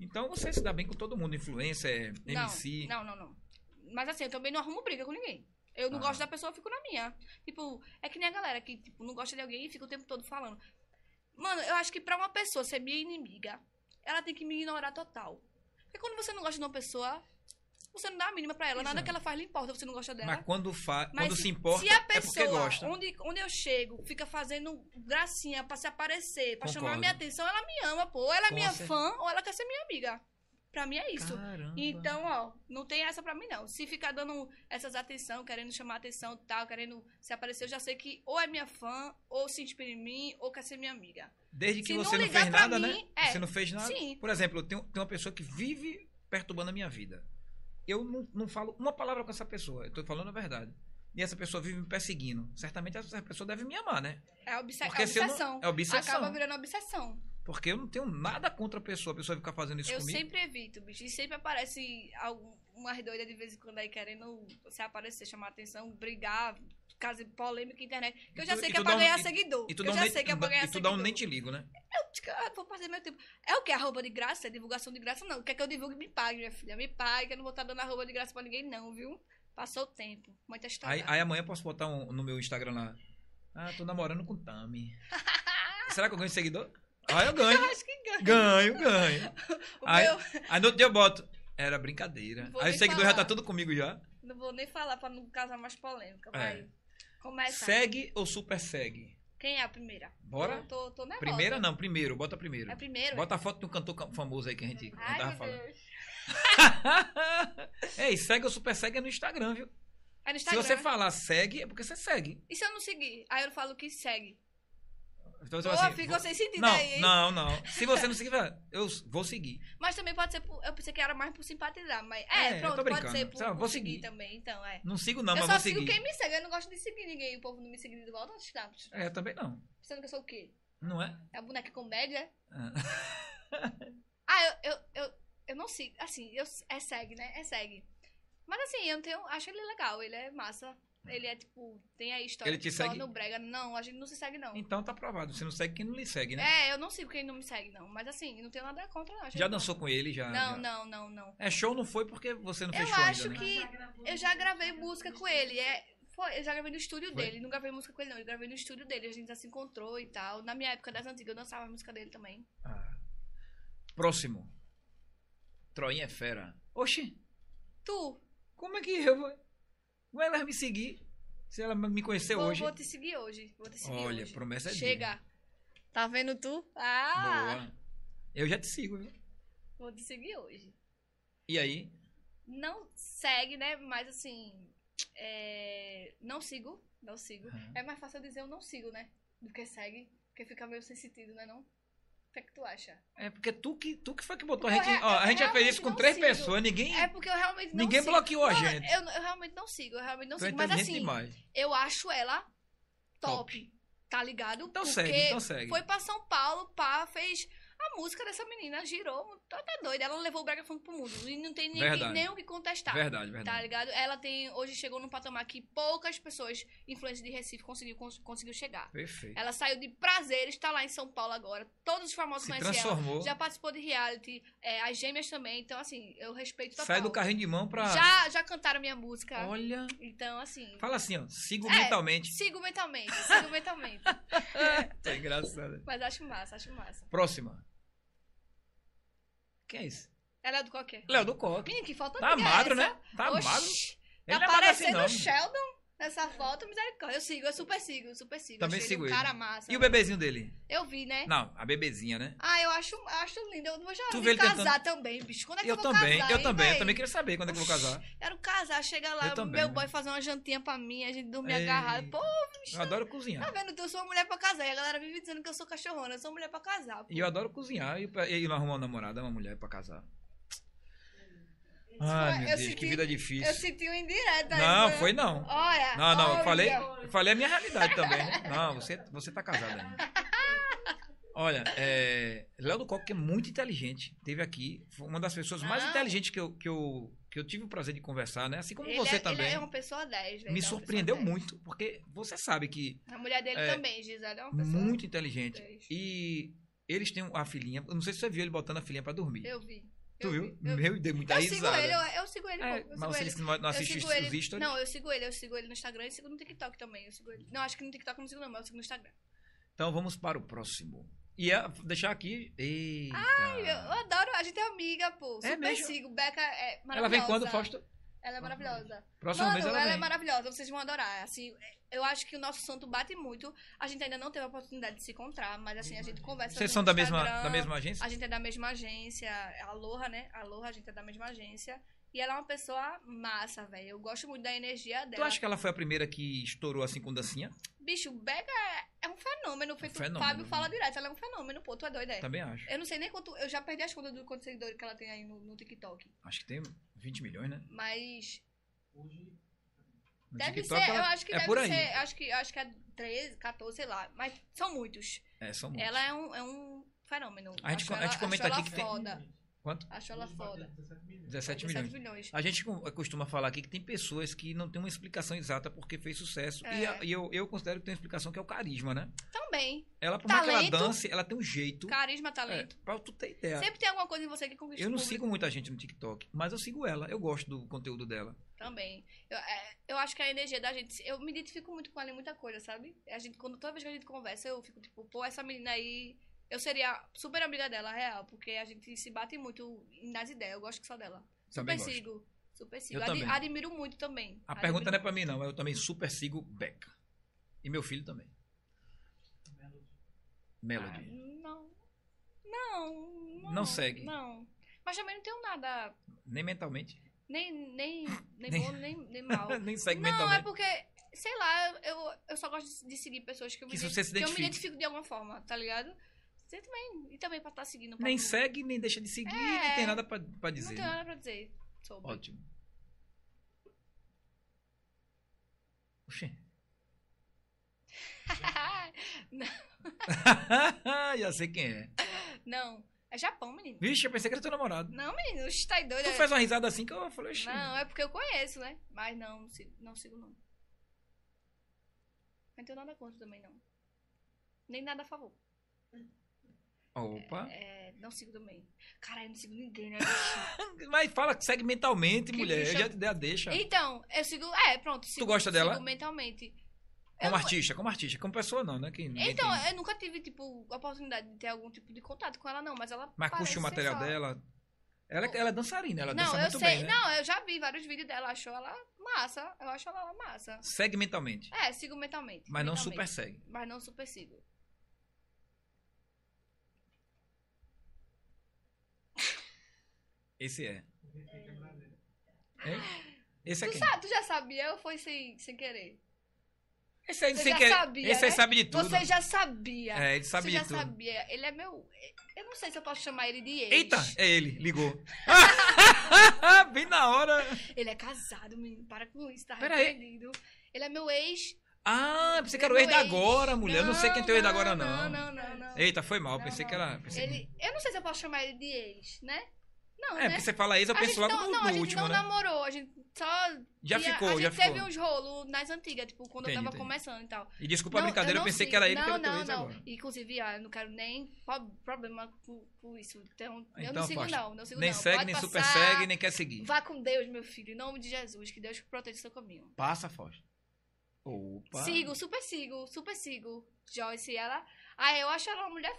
Então você se dá bem com todo mundo, influencer, MC. Não, não, não, não. Mas assim, eu também não arrumo briga com ninguém. Eu não Ah. gosto da pessoa, eu fico na minha. Tipo, é que nem a galera que tipo, não gosta de alguém e fica o tempo todo falando. Mano, eu acho que pra uma pessoa ser minha inimiga, ela tem que me ignorar total. Porque quando você não gosta de uma pessoa, você não dá a mínima pra ela. Nada Exato. que ela faz lhe importa, você não gosta dela. Mas quando, fa... Mas quando se, importa, se a é porque pessoa, gosta. onde, onde eu chego, fica fazendo gracinha pra se aparecer, pra chamar Concordo. minha atenção, ela me ama, pô. Ou ela é Com minha cer- fã, ou ela quer ser minha amiga. Pra mim é isso. Caramba. Então, ó, não tem essa pra mim, não. Se ficar dando essas atenção, querendo chamar atenção e tal, querendo se aparecer, eu já sei que ou é minha fã, ou se inspira em mim, ou quer ser minha amiga. Desde que se não você não ligar fez nada, mim, né? é. Você não fez nada. Sim. Por exemplo, tenho, tenho uma pessoa que vive perturbando a minha vida. Eu não, não falo uma palavra com essa pessoa. Eu tô falando a verdade. E essa pessoa vive me perseguindo. Certamente essa pessoa deve me amar, né? É, obse Porque é se eu não- obsessão. é obsessão. Acaba virando obsessão. Porque eu não tenho nada contra a pessoa. A pessoa ficar fazendo isso eu comigo. sempre evito, bicho. E sempre aparece umas doidas de vez em quando aí querendo se aparecer, chamar atenção, brigar, caso polêmica internet. Que eu já tu- sei que é pra um- ganhar seguidor. E tu eu já sei que é pra ganhar e tu dá um seguidor. nem te ligo, né? Ah, vou fazer meu tempo. É o que? Arroba de graça? É divulgação de graça? Não. Quer que eu divulgue? Me pague, minha filha. Me pague, que eu não vou estar dando arroba de graça pra ninguém, não, viu? Passou o tempo. Muita história. Aí, aí amanhã eu posso botar um, no meu Instagram lá. Ah, tô namorando com Tami. Será que eu ganho seguidor? Ah, eu ganho. Acho que. Ganho, ganho. O Aí, meu- aí no outro dia eu boto. Era brincadeira. Aí o seguidor já falar. tá tudo comigo já. Não vou nem falar pra não causar mais polêmica. É. Começa. Segue ou super segue? Quem é a primeira? Bora? Eu tô, tô nervosa. Primeira não, primeiro, bota primeiro. É primeiro? Bota a foto de um cantor famoso aí que a gente, Ai, tava meu falando. Deus. Ei, segue ou super segue é no Instagram, viu? É no Se Instagram. você falar segue, é porque você segue. E se eu não seguir? Aí eu falo que segue. Então você Pô, vai assim, ficou vou- sem sentido não, aí, hein? não, não. Se você não seguir, eu vou seguir. Mas também pode ser por. Eu pensei que era mais por simpatizar, mas. É, É, eu pronto, pode ser por, Sabe, por vou seguir. seguir. também, então, é. Não sigo não, eu mas só vou sigo seguir. quem me segue, eu não gosto de seguir ninguém. O povo não me segue de volta, não está. É, também não. Pensando que eu sou o quê? Não é? É a boneca comédia? Ah. Ah, eu, eu, eu, eu não sigo. Assim, eu, é segue, né? É segue. Mas assim, eu não tenho. Acho ele legal, ele é massa. Ele é tipo, tem a história Ele te só segue? no Brega. Não, a gente não se segue, não. Então tá provado. Você não segue quem não lhe segue, né? É, eu não sigo quem não me segue, não. Mas assim, não tenho nada contra, não. Já dançou com ele? Já, Não, já- não, não, não. É, show não foi porque você não Eu fez show acho ainda, né? que eu já gravei música com ele. É, foi, eu já gravei no estúdio Foi? dele. Não gravei música com ele, não. Eu gravei no estúdio dele. A gente já se encontrou e tal. Na minha época das antigas, eu dançava a música dele também. Ah. Próximo. Troinha é fera. Oxi, Tu, como é que eu vou... Como ela vai me seguir se ela me conhecer vou, hoje? vou te seguir hoje. Vou te seguir Olha, hoje. promessa é Chega. Tá vendo tu? Ah! Boa. Eu já te sigo, viu? Vou te seguir hoje. E aí? Não segue, né? Mas assim. é, Não sigo. Não sigo. Aham. É mais fácil eu dizer eu não sigo, né? Do que segue. Porque fica meio sem sentido, né? Não? O que é que tu acha? É porque tu que, tu que foi que botou Porque a gente. eu Ó, a gente já fez isso com três sigo. pessoas, ninguém. É porque eu realmente não Ninguém sigo. bloqueou a gente. Eu, eu realmente não sigo, eu realmente não Tu é sigo. Mas assim, demais. eu acho ela top. Top. Tá ligado? Então Porque segue, então segue. foi pra São Paulo, pá, fez. A música dessa menina girou, tô até doida. Ela levou o Brega Funk pro mundo. E não tem ninguém, nem o que contestar. Verdade, Tá verdade. ligado? Ela tem. Hoje chegou num patamar que poucas pessoas, influências de Recife, conseguiu, cons- conseguiu chegar. Perfeito. Ela saiu de prazeres, tá lá em São Paulo agora. Todos os famosos Se conhecem ela. transformou. Já participou de reality, é, as gêmeas também. Então, assim, eu respeito total. Sai do carrinho de mão pra. Já, já cantaram minha música. Olha. Então, assim. Fala assim, ó. Sigo É. mentalmente. Sigo mentalmente, sigo mentalmente. Tá engraçado. Mas acho massa, acho massa. Próxima. Quem é esse? É do qualquer. Léo do Coque. Menino, que falta Tá magro, né? Tá Oxi, magro. Tá Ele não é magro assim, parecendo não. o Sheldon nessa foto, misericórdia. Eu sigo, eu super sigo, super sigo. Também Achei sigo um ele. cara massa. E o velho. bebezinho dele? Eu vi, né? Não, a bebezinha, né? Ah, eu acho, acho lindo. Eu vou já Tu vi vê ele casar também, bicho. Quando é que eu, Eu vou também, casar, eu hein, também. Eu véi? também queria saber quando é que eu vou casar. Quero casar, chega lá, Eu também, meu né? boy fazer uma jantinha pra mim, a gente dormir Ei. agarrado. Pô, Eu adoro tá cozinhar. vendo? Eu sou uma mulher pra casar. E a galera vive dizendo que eu sou cachorrona. Eu sou mulher pra casar. pô. E eu adoro cozinhar. E, pra- e não arrumar uma namorada, uma mulher pra casar. Ai, meu Eu Deus, que senti- vida difícil. Eu senti um indireta aí, Não, né? foi não. Olha. Não, não, olha. eu falei, eu falei a minha realidade também, né? Não, você, você tá casada ainda. Olha, é, Léo do Coque é muito inteligente. Teve aqui, foi uma das pessoas mais Ah. inteligentes que eu, que, eu, que eu tive o prazer de conversar, né? Assim como Ele você é, também. Ele é uma pessoa 10, velho. Me é surpreendeu pessoa 10. muito, porque você sabe que A mulher dele É, também, Gisele, é uma pessoa muito inteligente. 10. E eles têm a filhinha. Eu não sei se você viu ele botando a filhinha pra dormir. Eu vi. Tu viu? vi, eu. Meu, dei muita Eu sigo risada. ele, eu, eu sigo ele, É. Eu mas sigo você ele. disse que não não Eu assiste sigo os ele. stories? Não, eu sigo ele, eu sigo ele no Instagram e sigo no TikTok também. Eu sigo ele. Não, acho que no TikTok eu não sigo não, mas eu sigo no Instagram. Então vamos para o próximo. E é, deixar aqui. Eita. Eu, eu adoro, a gente é amiga, pô. É Super mesmo? sigo. Beca é maravilhosa. ela vem quando, Fausto? Ela é maravilhosa. Próxima Mano, vez ela, ela, é vem. maravilhosa, vocês vão adorar. Assim, eu acho que o nosso santo bate muito. A gente ainda não teve a oportunidade de se encontrar, mas assim, a gente conversa Vocês são da mesma, da mesma agência? A gente é da mesma agência, a Aloha, né? A Aloha, a gente é da mesma agência. E ela é uma pessoa massa, velho. Eu gosto muito da energia dela. Tu acha que ela foi a primeira que estourou assim com dancinha? Bicho, Bega é, é um fenômeno. Feito fenômeno, o Fábio né? fala direto. Ela é um fenômeno, pô. Tu é doida, é? Também acho. Eu não sei nem quanto. Eu já perdi as contas do quantos seguidores que ela tem aí no, no TikTok. Acho que tem 20 milhões, né? Mas. Hoje, deve TikTok ser. ela- eu acho que é deve por aí. ser. Acho que, acho que é 13, 14, sei lá. Mas são muitos. É, são muitos. Ela é um, é um fenômeno. A gente a ela- gente comenta acho aqui ela que tem- foda. Quanto? Acho ela foda. bateu 17 milhões. 17 17 milhões. milhões. A gente co- costuma falar aqui que tem pessoas que não tem uma explicação exata porque fez sucesso. É. E, a- e eu, eu considero que tem uma explicação que é o carisma, né? Também. Ela, por mais que ela Talento. dance, ela tem um jeito. Carisma, É, talento. pra tu ter ideia. Sempre tem alguma coisa em você que conquista Eu não público. sigo muita gente no TikTok, mas eu sigo ela. Eu gosto do conteúdo dela. Também. Eu, é, eu acho que a energia da gente. Eu me identifico muito com ela em muita coisa, sabe? A gente, quando, toda vez que a gente conversa, eu fico tipo, pô, essa menina aí. Eu seria super amiga dela, real, porque a gente se bate muito nas ideias. Eu gosto só dela. Também super gosto. sigo. Super sigo. Eu também. admiro muito também. A Admiro pergunta não é pra mim, não. Eu também super sigo Beca. E meu filho também. Melody. Não. Não. Não, Não segue. Não. Mas também não tenho nada. Nem mentalmente. Nem, nem, nem, Nem- bom, nem, nem mal. Nem segue não, é mentalmente. porque, sei lá, eu, eu só gosto de seguir pessoas que eu, Que se que eu me identifico de alguma forma, tá ligado? Você também. E também pra estar seguindo. pra Nem não- segue, nem deixa de seguir, É. não tem nada pra, pra Não dizer. tenho né? nada pra dizer sobre. Ótimo. Oxê. Já sei quem é. não. É Japão, menino. Vixe, eu pensei que era teu namorado. Não, menino, oxe, tá doido. Tu é- fez uma risada assim que eu falei, oxê. Não, é porque eu conheço, né? Mas não, não sigo não. Sigo, não. Não tenho nada contra também, não. Nem nada a favor. Opa. É, não sigo também. Caralho, não sigo ninguém, né? Mas fala que segue mentalmente, Que mulher. Eu já te dei a deixa. então, eu sigo. É, pronto. Sigo, gosta dela? Sigo mentalmente. Como eu- artista, como artista. Como pessoa não, né? Que Então, tem. eu nunca tive, tipo, a oportunidade de ter algum tipo de contato com ela, não. Mas ela. Mas curte o material só- dela. Ela, ela é dançarina, ela Não, dança eu muito sei. bem, né? Não, eu já vi vários vídeos dela. Acho ela massa. Eu acho ela massa. Segue mentalmente. É, sigo mentalmente. Mas não mentalmente. super segue. Mas não super sigo. Esse é. Hein? Esse é Tu, quem? sa- tu já sabia ou foi sem, sem querer? Esse aí Você sem já querer. sabia, Esse aí né? sabe de tudo. Você já sabia. É, ele sabe Você de já tudo. sabia. Ele é meu. Eu não sei se eu posso chamar ele de ex. Eita, é ele, ligou. Bem na hora. Ele é casado, menino. Para com isso, tá Pera aí. arrependido. Ele é meu ex. Ah, pensei que era o Meu ex da ex. agora, mulher. Eu não sei quem é teu ex da agora, Não, não. não, não, não. Eita, foi mal. Não, Pensei não. que era. Pensei que- Ele, eu não sei se eu posso chamar ele de ex, né? Não, É, né? porque você fala ex, eu a penso logo não, no, não, no a gente último, não né? namorou, a gente só. Já tinha- ficou, a já gente teve ficou. uns rolos nas antigas, tipo, quando Entendi, eu tava entendi. começando e tal. E desculpa a Não, brincadeira, eu, não pensei sigo. que era ele não, que era teu não, ex não. agora. Inclusive, ah, eu não quero nem problema com, com isso. Então, eu Então, não sigo, afasta. não. Não sigo, Nem não. segue, Pode nem super segue, nem quer seguir. Vá com Deus, meu filho, em nome de Jesus. Que Deus proteja o seu caminho. Passa, Fausto. Opa. Sigo, super sigo, super sigo. Joyce, ela. Ah, eu acho ela uma mulher.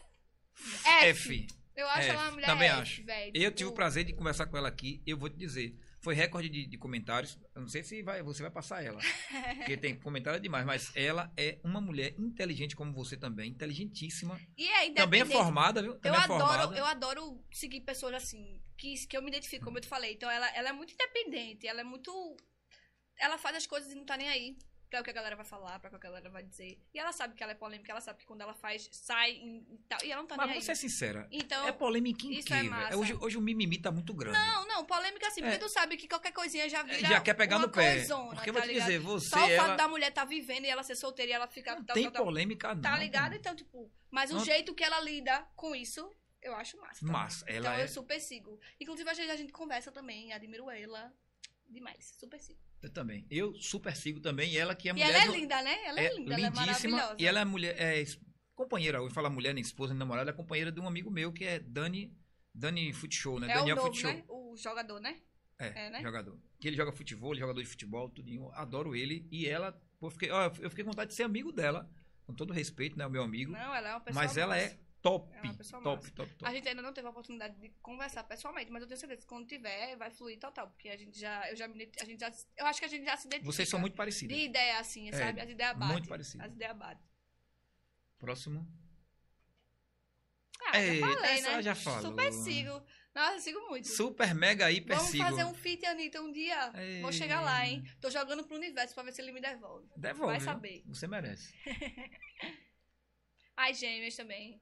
F. Eu acho F, ela uma mulher. também acho. velho. Eu Tipo, tive o prazer de conversar com ela aqui. Eu vou te dizer. Foi recorde de, de comentários. Eu não sei se vai, você vai passar ela. Porque tem comentário demais. Mas ela é uma mulher inteligente como você também. Inteligentíssima. E é Também é formada, viu? Eu Também é adoro, formada. eu adoro seguir pessoas assim, que, que eu me identifico, como eu te falei. Então ela, ela é muito independente, ela é muito. Ela faz as coisas e não tá nem aí pra o que a galera vai falar, pra o que a galera vai dizer. E ela sabe que ela é polêmica, ela sabe que quando ela faz, sai e, tal. E ela não tá Mas nem vamos ser aí. sincera. Então. É polêmica em isso quê, é velho? massa. Hoje, hoje o mimimi tá muito grande. Não, não, polêmica assim, porque É. tu sabe que qualquer coisinha já vira. Já quer pegar uma no pé. coisona, Porque eu tá vou te ligado? dizer, você, Só o ela... fato da mulher tá vivendo e ela ser solteira e ela ficar. Não tal, tem tal, tal, polêmica, não. Tá ligado? Então, tipo, mas o Não- jeito que ela lida com isso, eu acho massa. também. Massa. Ela então é... eu super sigo. Inclusive, às vezes a gente conversa também, admiro ela demais. Super sigo. Eu também. Eu super sigo também. E ela que é e mulher... ela é linda, né? Ela é, linda, ela é lindíssima. maravilhosa. e ela é mulher... É companheira. Eu falo mulher, nem esposa, nem namorada. É companheira de um amigo meu que é Dani... Dani Footshow, né? é o Daniel novo, Footshow. né? O jogador, né? É, É, né? jogador. Que ele joga futebol, ele é jogador de futebol, tudinho. Adoro ele. E ela, eu fiquei, ó, eu fiquei com vontade de ser amigo dela. Com todo respeito, né? O meu amigo. Não, ela é uma pessoa mas ela é top. É top, top, top, A gente ainda não teve a oportunidade de conversar pessoalmente, mas eu tenho certeza que quando tiver, vai fluir total. Porque a gente já. Eu já. A gente já, eu acho que a gente já se identifica. Vocês são muito parecidos. De ideia, assim, É, sabe? As ideias batem. muito parecidas. As ideias batem. Próximo. Ah, Eita, já falei, essa né? já falou. Super sigo. Nossa, sigo muito. Super, mega, hiper Vamos sigo. fazer um feat, Anitta, um dia. Ei. Vou chegar lá, hein? Tô jogando pro universo pra ver se ele me devolve. Devolve. Vai saber. Você merece. Ai, gêmeas também.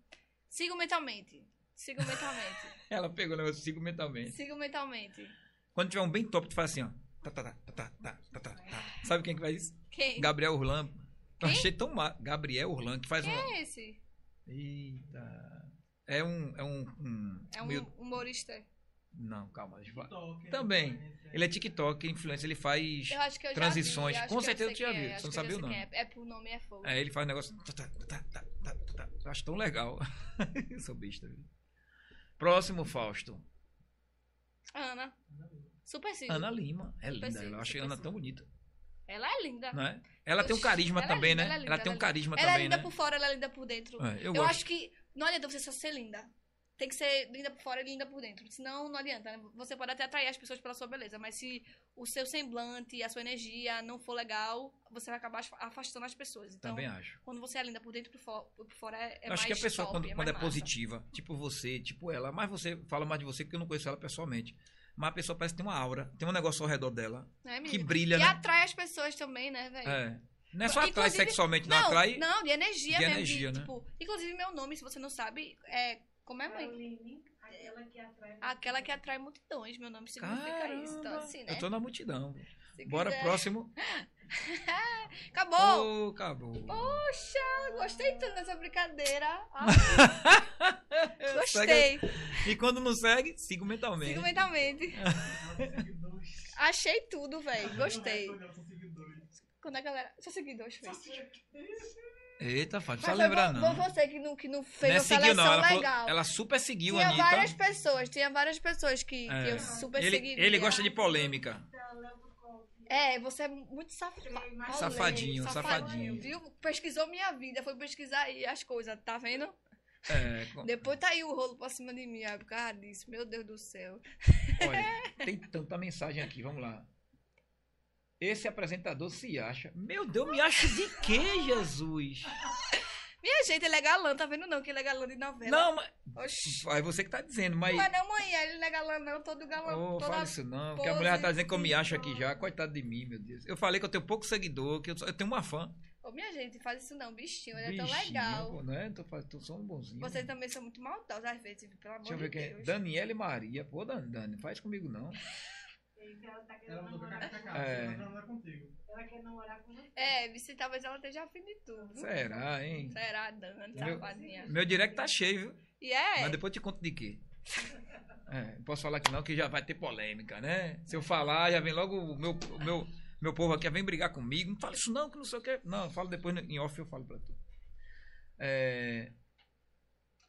Sigo mentalmente. Sigo mentalmente. Ela pegou o negócio, sigo mentalmente. Sigo mentalmente. Quando tiver um bem top, tu faz assim, ó. Tá, tá, tá, tá, tá, tá, tá, tá. Sabe quem que faz isso? Quem? Gabriel Urlan. Eu Quem? achei tão mal. Gabriel Urlan, que faz Quem um. é esse? Eita. É um. É um. um É um meio- humorista. Não, calma. eu. TikTok, Também. Ele é TikTok, influencer, ele faz. Eu acho que eu já Transições. vi, acho Com que eu certeza tu já viu, é, você não eu sabia o quem É. é por nome é fogo. É, ele faz um negócio. tá, tá, tá, tá, tá, tá, tá. Eu acho tão legal. Eu sou besta, viu? Próximo, Fausto. Ana. Super sigo. Ana Lima. É Super linda. Eu achei Ana tão bonita. Ela é linda. Não é? Ela tem um carisma ela é também, linda, né? ela é linda, Ela tem um ela é carisma Ela é também, linda né? por fora, ela é linda por dentro. É, eu eu acho que não adianta você só ser linda. Tem que ser linda por fora e linda por dentro. Senão não adianta. né? Você pode até atrair as pessoas pela sua beleza, mas se o seu semblante a sua energia não for legal, você vai acabar afa- afastando as pessoas. Então, Também acho. quando você é linda por dentro e por, por fora, é, é acho que a pessoa, top, quando, é quando é positiva, tipo você, tipo ela, mas você fala mais de você porque eu não conheço ela pessoalmente. Mas a pessoa parece que tem uma aura, tem um negócio ao redor dela Né, que brilha, E né? atrai as pessoas também, né, velho? É. Não é só atrai sexualmente, não, Não, atrai. não, de energia de mesmo. energia, de, né? tipo, inclusive, meu nome, se você não sabe, é. Como é, mãe? Caroline, aquela que atrai. Aquela que atrai multidões. Meu nome significa isso. Então, Caramba, assim, né? Eu tô na multidão. Se Bora, quiser. próximo. Acabou! Oh, acabou. Poxa, gostei tanto dessa brincadeira. Ah, Segue- gostei. E quando não segue, siga mentalmente. Sigo mentalmente. Achei tudo, velho. Gostei. Não, são seguidores. Quando a galera. Só seguidores fez. Eita, Fábio, só foi lembrar não. foi você que não, que não Não fez é a seguiu, seleção não. Ela, falou- legal. ela super seguiu a tinha Anitta. várias pessoas, tinha várias pessoas que, que É. eu super Ele, seguiria. ele gosta de polêmica. É, você é muito safa... polêmico, Safadinho, safadinho. Viu? Pesquisou minha vida, foi pesquisar aí as coisas, tá vendo? É, com- Depois tá aí o rolo pra cima de mim, aí por causa disso. Meu Deus do céu. olha, tem tanta mensagem aqui, vamos lá. Esse apresentador se acha. Meu Deus, me acho de quê, Jesus? Minha gente, ele é galã, tá vendo não? Que ele é galã de novela. Não, mas. Oxi. Aí você que tá dizendo, mas. Não é não, mãe, ele não é galã não, todo galã. Ô, toda... fala isso não, porque a mulher já tá dizendo que eu me acho aqui já. Coitado de mim, meu Deus. Eu falei que eu tenho pouco seguidor, que eu, só- eu tenho uma fã. Ô, minha gente, faz isso não, bichinho, ele é tão Bichinho, legal. pô, né? Tô, tô só um bonzinho. Vocês também são muito maldosos às vezes, pelo amor Deixa eu de ver quem é. Deus. Daniela e Maria. Pô, Dani, Dani, faz comigo não. Ela tá querendo Ela namorar com. É. Ela contigo. Ela quer namorar com você. É, Vici, talvez ela esteja afim de tudo. Será, hein? Será, Dani, Meu- safadinha. Meu direct tá cheio, viu? E é, Mas depois eu te conto de quê. É, não posso falar que não, que já vai ter polêmica, né? Se eu falar, já vem logo o meu, o meu, meu povo aqui, vem brigar comigo. Não fala isso não, que não sei o quê. Não, eu falo depois em off, eu falo pra tu. É,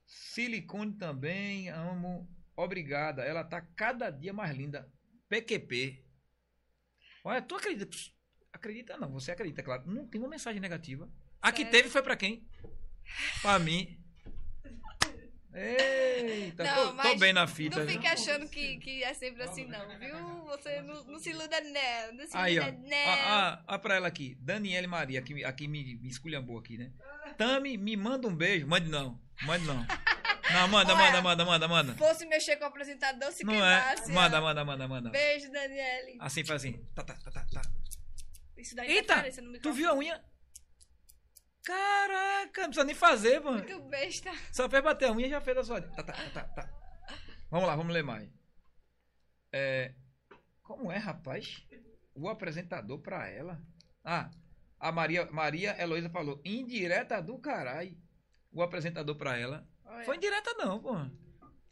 silicone também, amo. Obrigada. Ela tá cada dia mais linda. PQP. Olha, tu acredita? Acredita não, você acredita, claro. Não tem uma mensagem negativa. A que Sério? teve foi pra quem? Pra mim. Eita, Não, tô, tô bem na fita. não fique achando que, que é sempre assim, não, viu? Você não, não se iluda, não. Não se Aí, ó. iluda, não. Ah, ah, ah, pra ela aqui. Daniela e Maria, aqui, aqui me, me esculhambou aqui, né? Tami, me manda um beijo. Mande não. Mande não. Não, manda, Olha, manda, manda, manda, manda. Fosse mexer com o apresentador, se Não é? queimasse. Manda, ó. manda, manda, manda. Beijo, Daniele. Assim faz assim. Tá, tá, tá, tá, tá. Isso dá Eita, interferência no Tu viu a unha? Caraca, não precisa nem fazer, mano. Muito besta. Só fez bater a unha e já fez a sua. Tá, tá, tá, tá, tá. Vamos lá, vamos ler mais. É, como é, rapaz? O apresentador pra ela. Ah, a Maria, Maria Heloísa falou: indireta do caralho. O apresentador pra ela. Olha, Foi indireta, não, pô.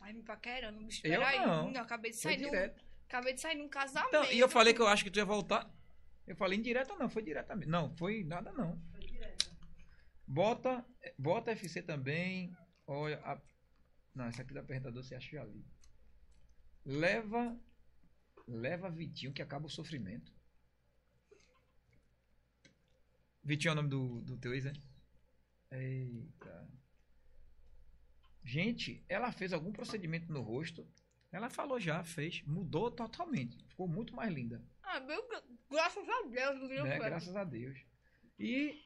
Ai, me paquerando, bicho. Eu Peraí. não. Eu acabei de Foi sair num, acabei de sair num casamento. Então, e eu falei que eu acho que tu ia voltar. Eu falei indireta, não, foi diretamente. Não, foi nada, não. Bota, bota FC também. Olha, a- não, essa aqui da apresentador você acha que já li. Leva, leva Vitinho que acaba o sofrimento. Vitinho é o nome do, do teu ex, né? Eita. Gente, ela fez algum procedimento no rosto. Ela falou já, fez. Mudou totalmente. Ficou muito mais linda Ah, meu, graças a Deus, viu? né? Graças a Deus. E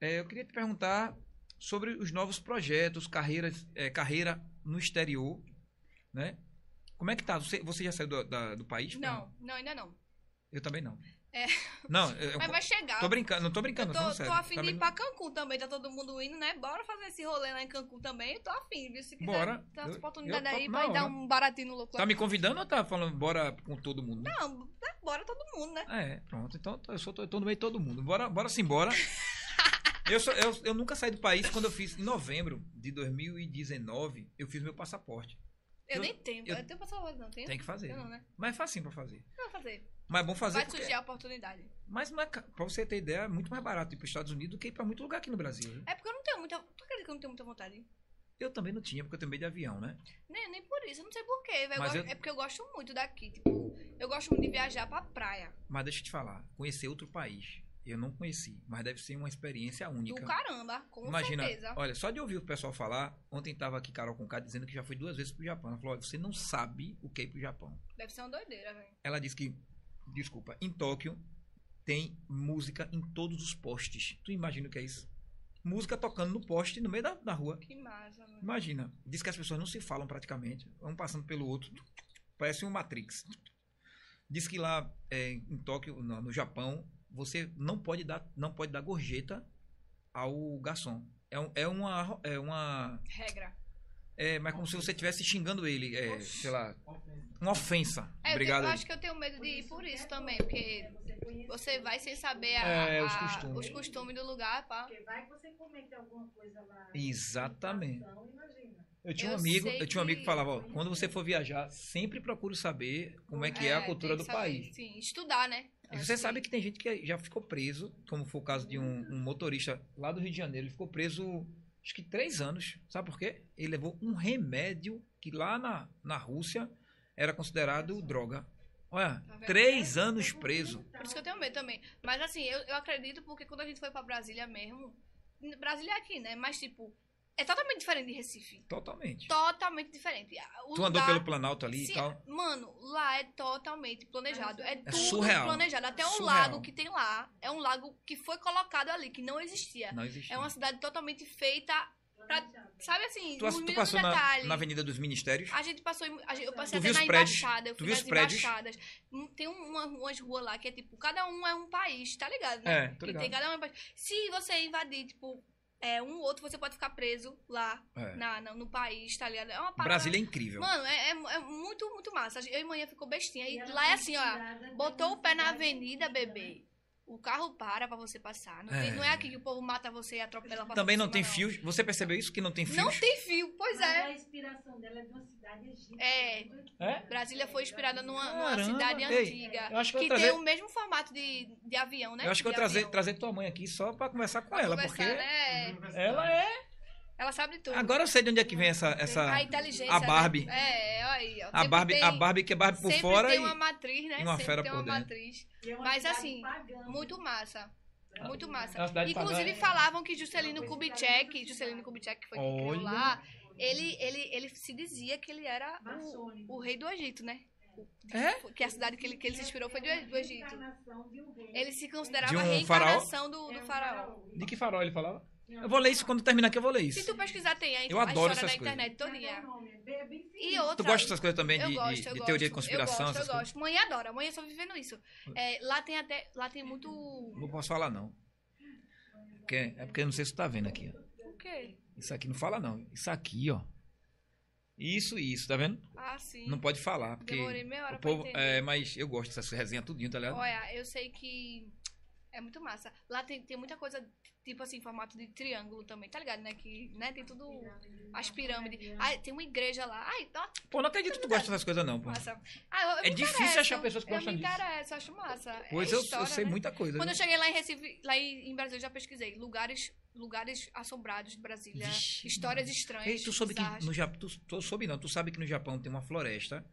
é, eu queria te perguntar sobre os novos projetos, carreiras, é, carreira no exterior, né? Como é que tá? Você, você já saiu do, da- do país? Não, não, ainda não. Eu também não. É. Não, eu, Mas vai chegar. tô brincando, não tô brincando, Eu tô, tô, tô afim de Também ir pra Cancún também, tá todo mundo indo, né? Bora fazer esse rolê lá em Cancún também. Eu tô afim, viu? Se quiser Bora. ter essa oportunidade eu aí ir dar um baratinho no louco Tá me convidando ou tá falando bora com todo mundo? Não, né? bora todo mundo, né? É, pronto. Então eu, sou, eu tô no meio de todo mundo. Bora, bora sim, bora. Eu, sou, eu, eu nunca saí do país quando eu fiz, em novembro de 2019, eu fiz meu passaporte. Eu, Eu- nem tenho. eu- Eu, tenho passaporte, não. Tenho? Tem que fazer. Eu não, né? Mas é facinho pra fazer. Não vou fazer. Mas é bom fazer Vai porque... surgir a oportunidade. Mas ca- pra você ter ideia, é muito mais barato ir para os Estados Unidos do que ir pra muito lugar aqui no Brasil. viu? É porque eu não tenho muita. Tu acredita que eu não tenho muita vontade? Eu também não tinha, porque eu tenho medo de avião, né? Nem, nem por isso, eu não sei porquê. Eu Mas É porque eu gosto muito daqui. Tipo, eu gosto muito de viajar pra praia. Mas deixa eu te falar, conhecer outro país Eu não conheci, mas deve ser uma experiência Do única. caramba, com Imagina, certeza. olha, só de ouvir o pessoal falar, ontem tava aqui Carol Conká dizendo que já foi duas vezes pro Japão. Ela falou, você não sabe o que é ir pro Japão. Deve ser uma doideira, velho. Ela disse que, desculpa, em Tóquio tem música em todos os postes. Tu imagina o que é isso? Música tocando no poste, no meio da, da rua. Que massa, mano. Imagina. Diz que as pessoas não se falam praticamente. Um passando pelo outro. Parece um Matrix. Diz que lá é, em Tóquio, no, no Japão, você não pode dar, não pode dar gorjeta ao garçom. É, um- é uma. É uma. Regra. É, mas como se você estivesse xingando ele. É, sei lá. Ofensa. Uma ofensa. É, eu, Obrigado. tenho- eu acho que eu tenho medo de ir por isso também, porque você vai sem saber a- É, os a- costumes. os costumes do lugar, pá. Porque vai que você comete alguma coisa lá. Exatamente. Então, imagina. Eu tinha um Eu amigo, eu tinha um amigo que falava, ó, quando você for viajar, sempre procure saber como é que é, a cultura tem do saber, país. Sim, estudar, né? E Acho você sabe que tem gente que já ficou preso, como foi o caso de um, um motorista lá do Rio de Janeiro. Ele ficou preso, acho que três anos. Sabe por quê? Ele levou um remédio que lá na, na Rússia era considerado droga. Olha, Tá três anos preso. Por isso que eu tenho medo também. Mas assim, eu, eu acredito porque quando a gente foi pra Brasília mesmo. Brasília é aqui, né? Mas tipo, é totalmente diferente de Recife. Totalmente. Totalmente diferente. O Tu andou lugar- pelo Planalto ali Sim, e tal. Mano, lá é totalmente planejado. É, tudo surreal. planejado. Até o Surreal. lago que tem lá é um lago que foi colocado ali, que não existia. Não existia. É uma cidade totalmente feita, Planejado. sabe assim, Tu, nos tu mínimos passou na, detalhes. na Avenida dos Ministérios? A gente passou, em- a gente- eu passei Tu viu até na os prédios? embaixada, eu Tu fui viu os nas prédios? embaixadas. Hum, Tem uma, umas ruas lá que é tipo, cada um é um país, tá ligado, né? É, tô E ligado. tem cada um é um país. Se você invadir, tipo, é, um outro, você pode ficar preso lá É. na, na- no país, tá ligado? É uma parada. Brasília é incrível. Mano, é, é- é muito, muito massa. Eu e manhã ficou bestinha. E ela lá é assim, ó. Botou o pé na avenida, bebê. O carro para pra você passar. Não, tem- É. não é aqui que o povo mata você e atropela pra Também não tem fios. Você percebeu isso? Que não tem fios? Não tem fio, pois Mas é. a inspiração dela é de uma cidade egípcia. É. É? Brasília foi inspirada numa, numa cidade ei, antiga. eu acho que eu que vou tem trazer- o mesmo formato de, de avião, né? Eu acho que eu De trazer, avião. trazer tua mãe aqui só pra conversar com Pra ela, conversar, porque né? ela é. Ela sabe de tudo. Agora eu sei de onde é que vem essa. essa a inteligência. a Barbie. Né? É, aí, ó. a, Sempre Barbie, tem- a Barbie que é Barbie por sempre fora tem e. uma matriz, né? e uma sempre fera tem por uma dentro. matriz. É uma Mas, assim, pagã. Muito massa. Muito massa. É Inclusive pagã. falavam que Juscelino Kubitschek, Juscelino Kubitschek que foi quem criou lá, ele, ele, ele se dizia que ele era o, o rei do Egito, né? É? Que a cidade que ele, que ele se inspirou foi do, E- do Egito. Ele se considerava De um a reencarnação do, É do um faraó. De que farol ele falava? Eu vou ler isso quando terminar aqui, eu vou ler Se isso. tu pesquisar, tem aí Eu a adoro história essas na coisas. internet todinha. é é E outra, Tu gosta dessas coisas também eu de, gosto, de- eu de gosto, teoria de conspiração, Eu gosto, eu coisas? gosto. Mãe adora, mãe só vivendo isso. É, lá tem até, lá tem muito... Não posso falar, não. Porque, é porque eu não sei se tu tá vendo aqui, ó. O quê? Isso aqui não fala, não. Isso aqui, ó. Isso e isso, tá vendo? Ah, sim. Não pode falar, porque. Demorei meia hora o pra povo, entender. é, mas eu gosto dessas resenhas tudinho, tá ligado? Olha, eu sei que é muito massa. Lá tem, tem muita coisa, tipo assim, em formato de triângulo também, tá ligado, né? Que né, tem tudo. As pirâmides. Ai, tem uma igreja lá. Ai, tá Pô, não acredito que tu gosta dessas coisas, não, pô. massa. Ah, eu, eu É difícil interesso. achar pessoas que gostam Eu me disso. interesso, acho massa. É Pois eu, eu história, sei né? muita coisa. Quando né? eu cheguei lá em Recife, lá em, em Brasil, eu já pesquisei. Lugares, lugares assombrados de Brasília. Vixe, histórias estranhas. Ei, tu soube que no Japão. Tu, tu soube não, tu sabe que no Japão tem uma floresta.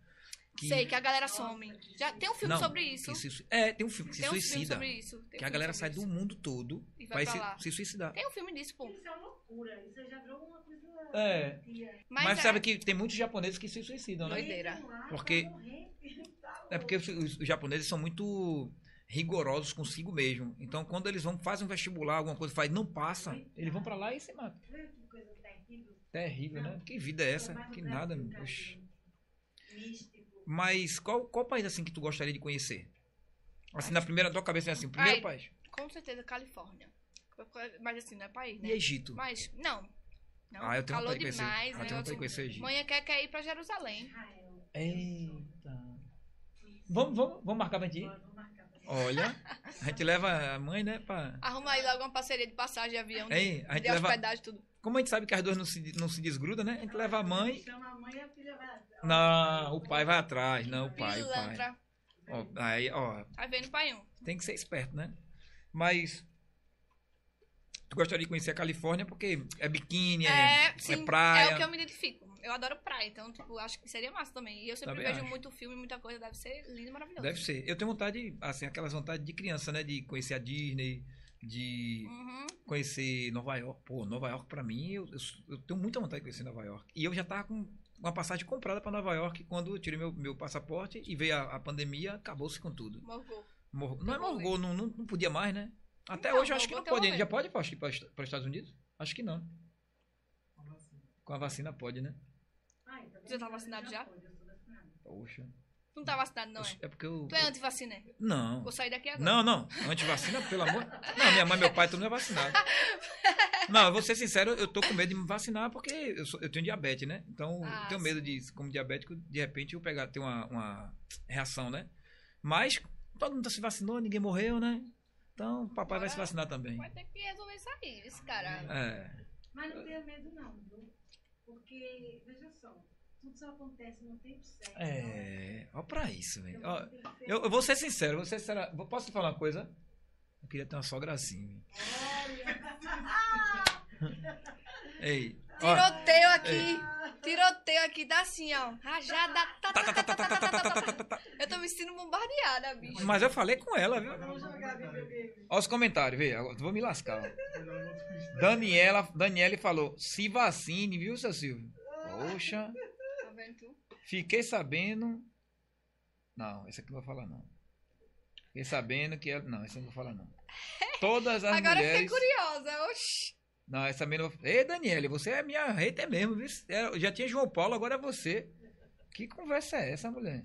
Que, Sei que a galera some. Já tem um filme Não, sobre isso. que se- é, tem um filme que se tem um filme suicida. sobre isso. Tem um Que a filme galera sai isso. do mundo todo E vai vai pra lá. se, se suicidar. Tem um filme disso, pô. Isso é loucura. Isso já virou uma coisa. É. Mas, Mas, é, sabe que tem muitos japoneses que se suicidam, né? Doideira. Porque- tá É porque os, os- os japoneses são muito rigorosos consigo mesmo. Então, quando eles vão fazer um vestibular, alguma coisa, faz, não passa, eles vão pra lá e se matam. Vê que coisa terrível. Terrível, né? Que vida é essa? Que nada, oxe. Místico. Mas qual, qual país assim que tu gostaria de conhecer? Assim, na primeira tua cabeça é assim, o primeiro Ai. país. Com certeza, Califórnia. Mas assim, não é país, E né? Egito? Mas, não. Não, Ah, eu tenho calor vontade de conhecer. demais. Ah, eu tenho vontade de conhecer Egito. Manhã quer, quer ir pra Jerusalém. Eita. Vamos, vamos, vamos marcar pra gente ir? Olha, a gente leva a mãe, né, pra... Arruma aí logo uma parceria de passagem de avião, de, Hein, a gente de leva... hospedagem, tudo. Como a gente sabe que as duas não se, não se desgrudam, né? A gente leva a mãe... Chama a mãe e a filha vai. Não, o pai vai atrás. Não, o pai, o pai. Ó, aí, ó, Tá vendo, pai um? tem que ser esperto, né? Mas. Tu gostaria de conhecer a Califórnia porque é biquíni, é, É, é sim, praia. é o que eu me identifico. Eu adoro praia, então, tipo, acho que seria massa também. E eu sempre Também vejo acho. muito filme, muita coisa, deve ser lindo e maravilhoso. Deve ser. Eu tenho vontade, assim, aquelas vontades de criança, né? De conhecer a Disney, de Uhum. conhecer Nova York. Pô, Nova York pra mim, eu, eu, eu tenho muita vontade de conhecer Nova York. E eu já tava com uma passagem comprada pra Nova York quando eu tirei meu, meu passaporte e veio a, a pandemia, acabou-se com tudo. Morgou. Mor- não é Morgou. não, não, não podia mais, né? Até Então, hoje eu acho que não pode. Já pode para os Estados Unidos? Acho que não. Com a vacina pode, né? Ah, então Você tá vacinado já? pode, eu sou vacinada. Poxa. Tu não tá vacinado, não, é? é porque eu. Tu é antivacina, é? Não. Vou sair daqui agora. Não, não. Antivacina, pelo amor. Não, minha mãe e meu pai, todo mundo é vacinado. Não, eu vou ser sincero, eu tô com medo de me vacinar porque eu, sou- eu tenho diabetes, né? Então, Ah, eu tenho medo de, como diabético, de repente eu pegar, ter uma, uma reação, né? Mas todo mundo se vacinou, ninguém morreu, né? Então, o papai vai se vacinar também. Vai ter que resolver isso aí, esse cara. É. Mas não tenha medo não, viu? Porque, veja só, tudo acontece no tempo certo. É, ó pra isso, velho. Eu, eu, vou ser sincero, vou ser sincero. Posso falar uma coisa? Eu queria ter uma sogra assim, velho. Ei. Tiroteio aqui. Ei. Tiroteio aqui, dá assim, ó. Rajada. Eu tô me sentindo bombardeada, bicho. Mas eu falei com ela, viu? Olha os comentários, vê. Agora vou me lascar. Daniela? Daniela, falou: se vacine, viu, seu Silvio? Poxa. Tu? fiquei sabendo. Não, esse aqui não vou falar, não. Fiquei sabendo que ela. Não, esse não vou falar, não. Todas as Agora eu mulheres. fiquei curiosa. Oxi. Não, essa não. Ei, Daniele, você é minha hater mesmo, viu? É, Já tinha João Paulo, agora é você. Que conversa é essa, mulher?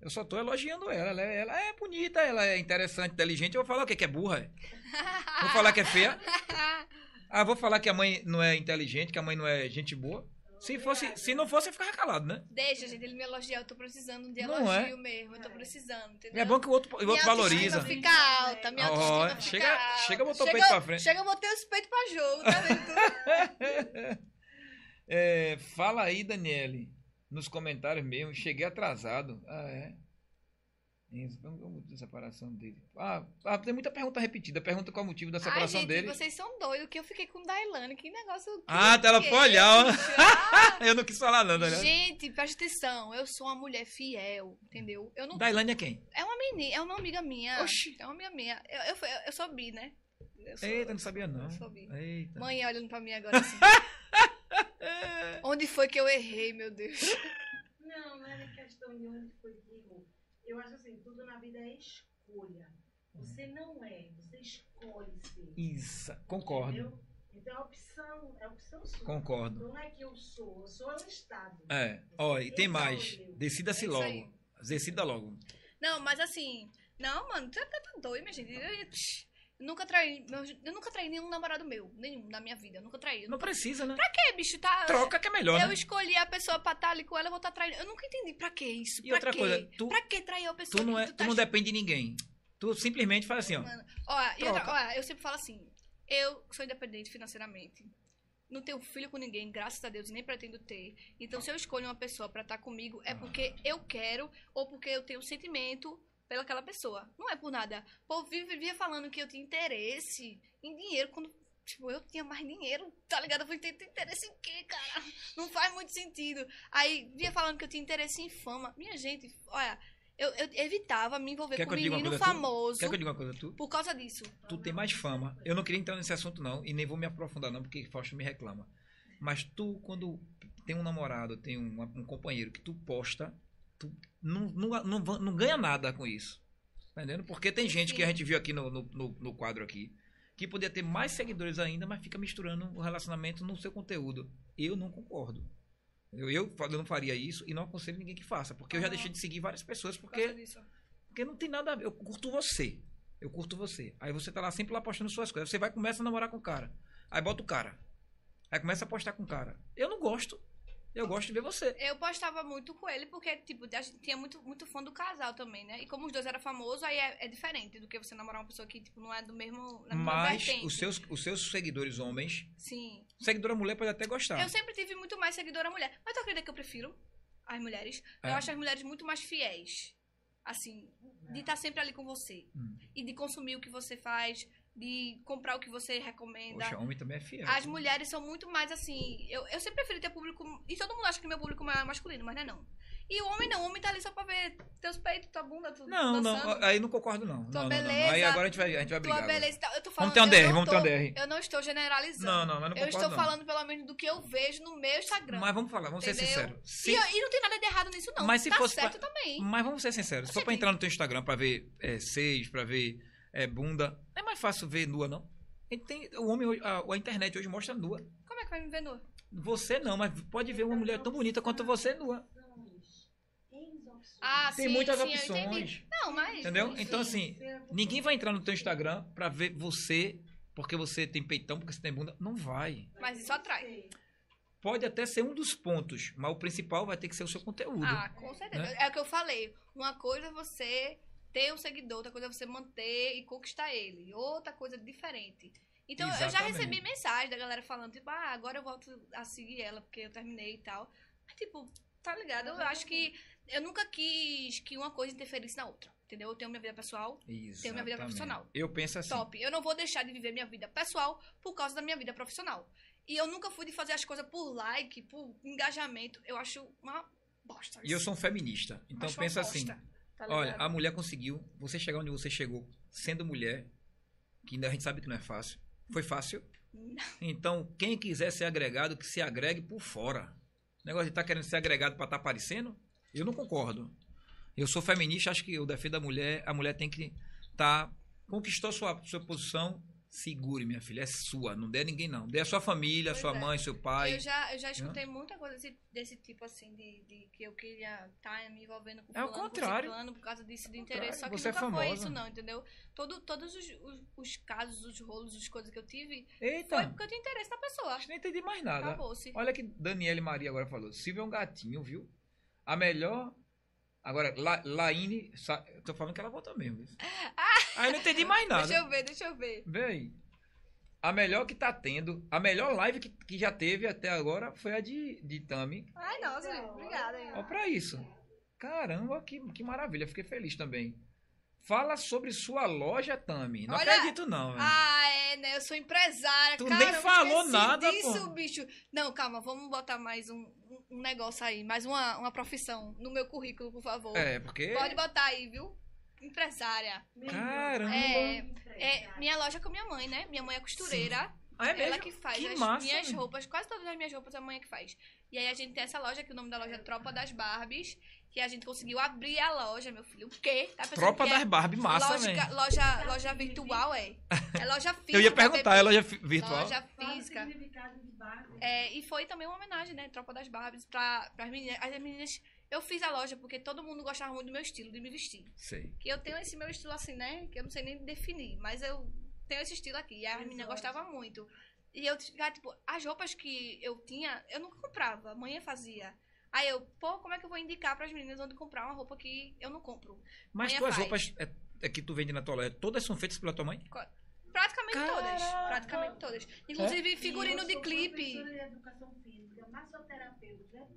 Eu só tô elogiando ela. Ela é, ela é bonita, ela é interessante, inteligente. Eu vou falar o quê? Que é burra? Vou falar que é feia? Ah, vou falar que a mãe não é inteligente, que a mãe não é gente boa. Se, fosse, se não fosse, eu ficava calado, né? Deixa, gente, ele me elogiar. Eu tô precisando de Não elogio mesmo. Eu tô precisando, entendeu? É bom que o outro, o outro minha valoriza. autoestima fica alta, minha autoestima fica chega- alta. chega, botou o peito pra frente. Chega, botei os peitos pra jogo, tá vendo? É, fala aí, Daniele, nos comentários mesmo. Cheguei atrasado. Ah, é? Isso, Vamos ver a separação dele. Ah, ah, tem muita pergunta repetida. Pergunta qual é o motivo da Ai, separação gente, dele. vocês são doidos, que eu fiquei com Dailane. Que negócio... que- Ah, ela que foi olhar, ó. Ah, Eu não quis falar, não, Daniele. Gente, presta atenção. Eu sou uma mulher fiel, entendeu? Eu não... Dailane é quem? É uma menina, é uma amiga minha. Oxi. É uma amiga minha. Eu, eu, eu, eu sou bi, né? Eu sou, Eita, não sabia não. Eu sou bi. Eita. Mãe olhando pra mim agora assim. Onde foi que eu errei, meu Deus? Não, não é questão de onde foi que errou. Eu acho assim, tudo na vida é escolha. Você não é, você escolhe ser. Isso, concordo. Entendeu? Então é opção, é opção sua. Concordo. Não é que eu sou, eu sou o Estado. É, ó, e tem Esse é mais. Decida-se É logo. aí. Decida logo. Não, mas assim. Não, mano, tu tá, tá doido, minha gente. Nunca traí. Eu nunca traí nenhum namorado meu. Nenhum na minha vida. Eu nunca traí. Eu Não nunca... precisa, né? Pra quê, bicho? Tá. Troca que é melhor, eu né? escolhi a pessoa pra estar ali com ela, eu vou estar traindo. Eu nunca entendi pra que isso. E pra outra quê? coisa, tu- Pra que trair a pessoa? Tu não, é, tu tu tá não depende de ninguém. Tu simplesmente faz assim, ó. Mano, Olha, e outra- eu sempre falo assim, eu sou independente financeiramente. Não tenho filho com ninguém, graças a Deus, nem pretendo ter. Então, se eu escolho uma pessoa pra estar comigo, é porque eu quero ou porque eu tenho sentimento pelaquela pessoa. Não é por nada. O povo vivia falando que eu tinha interesse em dinheiro quando. Tipo, eu tinha mais dinheiro, tá ligado? Eu fui ter ter interesse em quê, cara? Não faz muito sentido. Aí, via falando que eu tinha interesse em fama. Minha gente, olha, eu, eu evitava me envolver Quer com uma menino tu? famoso Quer que eu diga uma coisa, tu? por causa disso. Tu tem mais fama. Eu não queria entrar nesse assunto, não, e nem vou me aprofundar, não, porque Fausto me reclama. Mas tu, quando tem um namorado, tem um, um companheiro que tu posta, tu não, não, não, não ganha nada com isso. Tá entendendo? Porque tem gente Sim. que a gente viu aqui no, no, no- quadro aqui, que podia ter mais seguidores ainda, mas fica misturando o relacionamento no seu conteúdo. Eu não concordo. Eu, eu, eu não faria isso e não aconselho ninguém que faça, porque eu já deixei de seguir várias pessoas Por porque porque não tem nada a ver. Eu curto você. Eu curto você. Aí você tá lá sempre lá postando suas coisas. Você vai e começa a namorar com o cara. Aí bota o cara. Aí começa a postar com o cara. Eu não gosto. Eu gosto de ver você. Eu postava muito com ele porque, tipo, a gente tinha muito, muito fã do casal também, né? E como os dois eram famosos, aí é, é diferente do que você namorar uma pessoa que, tipo, não é do mesmo. Mas os seus, os seus seguidores homens. Sim. Seguidora mulher pode até gostar. Eu sempre tive muito mais seguidora mulher. Mas tu acredita que eu prefiro as mulheres? É. Eu acho as mulheres muito mais fiéis. Assim, de estar sempre ali com você. Hum. E de consumir o que você faz. De comprar o que você recomenda. Poxa, homem também é fiel. As mulheres são muito mais assim. Eu, eu sempre preferi ter público. E todo mundo acha que meu público é masculino, mas não é não. E o homem não, o homem tá ali só pra ver teus peitos, tua bunda, tu Não, dançando, não, aí não concordo não. Tua não, não, não, não. beleza, Aí agora a gente vai, a gente vai brigar. tua agora. beleza e tal. Eu tô Vamos falando. ter um DR, vamos ter um tô- DR. Eu não estou generalizando. Não, não, mas não eu concordo estou não. falando pelo menos do que eu vejo no meu Instagram. Mas vamos falar, vamos ser Entendeu? sinceros. E, Se- eu- e não tem nada de errado nisso, não. Mas se tá fosse certo pra- também. Mas vamos ser sinceros. For pra entrar no teu Instagram pra ver é, seios, pra ver é, bunda, não é mais fácil ver nua, não? A gente tem, o homem, a, a internet hoje mostra nua. Como é que vai me ver nu? Você não, mas pode ver uma mulher tão bonita quanto você nua. Ah, Tem sim, muitas sim, opções. Não, mas. Entendeu? Então, assim, ninguém vai entrar no teu Instagram pra ver você porque você tem peitão, porque você tem bunda. Não vai. Mas isso atrai. Pode até ser um dos pontos, mas o principal vai ter que ser o seu conteúdo. Ah, com certeza. Né? É o que eu falei. Uma coisa é você ter um seguidor, outra coisa é você manter e conquistar ele. Outra coisa diferente. Então, eu já Exatamente. recebi mensagem da galera falando, tipo, ah, agora eu volto a seguir ela porque eu terminei e tal. Mas, tipo, tá ligado? Eu acho que eu nunca quis que uma coisa interferisse na outra. Entendeu? Eu tenho minha vida pessoal, tenho minha vida Exatamente. profissional. Eu penso assim. top. Eu não vou deixar de viver minha vida pessoal por causa da minha vida profissional. E eu nunca fui de fazer as coisas por like, por engajamento. Eu acho uma bosta. E eu sou um feminista. Então pensa assim. Tá Olha, a mulher conseguiu, você chegar onde você chegou, sendo mulher, que ainda a gente sabe que não é fácil. Foi fácil? Então, quem quiser ser agregado, que se agregue por fora. O negócio de estar querendo ser agregado para estar aparecendo, eu não concordo. Eu sou feminista, acho que eu defendo a mulher, a mulher tem que estar. conquistou sua, sua posição, segure, minha filha, é sua, não dê a ninguém não. Dê a sua família, Pois sua é. mãe, seu pai. Eu já, eu já escutei muita coisa desse, desse tipo, assim, de, de que eu queria estar me envolvendo com É o fulano, contrário. com ciclano por causa disso, de Contrário, interesse. Só que você é nunca foi famosa. isso, não, entendeu? Todo, todos os, os, os casos, os rolos, as coisas que eu tive, Eita, foi porque eu tinha interesse na pessoa. acho que nem entendi mais nada. Acabou-se. Olha que Daniele Maria agora falou. Silvio é um gatinho, viu? A melhor. Agora, La, Laine. Tô falando que ela voltou mesmo. viu? Aí eu não entendi mais Deixa nada. eu ver, deixa eu ver. Vê aí. A melhor que tá tendo. A melhor live que, que já teve até agora foi a de, de Tami. Ai, nossa, obrigada. hein. Olha pra isso. Caramba, que, que maravilha. Fiquei feliz também. Fala sobre sua loja, Tami. Não Olha- acredito, não. velho. Ah, é, né? Eu sou empresária. Tu Caramba, nem falou nada, disso, pô. bicho. Não, calma, vamos botar mais um, um- um negócio aí, mais uma, uma profissão no meu currículo, por favor. É, porque. Pode botar aí, viu? Empresária. Caramba. É, é minha loja com minha mãe, né? Minha mãe é costureira. Ah, é mesmo? Ela que faz Que as massa, minhas velho. roupas, quase todas as minhas roupas a mãe é que faz. E aí a gente tem essa loja, que o nome da loja é Tropa das Barbies, que a gente conseguiu abrir a loja, meu filho. O quê? Tá pensando Tropa que das é Barbie, massa, loja, velho. loja, loja virtual, é? É loja física. Eu ia perguntar, bebê. é loja virtual? Loja física. É, e foi também uma homenagem, né? Tropa das Barbies pra, pras meninas. As meninas. Eu fiz a loja porque todo mundo gostava muito do meu estilo de me vestir. Sei. Que eu tenho esse meu estilo assim, né? Que eu não sei nem definir, mas eu tenho esse estilo aqui. E as meninas gostavam muito. E eu, ficava, tipo, as roupas que eu tinha, eu nunca comprava. A mãe fazia. Aí eu, pô, como é que eu vou indicar pras meninas onde comprar uma roupa que eu não compro? Mas tuas faz. roupas é, é que tu vende na tua loja, todas são feitas pela tua mãe? Praticamente todas. Caraca! Praticamente todas. Inclusive figurino E eu de sou clipe. de educação física, massoterapeuta.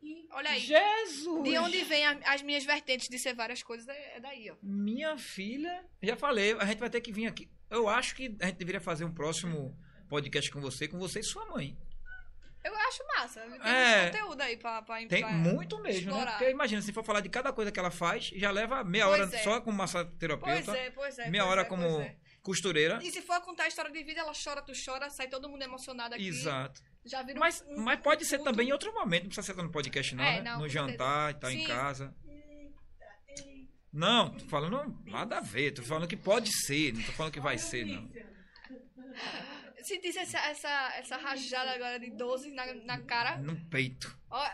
E Olha aí. Jesus! De onde vem a- as minhas vertentes de ser várias coisas é é daí, ó. Minha filha, já falei, a gente vai ter que vir aqui. Eu acho que a gente deveria fazer um próximo podcast com você, com você e sua mãe. Eu acho massa. Tem É. muito conteúdo aí pra, pra Tem pra- muito mesmo, né? explorar. Porque imagina, se for falar de cada coisa que ela faz, já leva meia Pois hora é. só como Pois massoterapeuta, é, pois é. meia pois hora é, como pois é. costureira. E se for contar a história de vida, ela chora, tu chora, sai todo mundo emocionado aqui. Exato. Já um- Mas, um- mas pode ser culto. também em outro momento, não precisa ser no podcast, não, É, né? não, no jantar e tal, em casa. Não, tô falando nada a ver, tô falando que pode ser, não tô falando que vai ser, não. Sentisse essa, essa, essa rajada agora de 12 na, na cara. No peito. Ó,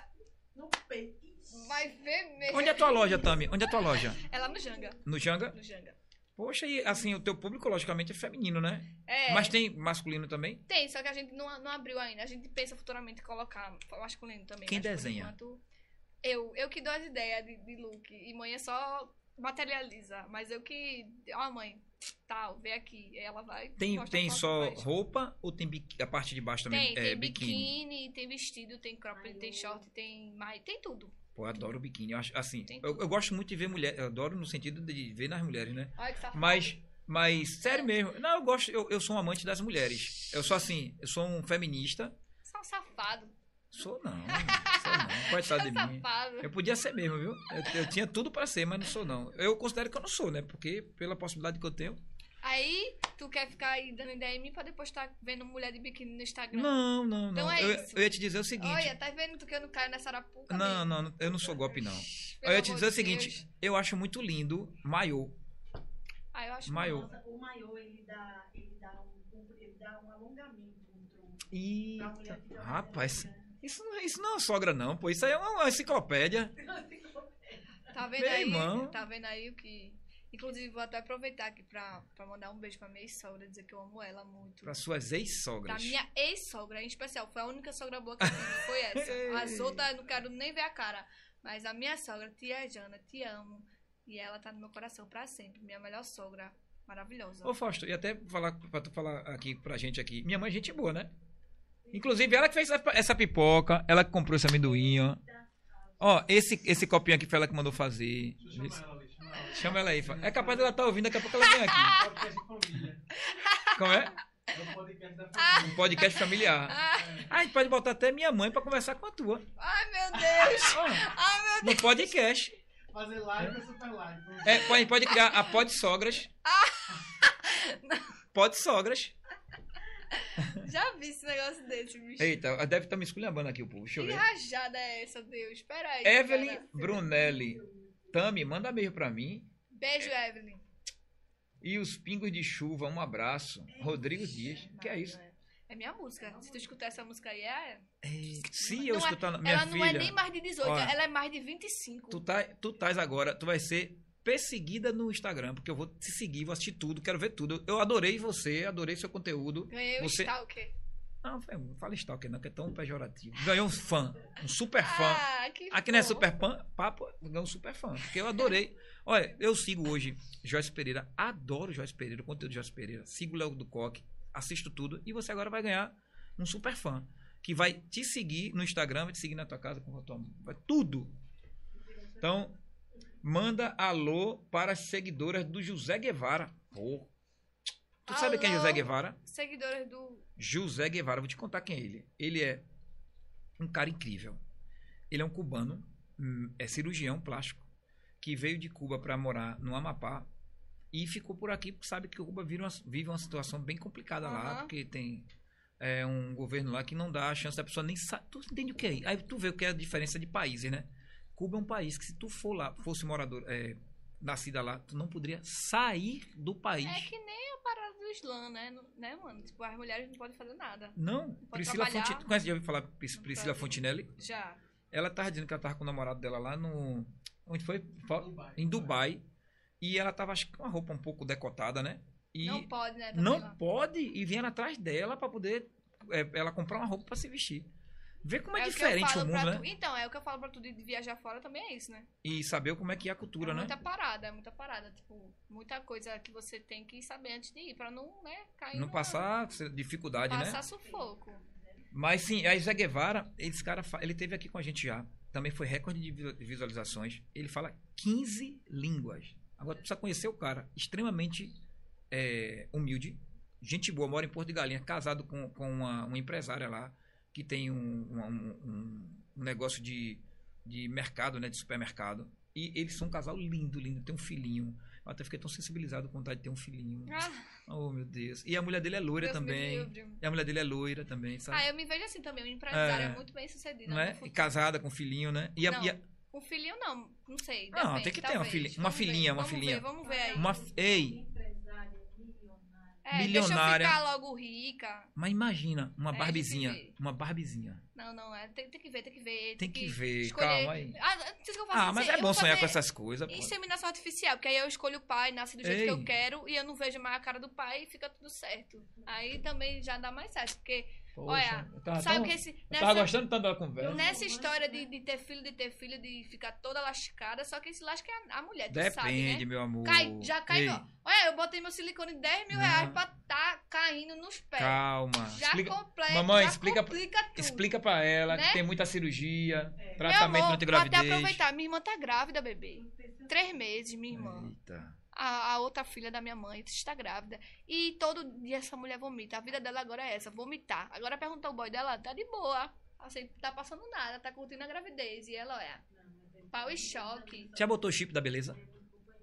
no peito. vai ver mesmo. Onde é a tua loja, Tami? Onde é a tua loja? É lá no Janga. No Janga? No Janga. Poxa, e assim, o teu público, logicamente, é feminino, né? É. Mas tem masculino também? Tem, só que a gente não, não abriu ainda. A gente pensa futuramente em colocar masculino também. Quem desenha? enquanto, eu, eu que dou as ideias de, de look. E mãe é só materializa. Mas eu que. Ó, mãe, tal, vem aqui. Ela vai. Tem, tem só roupa ou tem biqui- a parte de baixo também? Tem, é tem biquíni. biquíni, tem vestido, tem crop, tem short, tem mais, tem tudo. Pô, eu adoro biquíni. Eu acho, assim, eu, eu gosto muito de ver mulher. Eu adoro no sentido de ver nas mulheres, né? Olha que safado. Mas Mas, sério mesmo. Não, eu gosto. Eu, eu sou um amante das mulheres. Eu sou assim, eu sou um feminista. Você é um safado. Sou não. Sou não. Coitado de mim. Safado. Eu podia ser mesmo, viu? Eu, eu tinha tudo pra ser, mas não sou não. Eu considero que eu não sou, né? Porque pela possibilidade que eu tenho. Aí, tu quer ficar aí dando ideia em mim pra depois estar vendo mulher de biquíni no Instagram. Não, não, não. Então é eu, isso. eu ia te dizer o seguinte. Olha, tá vendo tu que eu não caio nessa arapuca? Não, mesmo? não, eu não sou golpe, não. Pelo Eu ia te dizer o seguinte, Deus. eu acho muito lindo maiô. Ah, eu acho Maiô. Nossa, o maiô, ele dá, ele dá, um, ele dá um alongamento no tronco. Eita, rapaz, isso, não- isso não é uma sogra não, pô. Isso aí é uma, uma enciclopédia. Tá vendo Meu aí? irmão. Tá vendo aí o que. Inclusive, vou até aproveitar aqui pra, pra mandar um beijo pra minha ex-sogra, dizer que eu amo ela muito. Pra suas Pra ex-sogras. minha ex-sogra, em especial. Foi a única sogra boa que eu tive, foi essa. As outras eu não quero nem ver a cara. Mas a minha sogra, tia Jana, te amo. E ela tá no meu coração pra sempre. Minha melhor sogra. Maravilhosa. Ô, Fausto, e até falar, pra tu falar aqui pra gente aqui. Minha mãe é gente boa, né? Inclusive, ela que fez essa, essa pipoca, ela que comprou esse amendoim, ó. Ó, esse, esse copinho aqui foi ela que mandou fazer. Deixa eu chamar ela ali, chama ela. Aí. fa- É capaz dela estar ouvindo, daqui a pouco ela vem aqui. Podcast de família. Como é? É o podcast da família. Um podcast familiar. Ah, Ah, a gente pode botar até minha mãe pra conversar com a tua. ai, meu Deus. Ó, Ai, meu no podcast. Fazer live ou super live? É, a gente pode criar a Pod Sogras. Pod Sogras. Deus. Já vi esse negócio desse, bicho. Eita, deve estar me esculhambando aqui o povo. Deixa eu Que ver. rajada é essa, Deus? Pera aí. Evelyn cara. Brunelli. Tami, manda beijo pra mim. Beijo, Evelyn. E os pingos de chuva, um abraço. Rodrigo Dias. Que é isso? É minha música. Se tu escutar essa música aí, é. Se eu Não é- escutar na minha ela não é filha, nem mais de 18, Olha, ela é mais de 25. tu, tá, tu estás agora, tu vai ser perseguida no Instagram, porque eu vou te seguir, vou assistir tudo, quero ver tudo. Eu adorei você, adorei seu conteúdo. Ganhei o Você- stalker. Não, não fala stalker não, que é tão pejorativo. Ganhou um fã, um super fã. Ah, que Aqui não é super fã, papo, ganhou um super fã. Porque eu adorei. Olha, eu sigo hoje Joyce Pereira, adoro Joyce Pereira, o conteúdo de Joyce Pereira. Sigo o Léo do Coque, assisto tudo. E você agora vai ganhar um super fã. Que vai te seguir no Instagram, vai te seguir na tua casa, com tua, vai tudo. Então, manda alô para as seguidoras do José Guevara. Pô. Tu sabe quem é Alô? José Guevara? Seguidores do. José Guevara, vou te contar quem é ele. Ele é um cara incrível. Ele é um cubano, hum, é cirurgião plástico, que veio de Cuba para morar no Amapá e ficou por aqui, porque sabe que Cuba vive uma, vive uma situação bem complicada lá, Aham. porque tem é, um governo lá que não dá a chance da pessoa nem saber. Tu entende o que é? Aí tu vê o que é a diferença de países, né? Cuba é um país que se tu for lá, fosse morador, é, nascida lá, tu não poderia sair do país. É que nem a parada do Islã, né? Não- né, mano? Tipo, as mulheres não podem fazer nada. Não, Priscila trabalhar. Fontinelli. Conhece, já ouviu falar Pris- Priscila pode. Fontinelli? Já. Ela tava dizendo que ela tava com o namorado dela lá no. Onde foi? Dubai. Em Dubai. E ela tava, acho que com uma roupa um pouco decotada, né? E Não pode, né? não lá. pode. E vieram atrás dela pra poder é, ela comprar uma roupa pra se vestir. Vê como é, o eu diferente o pra mundo, tu- né? Então, é o que eu falo pra tu de viajar fora também é isso, né? E saber como é que é a cultura, é né? muita parada, é muita parada. Tipo, muita coisa que você tem que saber antes de ir, pra não, né, cair Não numa- passar dificuldade, né? passar sufoco. Mas sim, a Zé Guevara, esse cara, ele teve aqui com a gente já. Também foi recorde de vi- de visualizações. Ele fala 15 línguas. Agora tu precisa conhecer o cara. Extremamente é, humilde. Gente boa, mora em Porto de Galinha, casado com, com uma, uma empresária lá, que tem um, um- um- um negócio de, de mercado, né? De supermercado. E eles são um casal lindo, lindo. Tem um filhinho. Eu até fiquei tão sensibilizado com vontade de ter um filhinho. Ah, Oh, meu Deus. E a mulher dele é loira Deus também. E a mulher dele é loira também, sabe? Ah, eu me vejo assim também, uma empresária É. muito bem sucedida. não no é? E casada com filhinho, né? E a, Não. e a- Um filhinho não, não sei. Não, depende, tem que ter uma filhinha- uma Vamos ver, filhinha, uma vamos filhinha. Ver, vamos ver aí. uma. Ei. É, milionária. Deixa eu ficar logo rica. mas imagina, uma É, barbizinha. tem que ver. Uma barbizinha. Não, não, é, tem, tem que ver, tem que ver. Tem que ver, escolher. calma aí. Ah, que eu faço Ah, mas assim, é bom sonhar com essas coisas. Inseminação artificial, porque aí eu escolho o pai, nasce do jeito Ei. que eu quero e eu não vejo mais a cara do pai e fica tudo certo. Aí também já dá mais certo, porque, Poxa, olha, tava sabe tão- que esse. Eu tava nessa- gostando tanto da conversa. Nessa história de, de ter filho, de ter filho, de ficar toda lascada, só que esse lasca é a, a mulher, tu sabe, Depende, né? meu amor. Cai, já cai, Ei, ó. Olha, eu botei meu silicone 10 mil Não. reais pra tá caindo nos pés. Calma. Já Explica, completa, Mamãe, já explica- complica tudo. explica pra ela Né? que tem muita cirurgia, Meu tratamento amor, a vou até gravidez. aproveitar, minha irmã tá grávida, bebê. Três meses, minha irmã. Eita. A, a outra filha da minha mãe está grávida. E todo dia essa mulher vomita. A vida dela agora é essa, vomitar. Agora pergunta o boy dela, tá de boa. Assim, tá passando nada, tá curtindo a gravidez. E ela, olha, pau e choque. Já botou o chip da beleza?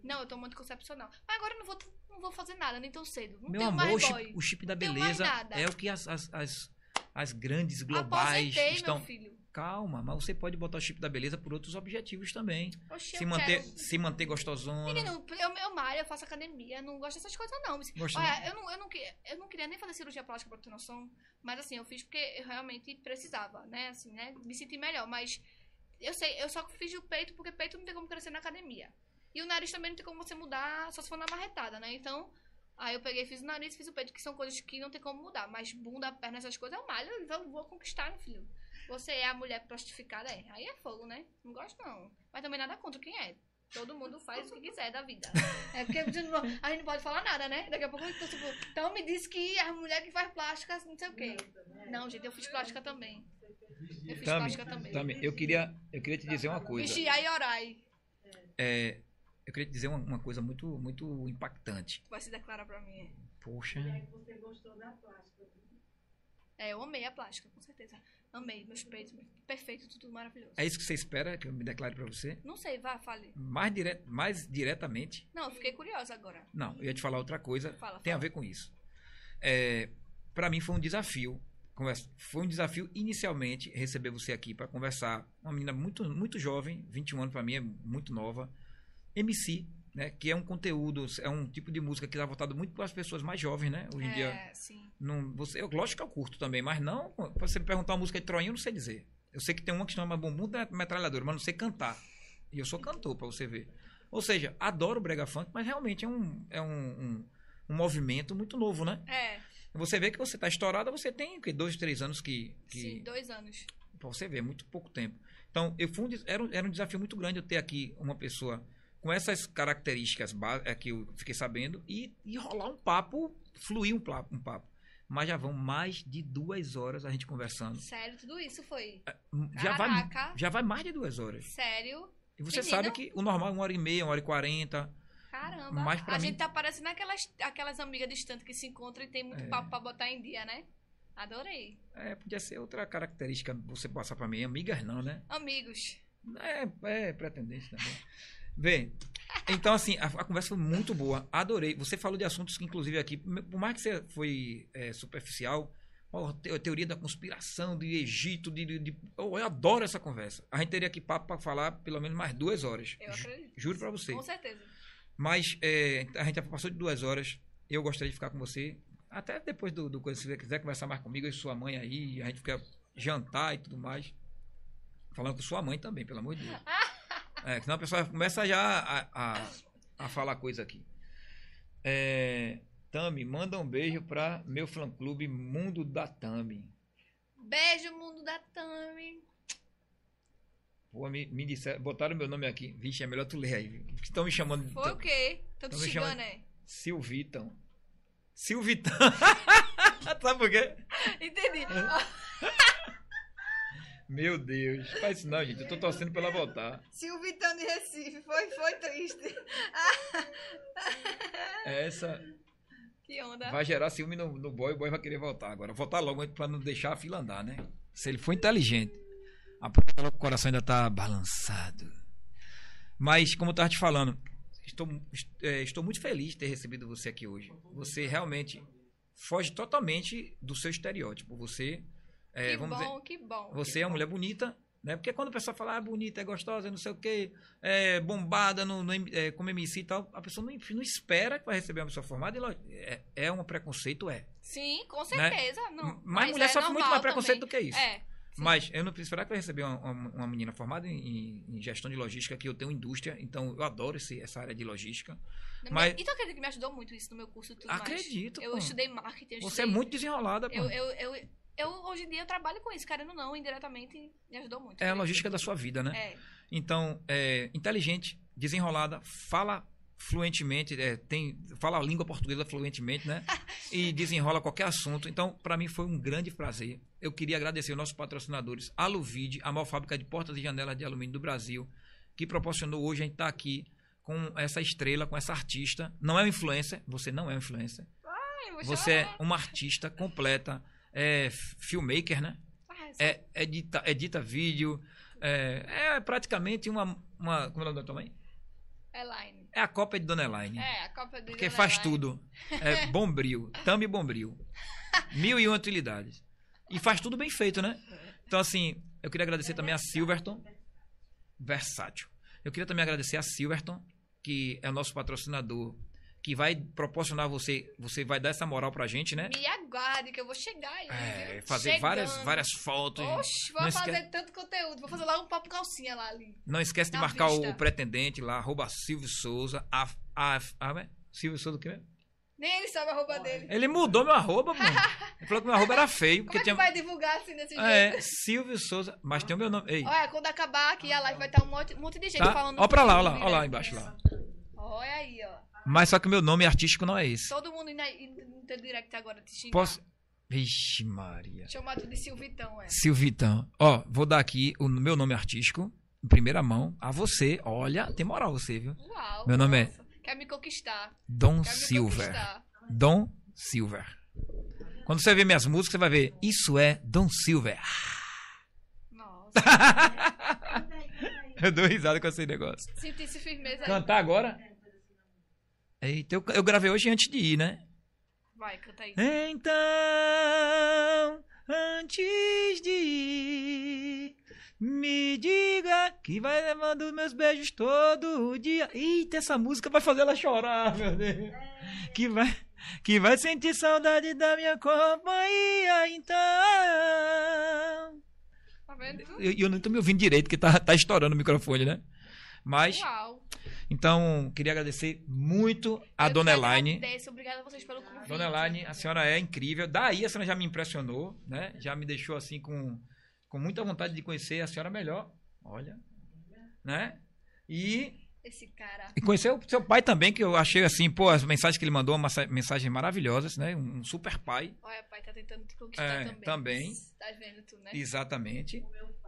Não, eu tô muito concepcional. Mas agora eu não vou, não vou fazer nada, nem tão cedo. Não Meu tenho amor, o mais chip, boy. o chip da beleza é o que as, as, as, as grandes globais Aposentei, estão. meu filho. Calma, mas você pode botar o chip da beleza por outros objetivos também. Oxi, Se manter, quero- se manter gostosona. Menino, eu, eu malho, eu faço academia, eu não gosto dessas coisas, não. Gosta Olha, eu não, eu, não, eu não queria nem fazer cirurgia plástica pra ter noção, mas assim, eu fiz porque eu realmente precisava, né? Assim, né? Me sentir melhor, mas eu sei, eu só fiz o peito porque peito não tem como crescer na academia. E o nariz também não tem como você mudar, só se for na marretada, né? Então, aí eu peguei, fiz o nariz, fiz o peito, que são coisas que não tem como mudar. Mas bunda, perna, essas coisas, eu malho, então eu vou conquistar, meu filho. Você é a mulher prostificada, é. Aí é fogo, né? Não gosto, não. Mas também nada contra quem é. Todo mundo faz o que quiser da vida. É porque a gente não, pode falar nada, né? Daqui a pouco eu tô tipo, então me disse que a mulher que faz plástica, não sei o quê. Não, gente, eu fiz plástica também. Eu fiz Tami, plástica também. Tami, eu queria, eu queria te dizer uma coisa. Vigiar e orai. É, eu queria te dizer uma, uma coisa muito, muito impactante. Vai se declarar pra mim. Poxa, E aí você gostou da plástica. É, eu amei a plástica, com certeza. Amei, meus peitos, perfeito, tudo maravilhoso. é isso que você espera que eu me declare pra você? Não sei, vá, fale. Mais, dire, mais diretamente? Não, eu fiquei curiosa agora. Não, eu ia te falar outra coisa. Fala, tem a fala. ver com isso. É, para mim foi um desafio. Conversa- Foi um desafio inicialmente receber você aqui para conversar. Uma menina muito, muito jovem, 21 anos para mim é muito nova. MC, né? Que é um conteúdo, é um tipo de música que está voltado muito para as pessoas mais jovens, né? Hoje em dia. É, sim. Não, você, eu, lógico que eu curto também, mas não. pra você me perguntar uma música de Troinho, eu não sei dizer. Eu sei que tem uma que chama Bumbum da Metralhadora, mas não sei cantar. E eu sou cantor, pra você ver. Ou seja, adoro o Brega Funk, mas realmente é um, é um, um, um movimento muito novo, né? É, Você vê que você tá estourada, você tem o quê? dois, três anos que. que sim, dois anos. Pra você ver, muito pouco tempo. Então, eu fui um era, um- era um desafio muito grande eu ter aqui uma pessoa com essas características é, que eu fiquei sabendo e, e rolar um papo, fluir um, pla- um papo. Mas já vão mais de duas horas a gente conversando. Sério, tudo isso foi. Já vai, já vai mais de duas horas. Sério. E você Menino. sabe que o normal é uma hora e meia, uma hora e quarenta. Caramba. Mas pra a mim- gente tá parecendo aquelas, aquelas amigas distantes que se encontram e tem muito É. papo pra botar em dia, né? Adorei. É, podia ser outra característica você passar pra mim. Amigas não, né? Amigos. É, é pretendente também. Bem, então assim, a, a conversa foi muito boa. Adorei. Você falou de assuntos que, inclusive, aqui, por mais que você foi é, superficial, ó, te- teoria da conspiração, de Egito, de, de- de- eu, eu adoro essa conversa. A gente teria aqui papo pra falar pelo menos mais duas horas. Eu acredito. Juro pra você. Com certeza. Mas é, a gente já passou de duas horas. Eu gostaria de ficar com você. Até depois do, do se você quiser conversar mais comigo e sua mãe aí, a gente fica jantar e tudo mais. Falando com sua mãe também, pelo amor de Deus. É, senão a pessoa começa já a, a, a falar coisa aqui. É, Tami, manda um beijo pra meu fã clube Mundo da Tami. Beijo, mundo da Tami. Pô, me, me disseram, botaram meu nome aqui. Vixe, é melhor tu ler aí. Estão me chamando Foi o quê? Tô te Então me xingando, chama- né? Silvitão. Silvitão. Sabe por quê? Entendi. Meu Deus. Faz isso não, gente. Eu tô torcendo pra ela voltar. Silvitão de Recife. Foi, foi triste. Essa Que onda. vai gerar ciúme no, no boy, o boy vai querer voltar. Agora, voltar logo pra não deixar a fila andar, né? Se ele for inteligente. Que o coração ainda tá balançado. Mas, como eu tava te falando, estou, é, estou muito feliz de ter recebido você aqui hoje. Você realmente foge totalmente do seu estereótipo. Você, é, que vamos bom, dizer, que bom. Você que é uma bom. mulher bonita, né? Porque quando a pessoa fala, ah, bonita, é gostosa, não sei o quê, é bombada no, no é, como MC e tal, a pessoa não, não espera que vai receber uma pessoa formada. E, lógico, é, é um preconceito, é. Sim, com certeza. Não, Mas, mulher é sofre muito mais preconceito também. do que isso. É. sim. Mas eu não preciso esperar que vai receber uma, uma, uma menina formada em, em- gestão de logística, que eu tenho indústria, então eu adoro esse, essa área de logística. Mas- Então acredito que me ajudou muito isso no meu curso tudo mais. Acredito, Eu pô. estudei marketing. eu Você é estudei- muito desenrolada, pô. Eu, eu, eu, eu, hoje em dia, eu trabalho com isso, querendo ou não, indiretamente, me ajudou muito. É a logística da sua vida, né? É. Então, é, inteligente, desenrolada, fala fluentemente, é, tem, fala a língua portuguesa fluentemente, né? E desenrola qualquer assunto. Então, para mim foi um grande prazer. Eu queria agradecer aos nossos patrocinadores, a Luvide, a maior fábrica de portas e janelas de alumínio do Brasil, que proporcionou hoje a gente estar aqui com essa estrela, com essa artista. Não é um influencer, você não é um influencer. Ai, Você é uma artista completa, é filmmaker, né? Só- É, edita, edita vídeo, é, é praticamente uma, uma. Como é o nome da tua mãe? Elaine. É a cópia de Dona Elaine. É, a Copa do Porque Dona faz Elaine. tudo. É bombril. Thumb bombril. Mil e uma utilidades. E faz tudo bem feito, né? Então, assim, eu queria agradecer também a Silverton. Versátil. Eu queria também agradecer a Silverton, que é o nosso patrocinador, que vai proporcionar você. Você vai dar essa moral pra gente, né? Me aguarde que eu vou chegar aí. É, viu? fazer Chegando. várias, várias fotos. Oxe, vou fazer esque- tanto conteúdo. Vou fazer logo um papo calcinha lá ali. Não esquece de marcar vista. o pretendente lá, arroba Silvio Souza. A, a, a, a, Silvio Souza o quê? mesmo? Nem ele sabe a roupa dele. Ele mudou meu arroba, pô. Ele falou que meu arroba era feio, Como é que tinha. vai divulgar assim desse jeito? É, Silvio Souza. Mas tem o meu nome. Ei, Olha, quando acabar aqui a live vai estar um monte, um monte de gente tá? falando. Ó pra lá, ó lá, ó lá embaixo lá. Olha aí, ó. Mas só que meu nome artístico não é esse. Todo mundo indo no teu direct agora te xingar. Posso. Vixe, Maria. Chamado de Silvitão, é. Silvitão. Ó, vou dar aqui o meu nome artístico, em primeira mão, a você. Olha, tem moral você, viu? Uau. Meu nome é- nossa. Quer me conquistar. Dom Quer Silver. conquistar. Dom Silver. Quando você ver minhas músicas, você vai ver. Isso é Dom Silver. Nossa. Eu dou risada com esse negócio. Sentisse firmeza aí. Cantar agora? Eita, eu, eu gravei hoje antes de ir, né? Vai, canta aí. Então, antes de ir, me diga que vai levando meus beijos todo dia. Eita, essa música vai fazer ela chorar, meu Deus. Que vai, que vai sentir saudade da minha companhia, então. Tá vendo? Eu, eu não tô me ouvindo direito, porque tá, tá estourando o microfone, né? Mas, Uau. Então, queria agradecer muito a Eu Dona Elaine. agradeço. Obrigada a vocês pelo convite. Dona Elaine, a senhora é incrível. Daí a senhora já me impressionou, né? Já me deixou assim com, com muita vontade de conhecer a senhora melhor. Olha, né? E, Esse cara. e conhecer o seu pai também, que eu achei assim, pô, as mensagens que ele mandou, umas mensagens maravilhosas, né? Um super pai. Olha, pai, tá tentando te conquistar É, também. também. Tá vendo tu, né? Exatamente.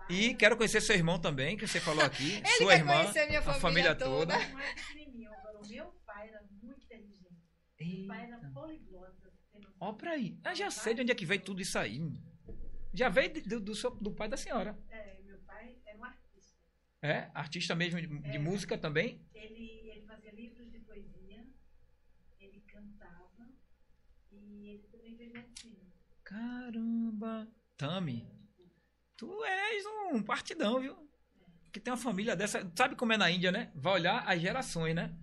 E quero conhecer seu irmão também, que você falou aqui. Ele sua quer irmã, conhecer minha a família família toda. toda. É o meu pai era muito inteligente. Meu pai era poliglota. Ó pra aí. Eu já sei de onde é que veio tudo isso aí. Já veio de- do, do, seu- do pai da senhora. É, meu pai era um artista. É? Artista mesmo de, de música também? Ele, ele fazia livros de poesia, ele cantava e ele também fez medicina. Caramba. Tami, tu és um partidão, viu? Que tem uma família dessa. Sabe como é na Índia, né? Vai olhar as gerações, né?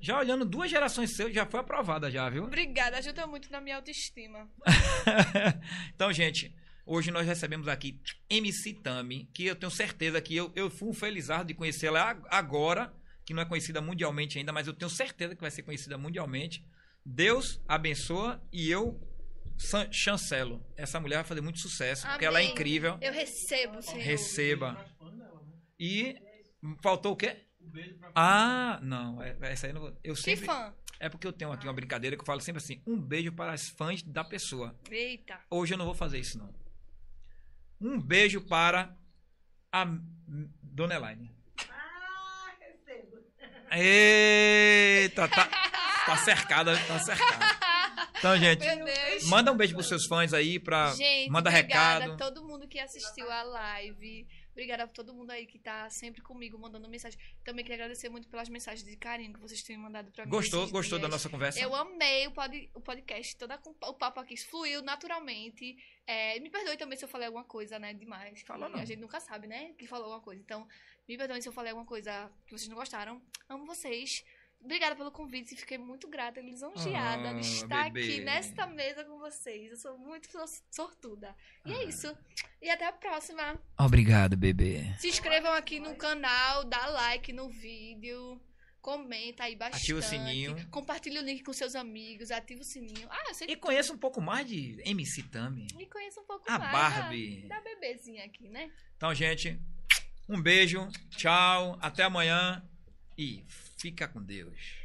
Já olhando duas gerações seu, já foi aprovada já, viu? Obrigada, ajuda muito na minha autoestima. então, gente, hoje nós recebemos aqui MC Tami, que eu tenho certeza que eu, eu fui um felizardo de conhecê-la ag- agora, que não é conhecida mundialmente ainda, mas eu tenho certeza que vai ser conhecida mundialmente. Deus abençoa e eu chancelo. Essa mulher vai fazer muito sucesso, porque ela é Amém. incrível. Eu recebo, Senhor. Receba. Né? E faltou o quê? Um beijo pra Ah, não, é- essa aí eu não vou. Eu Que sempre, fã. é porque eu tenho aqui uma brincadeira que eu falo sempre assim: um beijo para as fãs da pessoa. Eita. Hoje eu não vou fazer isso, não. Um beijo para a Dona Elaine. Ah, recebo. Eita, tá, tá cercada, tá cercada. Então, gente, manda um beijo pros seus fãs aí, pra, Gente, manda obrigada recado. a todo mundo que assistiu a live. Obrigada a todo mundo aí que tá sempre comigo, mandando mensagem. Também queria agradecer muito pelas mensagens de carinho que vocês têm mandado pra mim. Gostou, gostou da dias. nossa conversa? Eu amei o, pod, o podcast, todo a- o papo aqui fluiu naturalmente. É, me perdoe também se eu falei alguma coisa, né, demais. Falou não. A gente nunca sabe, né, que falou alguma coisa. Então, me perdoe se eu falei alguma coisa que vocês não gostaram. Amo vocês. Obrigada pelo convite, fiquei muito grata e lisonjeada Ah, de estar bebê. aqui nesta mesa com vocês. Eu sou muito sor- sortuda. E Ah. é isso. E até a próxima. Obrigado, bebê. Se inscrevam aqui no canal, dá like no vídeo. Comenta aí bastante. Ativa o sininho. Compartilha o link com seus amigos. Ativa o sininho. Ah, eu sei E conheça um pouco mais de MC Tami. e conheça um pouco A mais Barbie. Da, da bebezinha aqui, né? Então, gente, um beijo, tchau, até amanhã e fica com Deus.